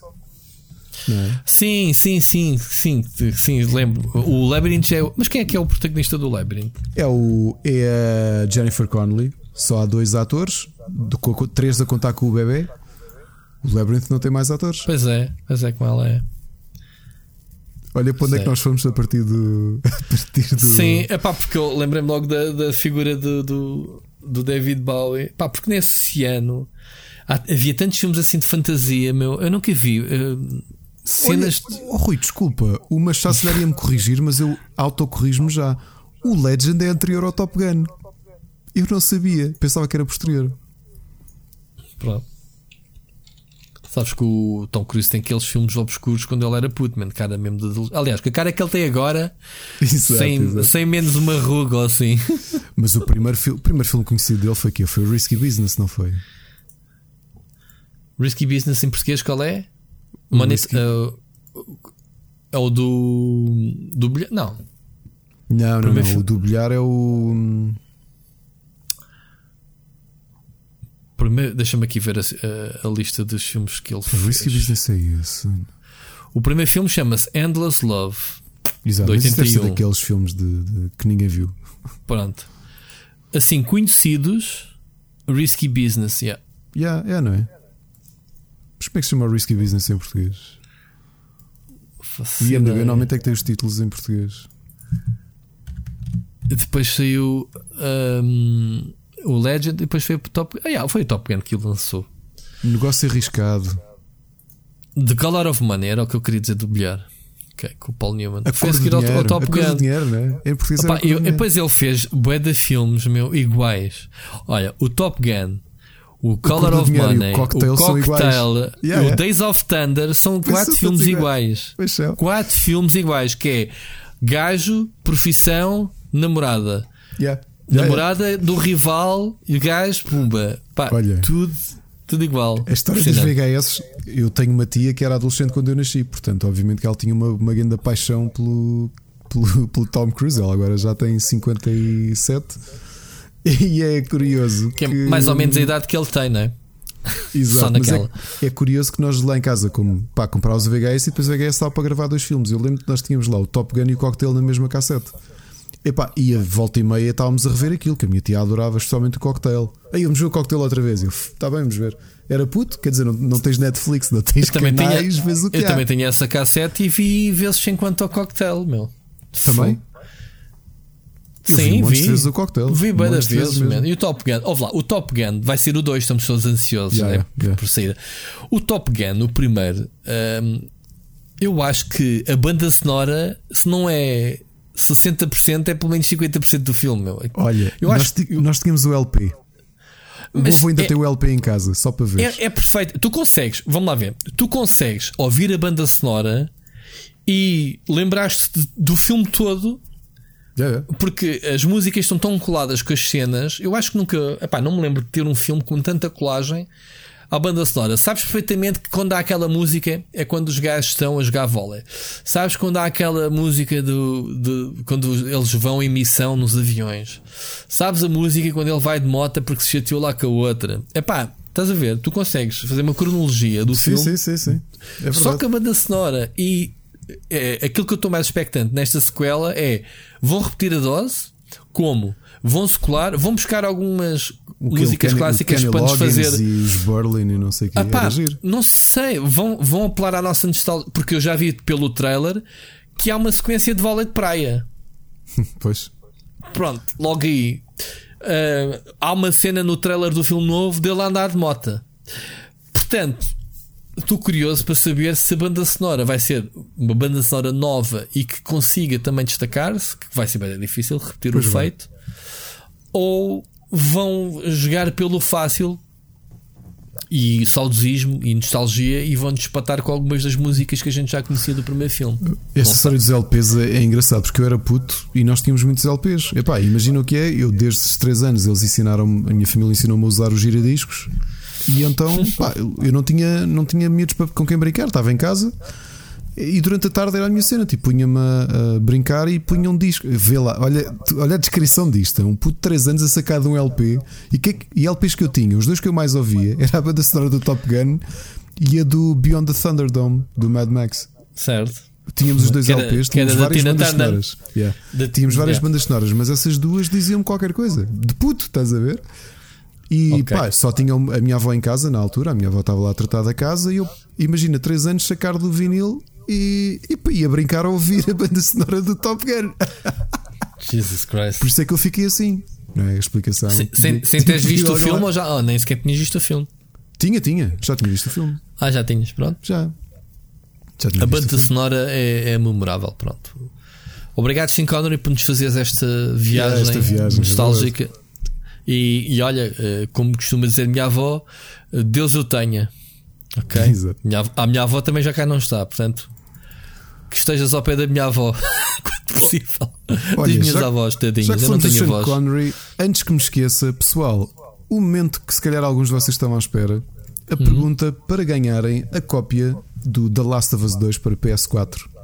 É? Sim, sim, sim, sim, sim, lembro. O Labyrinth é. Mas quem é que é o protagonista do Labyrinth? É, o, é a Jennifer Connelly. Só há dois atores, do, três a contar com o bebê. O Labyrinth não tem mais atores. Pois é, pois é como ela é. Olha para onde é que nós fomos a partir do. [laughs] A partir do Sim, é pá, porque eu lembrei-me logo da, da figura do, do, do David Bowie. Pá, porque nesse ano havia tantos filmes assim de fantasia, meu. Eu nunca vi eh, cenas. Olha, oh, Rui, desculpa, o Machado daria-me corrigir, mas eu autocorrijo-me já. O Legend é anterior ao Top Gun. Eu não sabia, pensava que era posterior. Pronto. Sabes que o Tom Cruise tem aqueles filmes obscuros quando ele era puto, man, cara mesmo de. Aliás, com a cara que ele tem agora, [laughs] Exato, sem, exato. sem menos uma ruga ou assim. [laughs] Mas o primeiro, o primeiro filme conhecido dele foi aqui, foi o Risky Business, não foi? Risky Business em português qual é? Money, eh, é o do. do bilhete? Não. Não, não, não. O do bilhar é o. Primeiro, deixa-me aqui ver a, a- a lista dos filmes que ele O Risky fez. Business é esse. O primeiro filme chama-se Endless Love. Exato, De mas isso deve ser 81. daqueles filmes de, de- que ninguém viu. Pronto. Assim, conhecidos. Risky Business, yeah. Yeah, é, não é? Mas como é que se chama Risky Business em português? Faço IMDb ideia. normalmente é que tem os títulos em português. Depois saiu hum, o Legend e depois foi o Top Ah, yeah, foi o Top Gun que o lançou. Negócio arriscado. The Color of Money era o que eu queria dizer do bilhar. Ok, com o Paul Newman. A foi a seguir ao, Top do Gun. dinheiro, né? Em português Opa, era a cor do eu- dinheiro. depois ele fez bué de filmes meu, iguais. Olha, o Top Gun, o Color of Dinheiro e o Money, Cocktail o são iguais. Cocktail Yeah, e yeah. o Days of Thunder são Pois quatro filmes iguais. Pois são. Quatro filmes iguais, que é gajo, profissão, namorada. Yeah. Namorada do rival e gajo, pumba. Pá, Olha. tudo, tudo igual. A história Impressionante. VHS, eu tenho uma tia que era adolescente quando eu nasci, portanto, obviamente que ela tinha uma, uma grande paixão pelo, pelo, pelo Tom Cruise. Ela agora já tem 57 [laughs] e é curioso. Que é que- mais ou menos a idade que ele tem, não é? [laughs] Exato, só é, naquela. é curioso que nós lá em casa, como pá, comprámos o VHS e depois o VHS estava para gravar dois filmes. Eu lembro que nós tínhamos lá o Top Gun e o Cocktail na mesma cassete. Epá, e a volta e meia estávamos a rever aquilo, que a minha tia adorava, especialmente o cocktail. Aí vamos ver o cocktail outra vez. E Eu, está bem, vamos ver. Era puto, quer dizer, não, não tens Netflix, não tens Eu também canais, tinha, vês o que eu há. também tinha essa cassete e vi vezes enquanto ao cocktail, meu. Também? Eu vi Sim, vi. de vezes o cocktail. Vi de vezes, man. E o Top Gun, ouve lá, o Top Gun vai ser o 2, estamos todos ansiosos Yeah, né, yeah, por sair. O Top Gun, o primeiro, hum, eu acho que a banda sonora, se não é 60%, é pelo menos 50% do filme, meu. Olha, eu nós, acho nós tínhamos o LP. Mas vou ainda é, ter o LP em casa, só para ver. É, é, perfeito. Tu consegues, vamos lá ver, tu consegues ouvir a banda sonora e lembrar-te do filme todo. Yeah, yeah. Porque as músicas estão tão coladas com as cenas. Eu acho que nunca. Epá, não me lembro de ter um filme com tanta colagem à banda sonora. Sabes perfeitamente que quando há aquela música é quando os gajos estão a jogar vôlei. Sabes quando há aquela música do, de, quando eles vão em missão nos aviões. Sabes a música quando ele vai de moto porque se chateou lá com a outra. É pá, estás a ver? Tu consegues fazer uma cronologia do sim, filme. Sim, sim, sim. É só que a banda sonora e é, aquilo que eu estou mais expectante nesta sequela é vão repetir a dose. Como? Vão-se colar, vão buscar algumas músicas Kenny, clássicas para nos fazer. E os Berlin e não sei o que. Ah, pá, não sei, vão, vão apelar à nossa nostalgia. Porque eu já vi pelo trailer que há uma sequência de vôlei de praia. [laughs] pois. Pronto, logo aí. Uh, há uma cena no trailer do filme novo dele a andar de mota. Portanto, estou curioso para saber se a banda sonora vai ser uma banda sonora nova e que consiga também destacar-se, que vai ser bem difícil repetir pois o vai. feito, ou vão jogar pelo fácil e saudosismo e nostalgia e vão despatar com algumas das músicas que a gente já conhecia do primeiro filme. Essa história dos LPs é, é engraçado porque eu era puto e nós tínhamos muitos LPs. Epá, imagina o que é, eu desde os 3 anos eles ensinaram a minha família ensinou-me a usar os giradiscos e então pá, eu não tinha, não tinha miúdos com quem brincar, estava em casa e durante a tarde era a minha cena, tipo, punha-me a, brincar e punha um disco. Vê lá, olha, olha a descrição disto: um puto de 3 anos a sacar de um LP. E, que, e LPs que eu tinha, os dois que eu mais ouvia, [laughs] era a banda sonora do Top Gun e a do Beyond the Thunderdome, do Mad Max. Certo. Tínhamos os dois era, LPs, tínhamos várias bandas sonoras. Yeah. Tínhamos várias yeah. bandas sonoras, mas essas duas diziam qualquer coisa. De puto, estás a ver? E okay. pá, só tinha a minha avó em casa na altura, a minha avó estava lá a tratar da casa e eu, imagina, 3 anos sacar do vinil e, e ia brincar a ouvir [laughs] a banda sonora do Top Gun. [laughs] Jesus Christ. Por isso é que eu fiquei assim. Não é a explicação. Sem, sem, sem teres visto o [laughs] filme ou já? Oh, nem sequer tinhas visto o filme. Tinha, tinha. Já tinha visto o filme. Ah, já tinhas, pronto. Já. já a banda sonora é, é, memorável, pronto. Obrigado, Sean Connery, por nos fazeres esta viagem, esta viagem nostálgica. E, e, olha, eh, como costuma dizer minha avó, eh, Deus eu tenha. Ok? [laughs] Exato. Minha, a minha avó também já cá não está, portanto, que estejas ao pé da minha avó [laughs] quanto possível. Olha, Diz minhas já, avós, tadinhas, eu não tenho voz. Connery, antes que me esqueça, pessoal, o momento que se calhar alguns de vocês estão à espera, a hum. pergunta para ganharem a cópia do The Last of Us 2 para PS4.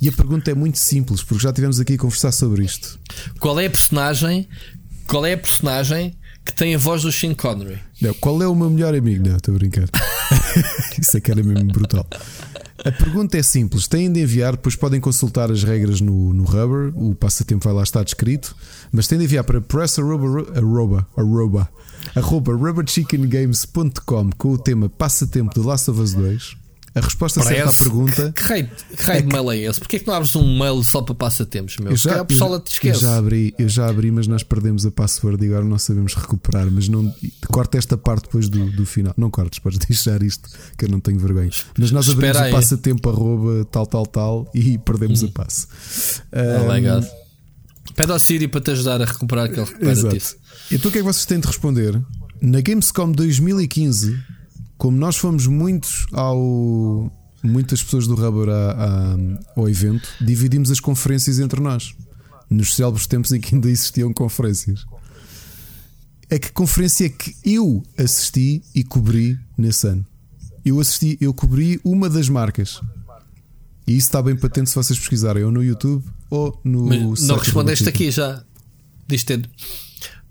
E a pergunta é muito simples, porque já tivemos aqui a conversar sobre isto. Qual é a personagem? Qual é a personagem que tem a voz do Sean Connery? Não, qual é o meu melhor amigo? Não, estou a brincar. [laughs] Isso é que era mesmo brutal. A pergunta é simples: têm de enviar, depois podem consultar as regras no, no Rubber, o passatempo vai lá estar descrito, mas têm de enviar para pressaroba, arroba, rubberchickengames.com com o tema passatempo de Last of Us 2 a resposta Parece certa à pergunta. Que, que raio, que raio é de mail é esse? Porquê que não abres um mail só para passatempos, meu? Eu já, a pessoa te esquece. Eu já, abri, eu já abri, mas nós perdemos a password e agora não sabemos recuperar. Mas não corta esta parte depois do, do final. Não cortes, podes deixar isto, que eu não tenho vergonha. Mas nós abrimos o passatempo arroba tal, tal, tal e perdemos hum. a passe. Oh my God. Pede ao Siri para te ajudar a recuperar aquele recupera Então o que é que vocês têm de responder? Na Gamescom 2015 como nós fomos muitos ao. Muitas pessoas do Rubber a, a, ao evento, dividimos as conferências entre nós. Nos célebres tempos em que ainda existiam conferências. É que conferência é que eu assisti e cobri nesse ano? Eu assisti, eu cobri uma das marcas. E isso está bem patente se vocês pesquisarem ou no YouTube ou no. Mas não respondeste aqui já. Diz ter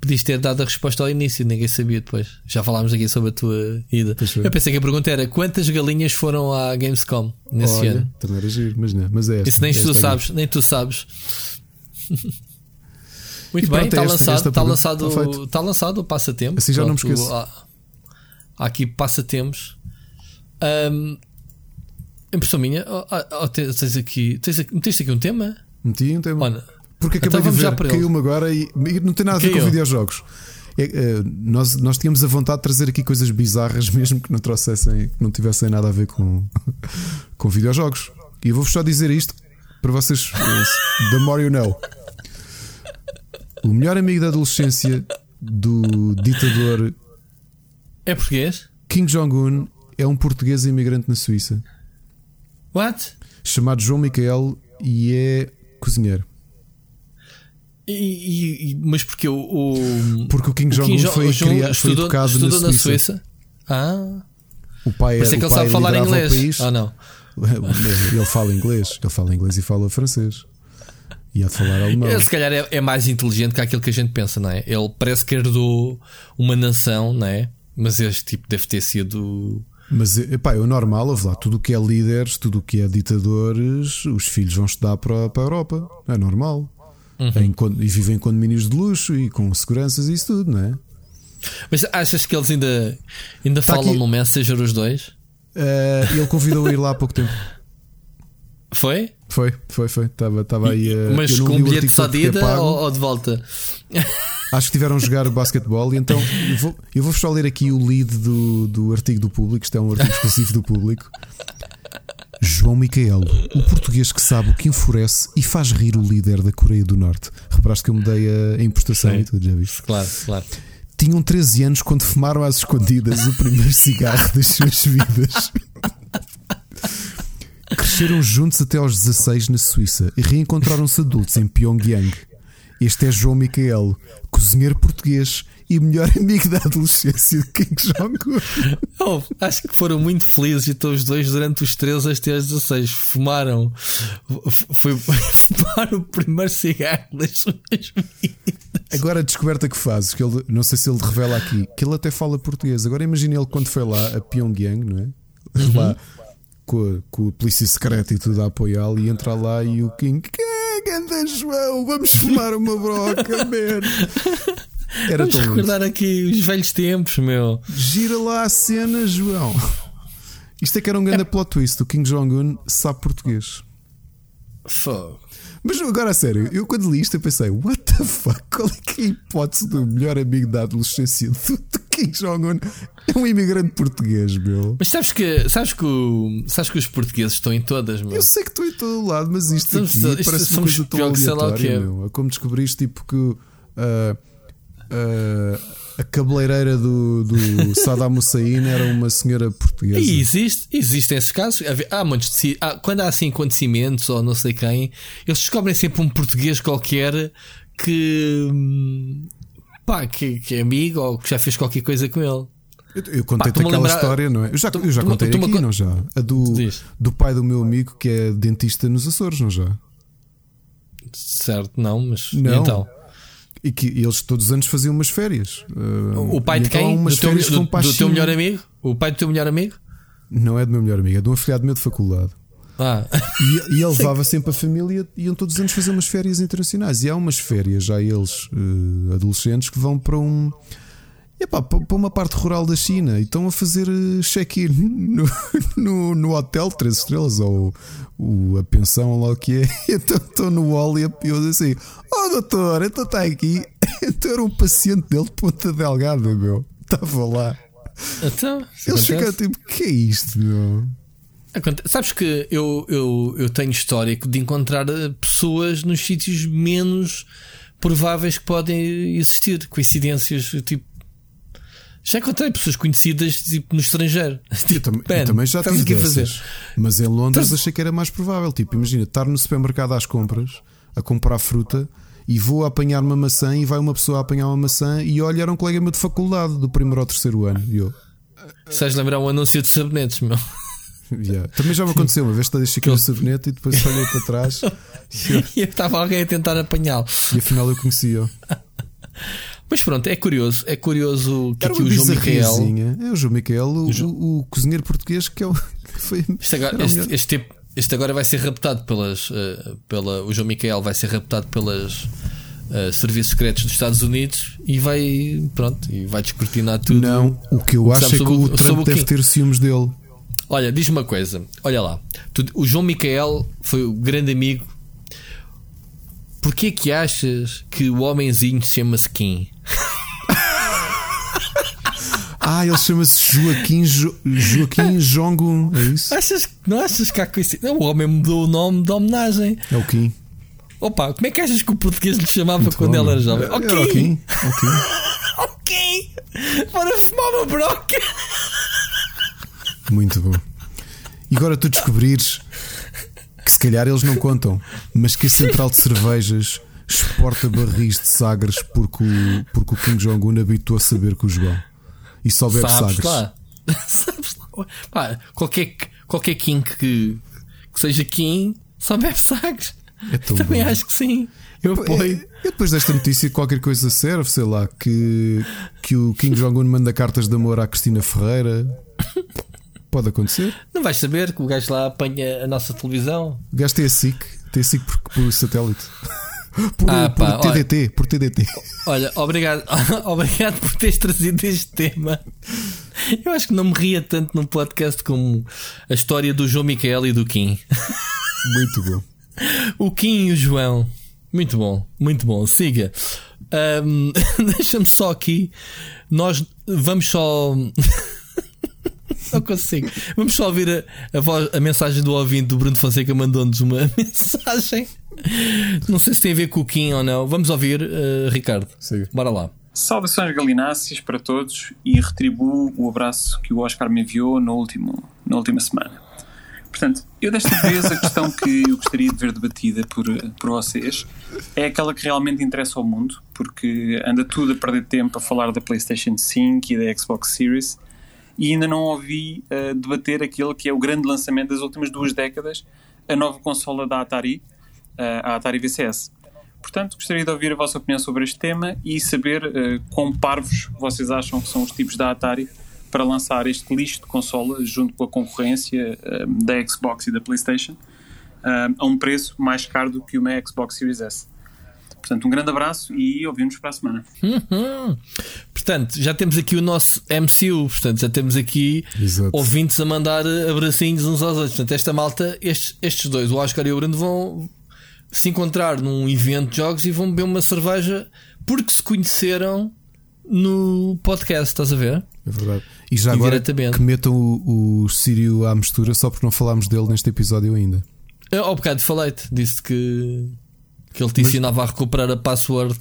Podias ter dado a resposta ao início, ninguém sabia depois. Já falámos aqui sobre a tua ida. Eu pensei que a pergunta era quantas galinhas foram à Gamescom nesse Olha, ano? Também era giro, mas não. Mas é esta, Isso nem é tu sabes, nem tu sabes. [laughs] Muito e bem, está lançado, está lançado, está lançado o passatempo. Assim já pronto, não me esqueço. Há, há aqui passatempos. Um, impressão minha, oh, oh, tens aqui, tens aqui, meteste aqui um tema? Meti um tema. Olha, porque acabei então de ver, caiu-me agora e, e, não tem nada a ver com videojogos. É, é, nós, nós tínhamos a vontade de trazer aqui coisas bizarras, [laughs] mesmo que não trouxessem, que não tivessem nada a ver com, [laughs] com videojogos. E eu vou-vos só dizer isto para vocês: The more you know. O melhor amigo da adolescência do ditador É português? Kim Jong-un é um português imigrante na Suíça. What? Chamado João Micael e é cozinheiro. E, e, mas porque o, o Porque o Kim Jong-un foi, criado, foi educado estudou na, Suíça. na Suíça. Ah, O pai por isso é que ele sabe falar inglês. país. Ah, não. [laughs] Ele fala inglês, ele fala inglês e fala francês. E há de falar alemão. Ele, se calhar é, é mais inteligente que aquilo que a gente pensa, não é? Ele parece que herdou uma nação, não é? Mas este tipo deve ter sido. Mas epá, é o normal, ouve lá, tudo o que é líderes, tudo o que é ditadores, os filhos vão estudar para, para a Europa. É normal. Uhum. Em e vivem em condomínios de luxo e com seguranças e isso tudo, não é? Mas achas que eles ainda, ainda falam aqui- no Messenger os dois? Eh, ele convidou a ir lá há pouco tempo. Foi? Foi, foi, foi. Estava estava aí. eh, Mas eu não com um o bilhete só de é ida pago. ou, ou de volta? Acho que tiveram a jogar basquetebol e então eu vou, eu vou só ler aqui o lead do, do artigo do público. Isto é um artigo [laughs] exclusivo do público. João Micael, o português que sabe o que enfurece e faz rir o líder da Coreia do Norte. Reparaste que eu mudei a, importação Sim. e tudo, já viste? Claro, claro. Tinham 13 anos quando fumaram às escondidas o primeiro [laughs] cigarro das suas vidas. Cresceram juntos até aos 16 na Suíça e reencontraram-se adultos em Pyongyang. Este é João Micael, cozinheiro português e melhor amigo da adolescência de Kim Jong-un. Oh, acho que foram muito felizes e estão os dois durante os 13 até aos 16. Fumaram. Foi, [laughs] fumaram o primeiro cigarro das suas vidas. Agora a descoberta que fazes, que ele, não sei se ele revela aqui, que ele até fala português. Agora imagina ele quando foi lá a Pyongyang, não é? Lá com a, com a polícia secreta e tudo a apoiá-lo e entra lá e o King, que ganda João, vamos fumar uma broca, man. [laughs] Era Vamos tão lindo. recordar aqui os velhos tempos, meu. Gira lá a cena, João. Isto é que era um grande plot twist. O King Jong-un sabe português. Fogo. Mas agora a sério, eu quando li isto eu pensei, what the fuck? Qual é que é a hipótese do melhor amigo da adolescência do, do Kim Jong-un? É um imigrante português, meu. Mas sabes que, sabes, que o- sabes que os portugueses estão em todas, meu. Eu sei que estou em todo lado, mas isto Somos aqui isto parece uma somos coisa tão pior que sei lá o aleatória, quê. meu. É como descobriste tipo que ah, a cabeleireira do, do [laughs] Saddam Hussein era uma senhora portuguesa. E existe, existem esses casos. Há ci- há- quando há assim acontecimentos ou não sei quem, eles descobrem sempre um português qualquer que, hum, pá, que, que é amigo ou que já fez qualquer coisa com ele. Eu, eu contei-te aquela lembra- história, não é? Eu já, tu- eu já tu- contei tu-me aqui, con- não já? A do, Diz. do pai do meu amigo que é dentista nos Açores, não já? Certo, não, mas Não. então. E que eles todos os anos faziam umas férias. Ah, O pai e de então quem? Umas Do teu, férias do, vão para a do teu melhor amigo? O pai do teu melhor amigo? Não é do meu melhor amigo, é de um afilhado meu de faculdade. Ah, E, e ele levava sempre a família e iam todos os anos fazer umas férias internacionais. E há umas férias, já eles, eh, adolescentes, que vão para um. Epá, pa- para uma parte rural da China e estão a fazer eh, check-in [laughs] no, no, no hotel Três Estrelas ou o, a pensão, ou lá o que é. [laughs] Então estou no hall e eu digo assim: Oh doutor, então está aqui. [laughs] Então era um paciente dele de Ponta Delgada, meu. Estava lá. então. Eles ficaram tipo: Que é isto, meu? Sabes que eu, eu, eu tenho histórico de encontrar eh, pessoas nos sítios menos prováveis que podem existir. Coincidências, tipo. Já encontrei pessoas conhecidas tipo, no estrangeiro. Eu, [laughs] Tipo, tam- eu "Man, também já estás tive aqui a fazer. Mas em Londres Estás- achei que era mais provável. Tipo, imagina, estar no supermercado às compras, a comprar fruta e vou apanhar uma maçã e vai uma pessoa a apanhar uma maçã e olha, era um colega meu de faculdade, do primeiro ao terceiro ano. E eu, Sabes lembrar um anúncio de sabonetes, meu? [laughs] yeah. Também já me aconteceu uma vez, deixei aqui no sabonete e depois olhei para trás [laughs] e, eu- E estava alguém a tentar apanhá-lo. e afinal eu conhecia. Mas pronto, é curioso. É curioso que Era aqui o João bizarriazinha. É o João Micael, o, o- o cozinheiro português que é o. [laughs] que foi, Este agora, este, este, tipo- este agora vai ser raptado pelas. eh, pela, o João Micael vai ser raptado pelas. eh, serviços secretos dos Estados Unidos e vai pronto e vai descortinar tudo Não, o que eu acho é que o- o Trump deve ter ciúmes dele. Olha, diz-me uma coisa. Olha lá. Tu- o João Micael foi o grande amigo. Porquê que achas que o homenzinho se chama Skin? [laughs] Ah, ele chama-se Joaquim, jo Joaquim Jong-un, é isso? Achas, não achas que há coincidência? Não, o homem mudou o nome de homenagem. É o Kim. Opa, como é que achas que o português lhe chamava quando bom, ele era meu. jovem? Era o Kim. o Kim. [laughs] Ok! Bora fumar uma broca! Muito bom. E agora tu descobrires se calhar eles não contam, mas que a central de cervejas exporta barris de sagres porque o, porque o Kim Jong-un habitou a saber que os vão. E só bebe Sabes sagres. lá. [laughs] Sabes lá. Pá, qualquer, qualquer Kim que, que seja Kim só bebe sagres. É Também bom. acho que sim. Eu apoio. É, eu depois desta notícia, qualquer coisa serve, sei lá, que, que o Kim Jong-un manda cartas de amor à Cristina Ferreira. [laughs] Pode acontecer. Não vais saber que o gajo lá apanha a nossa televisão. O gajo tem a SIC, tem a SIC por, por satélite. [laughs] Por, Ah, por pá, TDT, por TDT. Olha, obrigado, [laughs] obrigado por teres trazido este tema. Eu acho que não me ria tanto num podcast como a história do João Micael e do Kim. [laughs] Muito bom. O Kim e o João. Muito bom, muito bom. Siga. Ahm, Deixa-me só aqui. Nós vamos só. Não consigo. Vamos só ouvir a, a, voz- a mensagem do ouvinte do Bruno Fonseca mandou-nos uma [laughs] mensagem. Não sei se tem a ver com o Kim ou não. Vamos ouvir, eh, Ricardo. Siga. Bora lá. Saudações galináceas para todos e retribuo o abraço que o Oscar me enviou no último, na última semana. Portanto, eu desta vez a questão que eu gostaria de ver debatida por, por vocês é aquela que realmente interessa ao mundo, porque anda tudo a perder tempo a falar da PlayStation 5 e da Xbox Series e ainda não ouvi eh, debater aquele que é o grande lançamento das últimas duas décadas, a nova consola da Atari, eh, a Atari VCS. Portanto, gostaria de ouvir a vossa opinião sobre este tema e saber eh, quão parvos vocês acham que são os tipos da Atari para lançar este lixo de consola junto com a concorrência eh, da Xbox e da PlayStation eh, a um preço mais caro do que uma Xbox Series S. Portanto, um grande abraço e ouvimos para a semana. Uhum. Portanto, já temos aqui o nosso MCU. Portanto, já temos aqui Exato. ouvintes a mandar abracinhos uns aos outros. Portanto, esta malta, estes, estes dois, o Oscar e o Bruno, vão se encontrar num evento de jogos e vão beber uma cerveja porque se conheceram no podcast. Estás a ver? É verdade. E já agora que metam o, o Sírio à mistura só porque não falámos dele neste episódio ainda. Eu, ao bocado falei-te, disse que, que ele te ensinava a recuperar a password.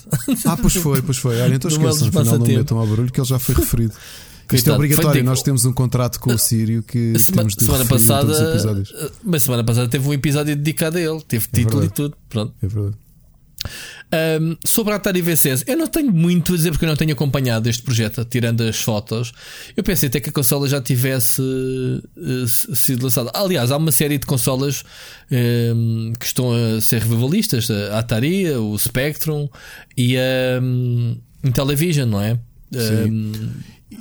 Ah, pois foi, pois foi. Olha, então [laughs] esqueçam, afinal não metam ao barulho que ele já foi [laughs] referido. Isto é Coitado, obrigatório, nós temos um contrato com o Sírio que Sema- temos de semana passada, episódios. mas semana passada teve um episódio dedicado a ele, teve título e verdade. tudo. Pronto. É verdade. Um, sobre a Atari VCS, eu não tenho muito a dizer porque eu não tenho acompanhado este projeto, tirando as fotos. Eu pensei até que a consola já tivesse s- sido lançada. Aliás, há uma série de consolas um, que estão a ser revivalistas: a Atari, o Spectrum e a um, Intellivision, não é? Um,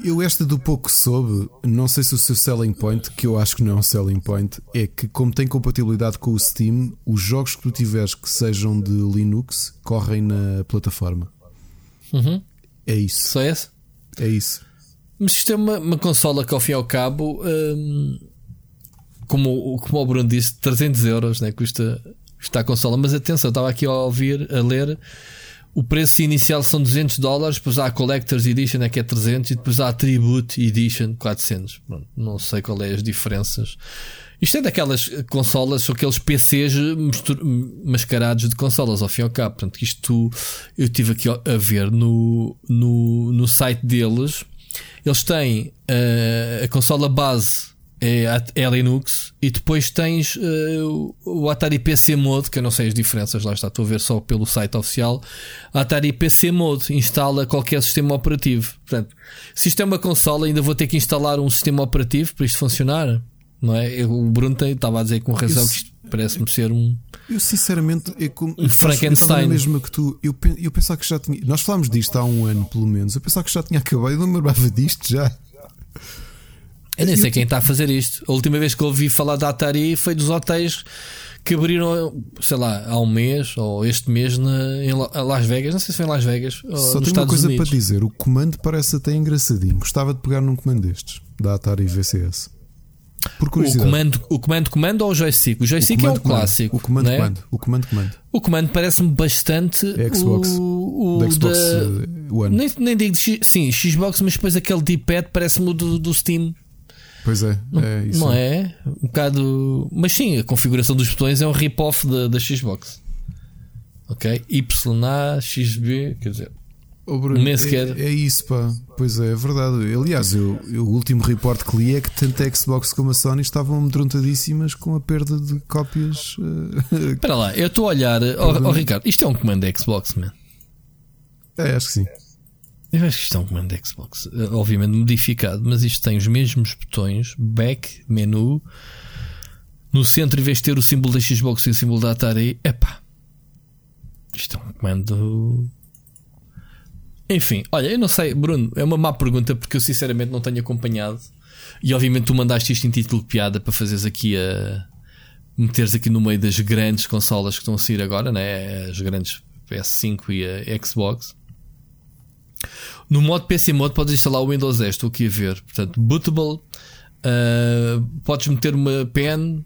Eu, esta do pouco que soube, não sei se o seu selling point, que eu acho que não é um selling point, é que, como tem compatibilidade com o Steam, os jogos que tu tiveres que sejam de Linux correm na plataforma. uhum, É isso. só esse? É isso. Mas isto é uma, uma consola que, ao fim e ao cabo, hum, como, o- como o Bruno disse, 300 euros né, custa, custa a consola. Mas atenção, eu estava aqui a ouvir, a ler. O preço inicial são 200 dólares, depois há a Collector's Edition é que é 300 e depois há a Tribute Edition 400. Pronto, não sei qual é as diferenças. Isto é daquelas consolas, são aqueles PCs mascarados de consolas, ao fim e ao cabo. Portanto, isto eu tive aqui a ver no, no, no site deles. Eles têm eh, a consola base é, a- é Linux e depois tens eh, o- Atari PC Mode, que eu não sei as diferenças, lá está, estou a ver só pelo site oficial. Atari PC Mode instala qualquer sistema operativo. Portanto, se isto é uma consola, ainda vou ter que instalar um sistema operativo para isto funcionar. Não é? Eu- O Bruno tem- estava a dizer com razão Isso- que isto parece-me ser um. Eu sinceramente é como Um Frankenstein. Eu mesma que tu. Eu, eu pensava que já tinha. Nós falámos disto há um ano, pelo menos. Eu pensava que já tinha acabado. Eu não me lembrava disto já. Eu nem sei quem está a fazer isto. A última vez que ouvi falar da Atari foi dos hotéis que abriram, sei lá, há um mês ou este mês na, em La- Las Vegas. Não sei se foi em Las Vegas Só tenho uma coisa Unidos. para dizer: o comando parece até engraçadinho. Gostava de pegar num comando destes, da Atari VCS. Por O curiosidade. comando, o comando comando ou o joystick? O joystick é um comando, comando. clássico. O comando, é? comando. O comando, comando. O comando parece-me bastante É Xbox. o, o Da Xbox da- eh, One. nem, nem digo de sim, Xbox, mas depois aquele D-pad parece-me o do, do Steam. Pois é, é isso. Não é? Um bocado. Mas sim, a configuração dos botões é um rip-off da, da Xbox. Ok? YA, XB, quer dizer. Oh, Bruno, Nem sequer. É, é isso, pá. Pois é, é verdade. Aliás, eu, eu- o último report que li é que tanto a Xbox como a Sony estavam amedrontadíssimas com a perda de cópias. eh, Espera lá, eu estou a olhar. Ó ó, Ricardo, isto é um comando da Xbox, man. é, acho que sim. Eu acho que isto é um comando da Xbox. Eh, Obviamente modificado, mas isto tem os mesmos botões: back, menu. No centro, em vez de ter o símbolo da Xbox e o símbolo da Atari, epá. Isto é um comando. Enfim, olha, eu não sei, Bruno, é uma má pergunta porque eu sinceramente não tenho acompanhado. E obviamente tu mandaste isto em título de piada para fazeres aqui a. meteres aqui no meio das grandes consolas que estão a sair agora, né? As grandes PS5 e a Xbox. No modo PC Mode podes instalar o Windows 10, estou aqui a ver. Portanto, bootable. ah, podes meter uma pen.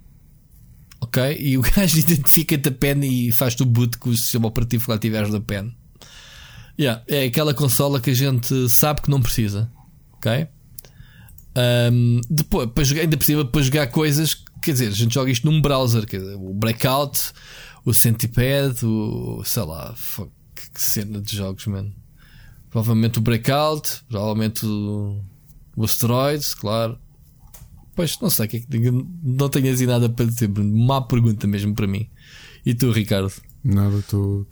Ok? E o [laughs] gajo identifica-te a pen e faz-te o boot com o sistema operativo que lá tiveres da pen. Yeah, é aquela consola que a gente sabe que não precisa. Ok? Ahm, depois, para jogar, ainda precisa para jogar coisas. Quer dizer, a gente joga isto num browser. Quer dizer, o Breakout, o Centipede, o. sei lá. que cena de jogos, mano. Provavelmente o Breakout, provavelmente o, o Asteroids, claro. Pois, não sei o que é que. Não tenho assim nada para dizer, Bruno. Má pergunta mesmo para mim. E tu, Ricardo? Nada, estou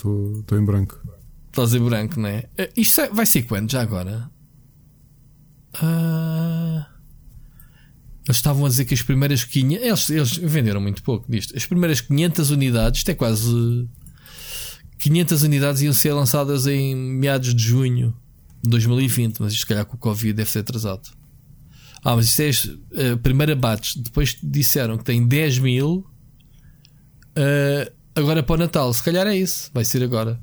em branco. Estás em branco, não é? Eh, Isto é- vai ser quando, já agora? Ah, eles estavam a dizer que as primeiras 500. Eles, eles venderam muito pouco disto. As primeiras 500 unidades, isto é quase. 500 unidades iam ser lançadas em meados de junho de 2020, mas isto, se calhar, com o Covid deve ser atrasado. Ah, mas isto é as- a primeira batch. Depois disseram que tem 10 mil. ah, agora para o Natal, se calhar é isso. Vai ser agora.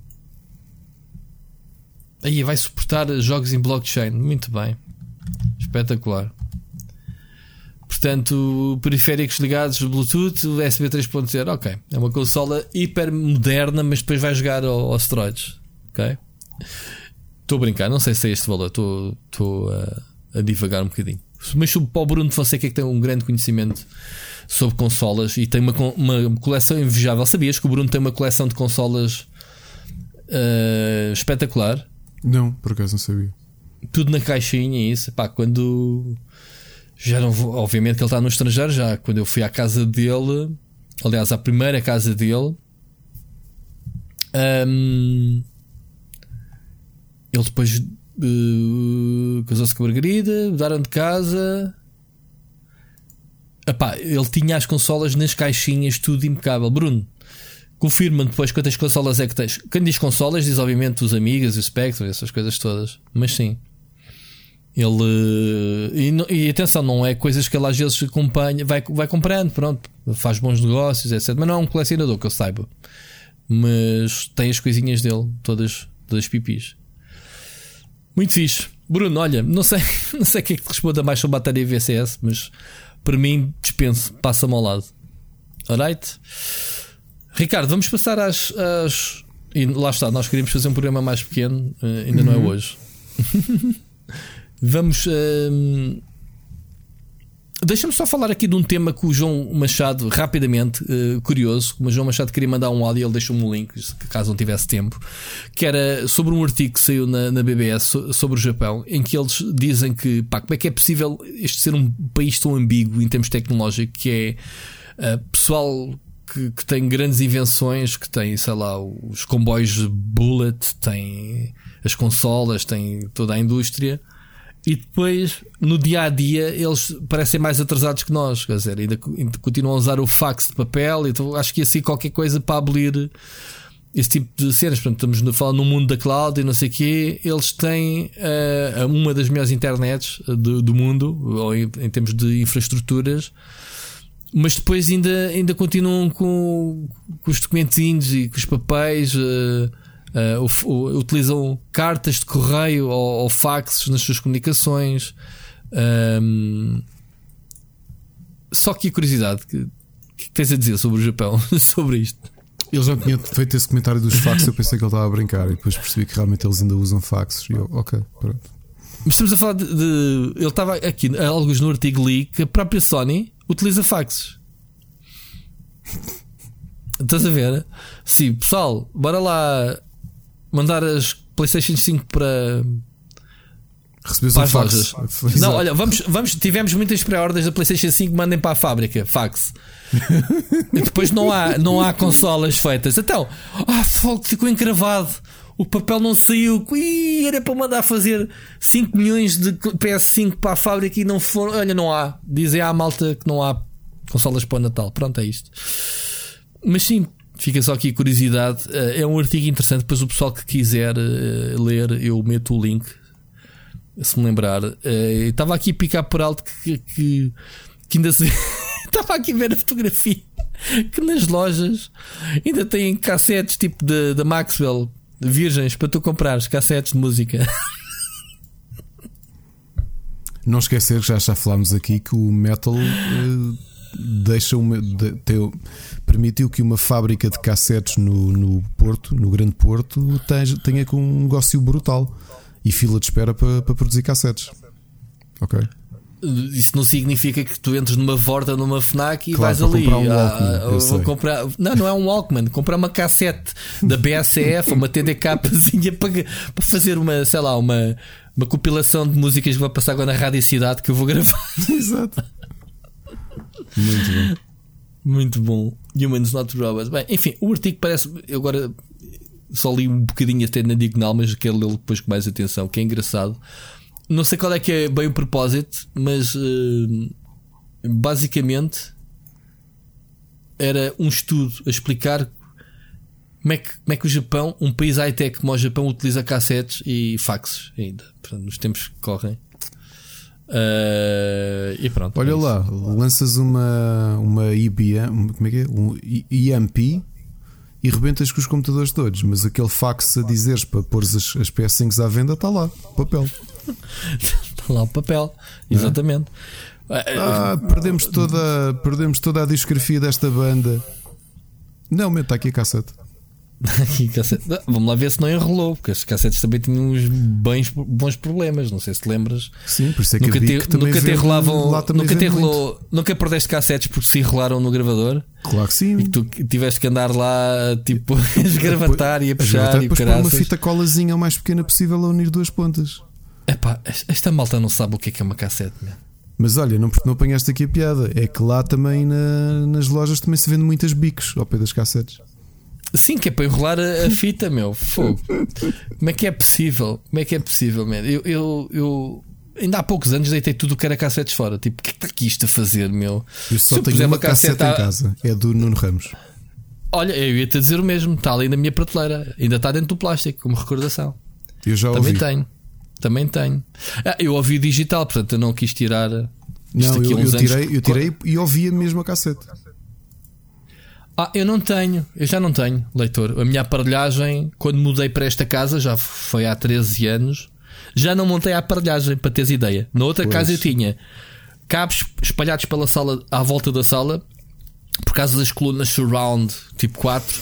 Aí vai suportar jogos em blockchain. Muito bem. Espetacular. Portanto, periféricos ligados Bluetooth, USB 3.0. Ok. É uma consola hiper moderna, mas depois vai jogar ao, aos steroids. Ok? Estou a brincar, não sei se é este valor. Estou estou a, a divagar um bocadinho. Mas para o Bruno de Fonseca que tem um grande conhecimento sobre consolas e tem uma, uma coleção invejável. Sabias que o Bruno tem uma coleção de consolas ah, espetacular? Não, por acaso não sabia. tudo na caixinha isso. Pá, quando já não vou, obviamente que ele está no estrangeiro já. Quando eu fui à casa dele, aliás, à primeira casa dele, hum, ele depois eh, casou-se com a Margarida, mudaram de casa. Epá, ele tinha as consolas nas caixinhas, tudo impecável. Bruno, confirma depois quantas consolas é que tens. Quando diz consolas, diz obviamente os Amigas o Spectrum, essas coisas todas. Mas sim. Ele. E, não- e atenção, não é coisas que ele às vezes acompanha, vai, vai comprando, pronto, faz bons negócios, etc. Mas não é um colecionador que eu saiba. Mas tem as coisinhas dele, todas, todas pipis. Muito fixe. Bruno, olha, não sei, [laughs] não sei o que é que te responda mais sobre a bateria VCS, mas para mim dispenso, passa-me ao lado. Alright? Ricardo, vamos passar às, às- E lá está, nós queríamos fazer um programa mais pequeno, eh, ainda não é hoje. [laughs] vamos. ehm, Deixa-me só falar aqui de um tema que o João Machado, rapidamente, eh, curioso, o João Machado queria mandar um áudio, ele deixou-me um link, caso não tivesse tempo, que era sobre um artigo que saiu na, na BBS so- sobre o Japão, em que eles dizem que, pá, como é que é possível este ser um país tão ambíguo em termos tecnológicos, que é eh, pessoal que, que tem grandes invenções, que tem, sei lá, os comboios Bullet, tem as consolas, tem toda a indústria. E depois, no dia a dia, eles parecem mais atrasados que nós. Quer dizer, ainda, co- ainda continuam a usar o fax de papel. Então acho que ia ser qualquer coisa para abolir esse tipo de cenas. Portanto, estamos a falar no mundo da cloud e não sei o quê. Eles têm eh, uma das melhores internets eh, do, do mundo, ou em, em termos de infraestruturas. Mas depois ainda, ainda continuam com, com os documentinhos e com os papéis. eh, o- utilizam cartas de correio ou, ou faxes nas suas comunicações. Ahm, só que a curiosidade, o que, que tens a dizer sobre o Japão? [laughs] sobre isto? Ele já tinha feito esse comentário dos fax, eu pensei que ele estava a brincar e depois percebi que realmente eles ainda usam faxes. E eu, ok, pronto. Mas estamos a falar de. de- ele estava aqui, alguns no artigo li que a própria Sony utiliza faxes. Estás a ver? Sim, pessoal, bora lá mandar as PlayStation 5 para. Um as fax. lojas. [laughs] Exato. Não, olha, vamos, vamos, tivemos muitas pré-ordens da PlayStation 5, mandem para a fábrica, fax. e depois não há, não há consolas feitas. Então, ah, fogo, ficou encravado. O papel não saiu. Ih, era para mandar fazer 5 milhões de PS5 para a fábrica e não foram. Olha, não há. Dizem à malta que não há consolas para o Natal. Pronto, é isto. Mas sim, fica só aqui a curiosidade. Eh, É um artigo interessante. Depois o pessoal que quiser eh, ler, eu meto o link. Se me lembrar. Eh, Estava aqui a picar por alto que, que, que ainda se. [laughs] Estava aqui a ver a fotografia. [laughs] Que nas lojas ainda têm cassetes tipo da Maxwell virgens para tu comprares cassetes de música. [laughs] Não esquecer que já, já falámos aqui que o metal deixa uma, de- teu- permitiu que uma fábrica de cassetes no, no Porto, no Grande Porto, tenha, tenha com um negócio brutal e fila de espera para, para produzir cassetes. Ok? Isso não significa que tu entres numa Vorta, numa Fnac e Claro, vais ali. comprar um ah, ah, vou sei. comprar. Não, não é um Walkman. Comprar uma cassete da BSF ou uma TDKzinha [laughs] para, para fazer uma, sei lá, uma, uma compilação de músicas que vai passar agora na Rádio Cidade que eu vou gravar. [laughs] Exato. Muito bom. Muito bom. Humans Not Robots. Bem, enfim, o artigo parece. Eu agora só li um bocadinho até na diagonal, mas quero lê-lo depois com mais atenção, que é engraçado. Não sei qual é que é bem o propósito, mas eh, basicamente era um estudo a explicar como é que, como é que o Japão, um país high-tech como o Japão, utiliza cassetes e faxes ainda, nos tempos que correm. Eh, e pronto. Olha é lá, lanças uma, uma IBM, como é que é? Um IMP e rebentas com os computadores todos, mas aquele fax a dizeres para pôr as, as PS5 à venda está lá, papel. [laughs] Está lá o papel, exatamente. Eh, Ah, perdemos toda, perdemos toda a discografia desta banda. Não, meu, está aqui a cassete. [laughs] Aqui, Vamos lá ver se não enrolou, porque as cassetes também tinham uns bens, bons problemas. Não sei se te lembras. Sim, por isso é que nunca te, que nunca te enrolavam. Nunca te enrolou. Nunca perdeste cassetes porque se enrolaram no gravador. Claro que sim. e que tu tiveste que andar lá tipo [laughs] a [laughs] esgravatar e a puxar e depois uma fita colazinha o mais pequena possível a unir duas pontas. Epá, esta malta não sabe o que é que é uma cassete. Mas olha, não, não apanhaste aqui a piada. É que lá também na- nas lojas também se vende muitas bicos ao pé das cassetes. Sim, que é para enrolar a, a fita, meu. Fogo. Como é que é possível? Como é que é possível, man? Eu, eu, eu ainda há poucos anos deitei tudo o que era cassetes fora. Tipo, o que é que está aqui isto a fazer, meu? Eu Se só eu tenho puser uma cassete cassete em casa. É do Nuno Ramos. Olha, eu ia-te dizer o mesmo. Está ali na minha prateleira. Ainda está dentro do plástico, como recordação. Eu já Também ouvi. tenho. Também tenho. Ah, eu ouvi digital, portanto eu não quis tirar. Não, eu, a eu anos- tirei, eu tirei e ouvia mesmo a cassete. Ah, eu não tenho, eu já não tenho, leitor. A minha aparelhagem, quando mudei para esta casa, já foi há 13 anos, já não montei a aparelhagem, para teres ideia. Na outra Pois. casa eu tinha cabos espalhados pela sala, à volta da sala, por causa das colunas surround, tipo 4,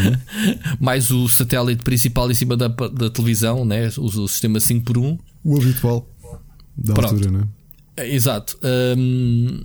[laughs] mais o satélite principal em cima da, da televisão, né? o, o sistema 5 por 1 O habitual da Pronto. altura, não é? Exato. Hum,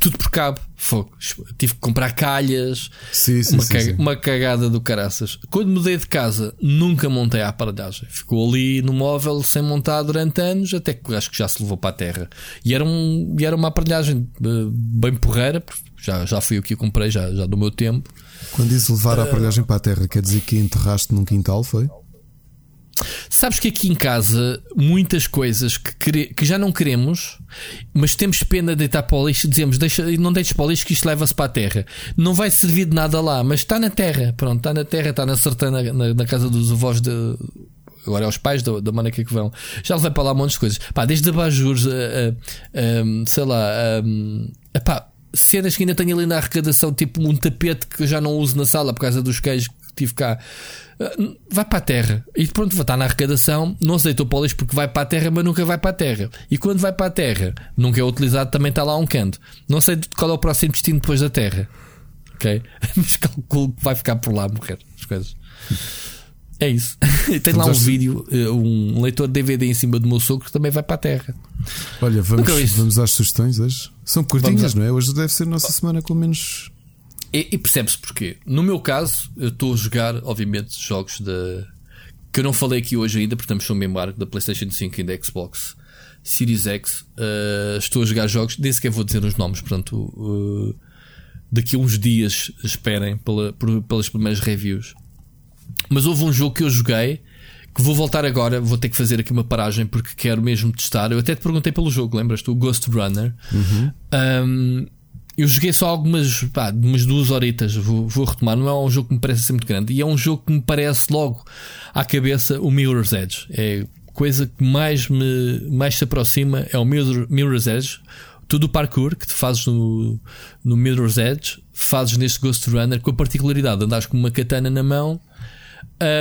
tudo por cabo. Fogo. Tive que comprar calhas. Sim, sim, uma, sim, caga- uma cagada do caraças. Quando mudei de casa, nunca montei a aparelhagem. Ficou ali no móvel sem montar durante anos, até que acho que já se levou para a terra. E era, um, e era uma aparelhagem eh, bem porreira, já, já fui eu que a comprei, já, já do meu tempo. Quando diz levar a aparelhagem para a terra, quer dizer que enterraste num quintal, foi? Sabes que aqui em casa, muitas coisas que, que já não queremos, mas temos pena de deitar para o lixo, dizemos deixa, não deites para o lixo que isto leva-se para a terra. Não vai servir de nada lá, mas está na terra. Pronto, está na terra, está na sertã, na, na- casa dos avós de. Agora é os pais da, da Mónica que vão. Já levei para lá um monte de coisas. Pá, desde abajures, a, a, a, sei lá, a, a, pá, cenas que ainda tenho ali na arrecadação, tipo um tapete que eu já não uso na sala por causa dos queijos que tive cá. Uh, Vai para a terra e pronto, estar na arrecadação. Não aceitou para o lixo porque vai para a terra, mas nunca vai para a terra. E quando vai para a terra, nunca é utilizado, também está lá um canto. Não sei qual é o próximo destino depois da terra, ok? [laughs] Mas calculo que vai ficar por lá a morrer as coisas. É isso. [laughs] Tem lá um vídeo, uh, um leitor de DVD em cima do meu sogro que também vai para a terra. Olha, vamos, vamos às sugestões hoje. São curtinhas, a- não é? Hoje deve ser a nossa semana com menos. E, e percebe-se porquê. No meu caso, eu estou a jogar, obviamente, jogos da. que eu não falei aqui hoje ainda, porque estamos no embargo da PlayStation 5 e da Xbox Series X. Uh, estou a jogar jogos, nem sequer vou dizer os nomes, portanto, uh, daqui a uns dias esperem pela, por, pelas primeiras reviews. Mas houve um jogo que eu joguei que vou voltar agora, vou ter que fazer aqui uma paragem porque quero mesmo testar. Eu até te perguntei pelo jogo, lembras-te? O Ghost Runner. Uhum. Um, eu joguei só algumas, pá, umas duas horitas, vou, vou, retomar. Não é um jogo que me parece ser muito grande. E é um jogo que me parece logo à cabeça o Mirror's Edge. É coisa que mais me mais se aproxima é o Mirror, Mirror's Edge. Tudo o parkour que tu fazes no, no Mirror's Edge, fazes neste Ghost Runner com a particularidade de andares com uma katana na mão.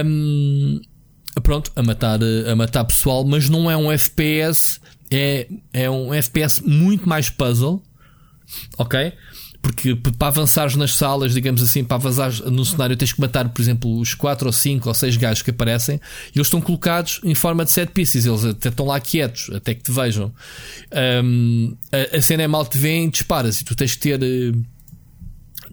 Um, pronto, a matar, a matar pessoal, mas não é um FPS, é, é um FPS muito mais puzzle, ok? Porque para avançares nas salas, digamos assim, para avançar no cenário, tens que matar, por exemplo, os 4 ou 5 ou 6 gajos que aparecem e eles estão colocados em forma de set pieces, eles até estão lá quietos, até que te vejam. Um, a, a, cena é mal te vem, disparas e tu tens que ter. Uh,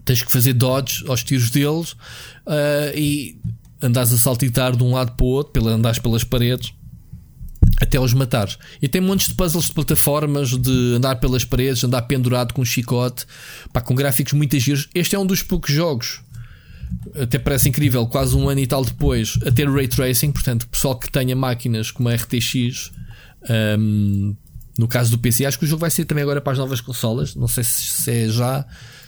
tens que fazer dodge aos tiros deles uh, e andares a saltitar de um lado para o outro, pela, andares pelas paredes até os matares. E tem montes de puzzles de plataformas, de andar pelas paredes, andar pendurado com um chicote, pá, com gráficos muito giros. Este é um dos poucos jogos, até parece incrível, quase um ano e tal depois, a ter ray tracing. Portanto, pessoal que tenha máquinas como a RTX, um, no caso do PC, acho que o jogo vai ser também agora para as novas consolas. Não sei se é já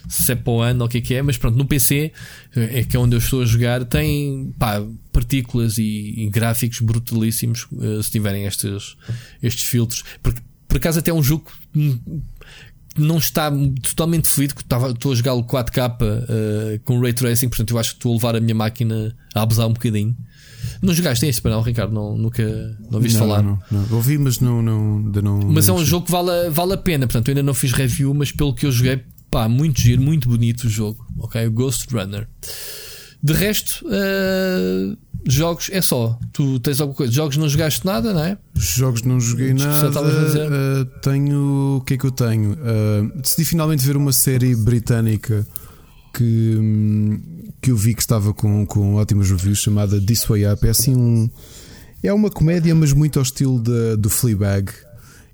se é para o ano ou o que é que é, mas pronto, no PC, eh, é que é onde eu estou a jogar, tem pá, partículas e, e gráficos brutalíssimos uh, se tiverem estes, estes filtros. Porque, por acaso, até é um jogo que não está totalmente fluido, que estou a jogá-lo 4K uh, com Ray Tracing, portanto, eu acho que estou a levar a minha máquina a abusar um bocadinho. Não jogaste este, para não, Ricardo? Não, nunca não ouviste não, falar? Não, não. Ouvi, mas não, não, não. Mas é um jogo que vale, vale a pena. Portanto, eu ainda não fiz review, mas pelo que eu joguei, Pá, muito giro, muito bonito o jogo. Ok? O Ghost Runner. De resto, uh, jogos é só. Tu tens alguma coisa? Jogos não jogaste nada, não é? Jogos não joguei nada. Uh, tenho. O que é que eu tenho? Uh, decidi finalmente ver uma série britânica que, que eu vi que estava com, com ótimas reviews chamada This Way Up. É assim um. É uma comédia, mas muito ao estilo de, do Fleabag.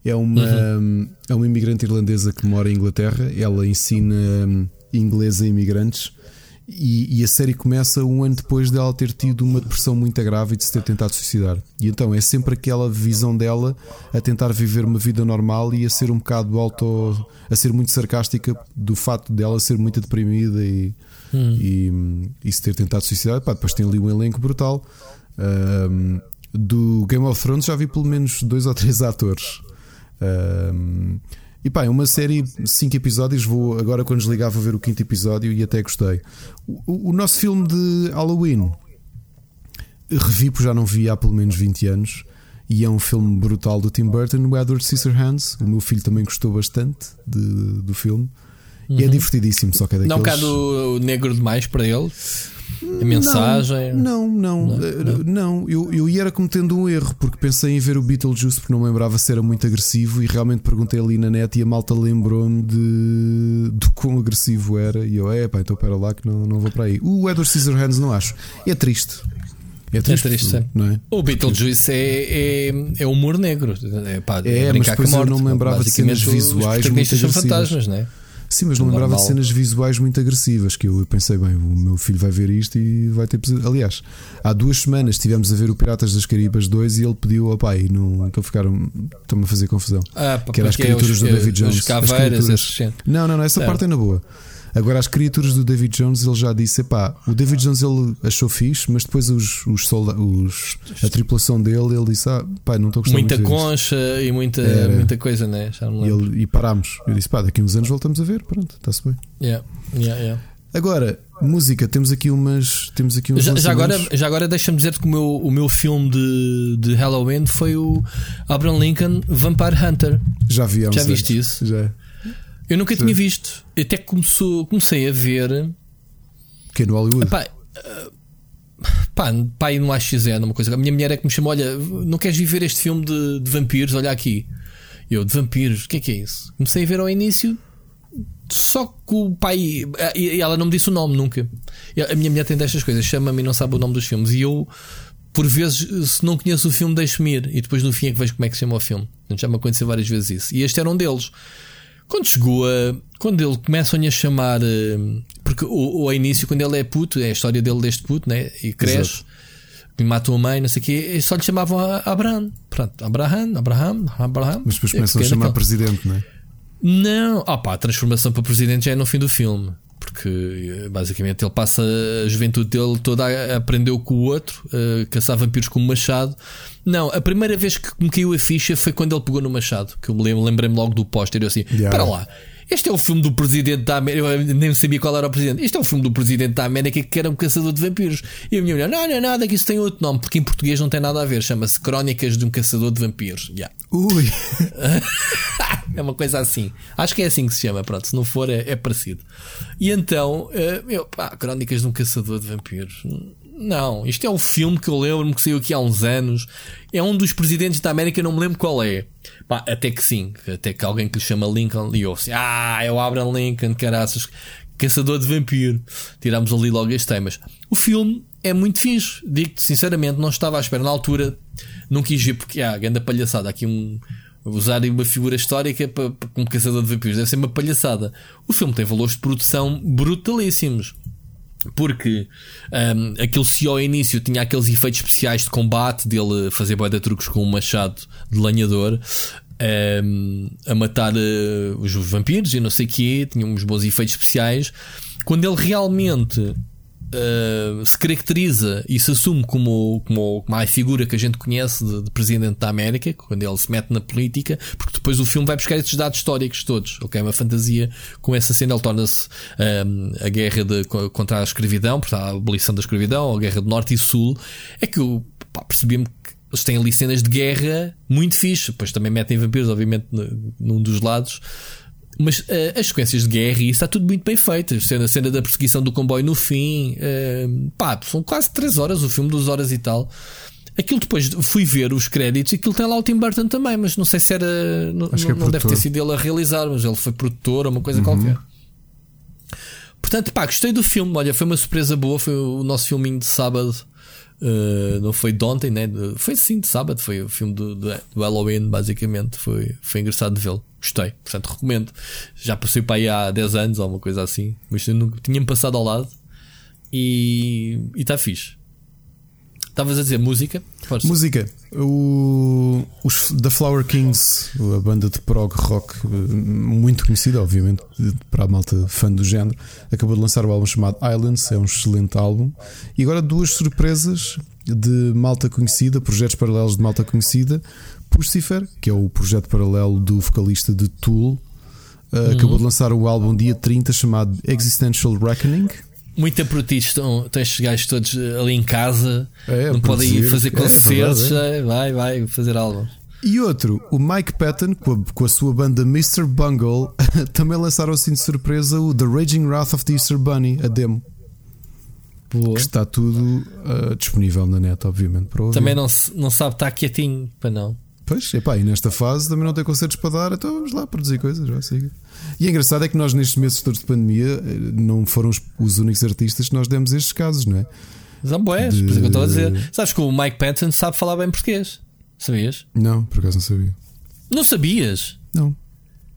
É uma, uhum. é uma imigrante irlandesa que mora em Inglaterra. Ela ensina hum, inglês a imigrantes. E, e, a série começa um ano depois dela ter tido uma depressão muito grave e de se ter tentado suicidar. E então é sempre aquela visão dela a tentar viver uma vida normal e a ser um bocado auto. a ser muito sarcástica do facto dela ser muito deprimida e, hum. e, e, se ter tentado suicidar. Pá, depois tem ali um elenco brutal. Um, do Game of Thrones já vi pelo menos dois ou três atores. Um, e pá, é uma série, cinco episódios. Vou agora, quando desligar, vou ver o quinto episódio e até gostei. O, o nosso filme de Halloween revi, porque já não vi há pelo menos 20 anos. E é um filme brutal do Tim Burton, o Edward Scissorhands. O meu filho também gostou bastante de, do filme. Uhum. E é uhum. divertidíssimo, só que é daqueles... Não cá do negro demais para ele? A mensagem? Não, não, não. não, não. Eu, eu ia cometendo um erro porque pensei em ver o Beetlejuice porque não me lembrava se era muito agressivo e realmente perguntei ali na net e a malta lembrou-me de do quão agressivo era. E eu, é pá, então para lá que não, não vou para aí. O Edward Scissorhands não acho. É triste. É triste, é triste não é? O Beetlejuice é, é, é humor negro. É, pá, é, mas depois morte, eu não me lembrava de cenas visuais muito são fantasmas, não é? Sim, mas não lembrava de cenas visuais muito agressivas. Que eu pensei, bem, o meu filho vai ver isto e vai ter. Aliás, há duas semanas estivemos a ver o Piratas das Caribas 2 e ele pediu ao pai, não então ficaram, estão a fazer confusão. Ah, que era as criaturas os, do David Jones. Os caveiras, as não, não, não, essa não. parte é na boa. Agora, as criaturas do David Jones, ele já disse: pá, o David Jones ele achou fixe, mas depois os, os, solda os a tripulação dele, ele disse: ah, pá, não estou gostando Muita concha e muita, é, muita coisa, né? Já e, ele, e parámos. Eu disse: pá, daqui a uns anos voltamos a ver, pronto, está-se bem. Yeah, yeah, yeah. Agora, música, temos aqui umas. Temos aqui uns já, já agora, já agora deixa-me dizer-te que o meu, o meu filme de, de Halloween foi o Abraham Lincoln Vampire Hunter. Já vi Já viste isso? Já. Eu nunca Sim. tinha visto. Até que começou, comecei a ver. Que é no Hollywood? Epá, uh, pá, pá, no AXN, uma coisa. A minha mulher é que me chamou: Olha, não queres viver este filme de, de vampiros? Olha aqui. Eu, de vampiros, o que é que é isso? Comecei a ver ao início. Só que o pai. E ela não me disse o nome nunca. A minha mulher tem destas coisas, chama-me e não sabe o nome dos filmes. E eu por vezes, se não conheço o filme, deixo-me ir e depois no fim é que vejo como é que se chama o filme. Já me aconteceu várias vezes isso. E este era um deles. Quando chegou a. Quando ele começam a chamar. Eh, porque o, o início, quando ele é puto, é a história dele deste puto, né? E cresce, e matou a mãe, não sei o quê, só lhe chamavam Abraham. Pronto, Abraham, Abraham, Abraham. Mas depois começam a chamar presidente, não é? Não, ah pá, a transformação para presidente já é no fim do filme. Porque basicamente ele passa a juventude dele toda a aprendeu com o outro, a caçar vampiros com o machado. Não, a primeira vez que me caiu a ficha foi quando ele pegou no machado. Que eu me lembrei-me logo do póster. Eu assim, yeah. para lá. Este é o filme do presidente da América. Eu nem sabia qual era o presidente. Este é o filme do presidente da América que era um caçador de vampiros. E a minha mulher, não, não é nada, que isso tem outro nome, porque em português não tem nada a ver. Chama-se Crónicas de um Caçador de Vampiros. Yeah. Ui! [laughs] é uma coisa assim. Acho que é assim que se chama. Pronto, se não for, é, é parecido. E então, eh, eu, pá, Crónicas de um Caçador de Vampiros. Não, isto é um filme que eu lembro-me que saiu aqui há uns anos. É um dos presidentes da América, não me lembro qual é. Pá, até que sim, até que alguém que lhe chama Lincoln e ouve Ah, é o Abraham Lincoln, caraças, caçador de vampiro. Tirámos ali logo as temas. O filme é muito fixe, digo-te sinceramente, não estava à espera na altura, não quis ver porque há ah, grande palhaçada. Aqui um. Usar uma figura histórica para, para, como caçador de vampiros deve ser uma palhaçada. O filme tem valores de produção brutalíssimos porque um, aquele se ao início tinha aqueles efeitos especiais de combate dele fazer boia de truques com um machado de lenhador um, a matar uh, os vampiros e não sei o que, tinha uns bons efeitos especiais. Quando ele realmente uh, se caracteriza e se assume como, como, como a figura que a gente conhece de, de, presidente da América, quando ele se mete na política, porque depois o filme vai buscar esses dados históricos todos, ok? É uma fantasia com essa cena, ele torna-se um, a guerra de, contra a escravidão, portanto, a abolição da escravidão, a guerra do Norte e Sul. É que eu percebi-me que eles têm ali cenas de guerra muito fixe, depois também metem vampiros, obviamente, num dos lados. Mas uh, as sequências de guerra e isso está tudo muito bem feito. A cena, a cena da perseguição do comboio no fim. Uh, pá, são quase 3 horas o filme, 2 horas e tal. Aquilo depois fui ver os créditos e aquilo tem lá o Tim Burton também, mas não sei se era. Não, é não deve ter sido ele a realizar, mas ele foi produtor ou uma coisa uhum. qualquer. Portanto, pá, gostei do filme. Olha, foi uma surpresa boa. Foi o nosso filminho de sábado. Uh, não foi de ontem, né? Foi sim de sábado. Foi o filme do, do, do Halloween, basicamente. Foi, foi engraçado vê-lo gostei, portanto recomendo. Já passei para aí há 10 anos ou uma coisa assim, mas tinha-me passado ao lado e está fixe. Estavas a dizer música? Força. Música. O, os da Flower Kings, a banda de prog rock eh, muito conhecida, obviamente, para a malta fã do género, acabou de lançar o álbum chamado Islands, é um excelente álbum. E agora duas surpresas de malta conhecida, projetos paralelos de malta conhecida. Pucifer, que é o projeto paralelo do vocalista de Tool, uhum. acabou de lançar o álbum dia 30 chamado Existential Reckoning. Muito ti, estão, estão estes gajos todos ali em casa, é, não podem ir fazer é, é concertos, é, vai, vai fazer álbum. E outro, o Mike Patton, com a, com a sua banda Mr. Bungle, [laughs] também lançaram assim de surpresa o The Raging Wrath of the Easter Bunny, a demo. Boa. Que está tudo uh, disponível na net, obviamente. Para ouvir. Também não, não sabe estar quietinho, para não. Pois, epá, e nesta fase também não tem concertos para dar, então vamos lá produzir coisas, já siga. E é engraçado é que nós, nestes meses todos de pandemia, eh, não foram os, os únicos artistas que nós demos estes casos, não é? Zamboés, de... por isso que eu estou a dizer. Sabes que o Mike Patton sabe falar bem português? Sabias? Não, por acaso não sabia. Não sabias? Não.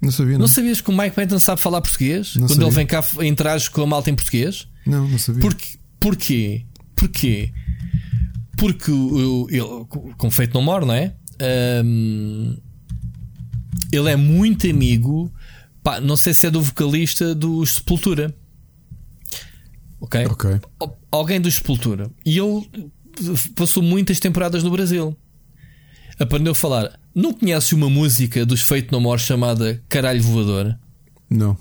Não sabia, não. Não sabias que o Mike Patton sabe falar português? Não Quando sabia. ele vem cá entrar com a malta em português? Não, não sabia. Porque, porquê? Porquê? Porque ele, com feito não mora, não é? Um, ele é muito amigo. Pá, não sei se é do vocalista do Sepultura. Ok? Ok. Alguém do Sepultura. E ele passou muitas temporadas no Brasil. Aprendeu a falar. Não conhece uma música dos Feito No More chamada Caralho Voador? Não.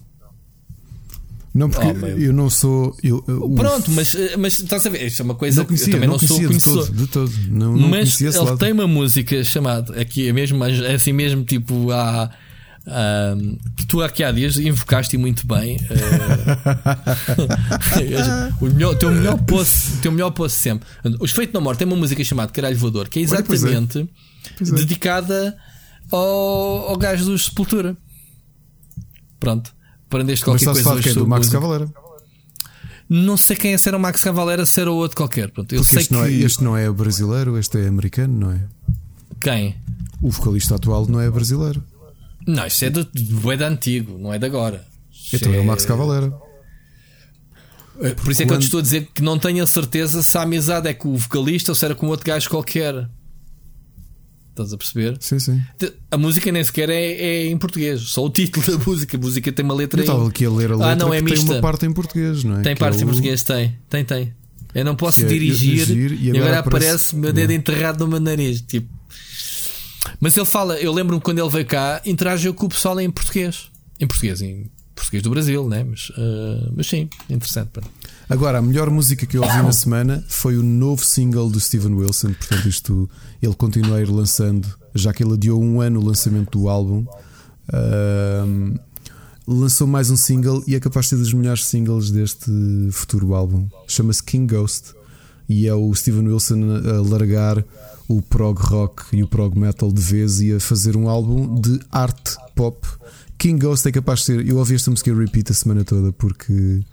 Não, porque oh, eu não sou. Eu, eu, Pronto, mas, mas estás a ver? Isto é uma coisa conhecia, que eu também não, não sou conhecedor. De todo. De todo. Não, não mas ele lado. tem uma música chamada. Aqui é mesmo, é assim mesmo, tipo, há. Um, que tu aqui há dias invocaste muito bem uh, [laughs] o melhor, teu melhor post teu melhor post sempre os Feitos na Morte tem uma música chamada Caralho Voador que é, é. exatamente é. É. dedicada ao, ao gajo do Sepultura pronto aprendeste qualquer coisa hoje do Max Cavaleira. Não sei quem é, se era o Max Cavalera, se era o outro qualquer. Pronto, eu Porque sei este, que. não é, este não é brasileiro, este é americano, não é? Quem? O vocalista atual não é brasileiro. Não, isto é do, do é de antigo, não é de agora. Então é o Max Cavalera. Por isso é que eu te estou a dizer que não tenho a certeza se a amizade é com o vocalista ou se era com outro gajo qualquer. Estás a perceber? Sim, sim. A música nem sequer é, é em português, só o título da música. A música tem uma letra Eu estava em. aqui a ler a letra Ah, não, é que tem mista. uma parte em português, não é? Tem Que é parte em o- português, tem, tem, tem. Eu não posso é dirigir dirigir e e agora, agora aparece meu dedo enterrado no meu nariz. Tipo. Mas ele fala, eu lembro-me quando ele veio cá, interagiu com o pessoal em português. Em português, em português do Brasil, né? Mas, ah, mas sim, interessante. pronto. Agora, a melhor música que eu ouvi na [coughs] semana foi o novo single do Steven Wilson. Portanto, isto ele continua a ir lançando, já que ele adiou um ano o lançamento do álbum. Ahm, lançou mais um single e é capaz de ser dos melhores singles deste futuro álbum. Chama-se King Ghost e é o Steven Wilson a largar o prog rock e o prog metal de vez e a fazer um álbum de arte pop. King Ghost é capaz de ser. Eu ouvi esta música repeat a semana toda porque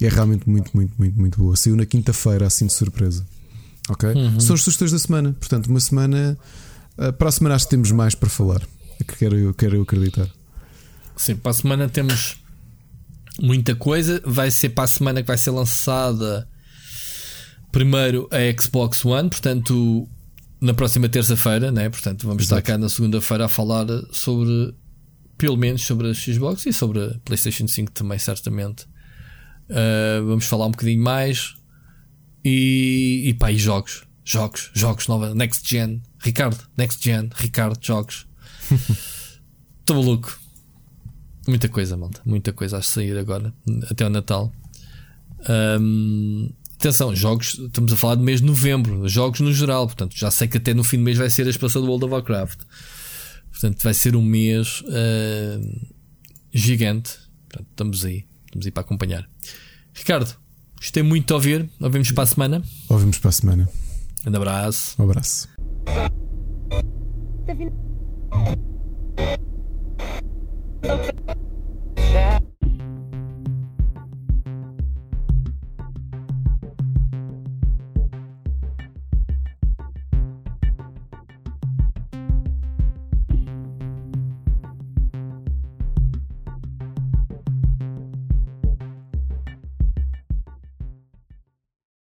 é realmente muito, muito, muito, muito boa. Saiu na quinta-feira, assim de surpresa. Ok? São as sugestões da semana. Portanto, uma semana. ah, Para a semana acho que temos mais para falar. É que quero, eu quero eu acreditar. Sim, para a semana temos muita coisa. Vai ser para a semana que vai ser lançada primeiro a Xbox One, portanto, na próxima terça-feira, né? Portanto, vamos estar Exato. cá na segunda-feira a falar sobre, pelo menos, sobre a Xbox e sobre a PlayStation 5 também, certamente. Uh, vamos falar um bocadinho mais e, e pá, e jogos, jogos, jogos, nova, Next Gen, Ricardo, Next Gen, Ricardo, jogos. [laughs] Estou maluco. Muita coisa, malta. Muita coisa a sair agora, até o Natal. Ahm, atenção, jogos, estamos a falar do mês de novembro, jogos no geral, portanto, já sei que até no fim do mês vai ser a expansão do World of Warcraft. Portanto, vai ser um mês ahm, gigante. Portanto, estamos aí, estamos aí para acompanhar. Ricardo, gostei muito de ouvir. Ouvimos para a semana. Ouvimos para a semana. Um abraço. Um abraço.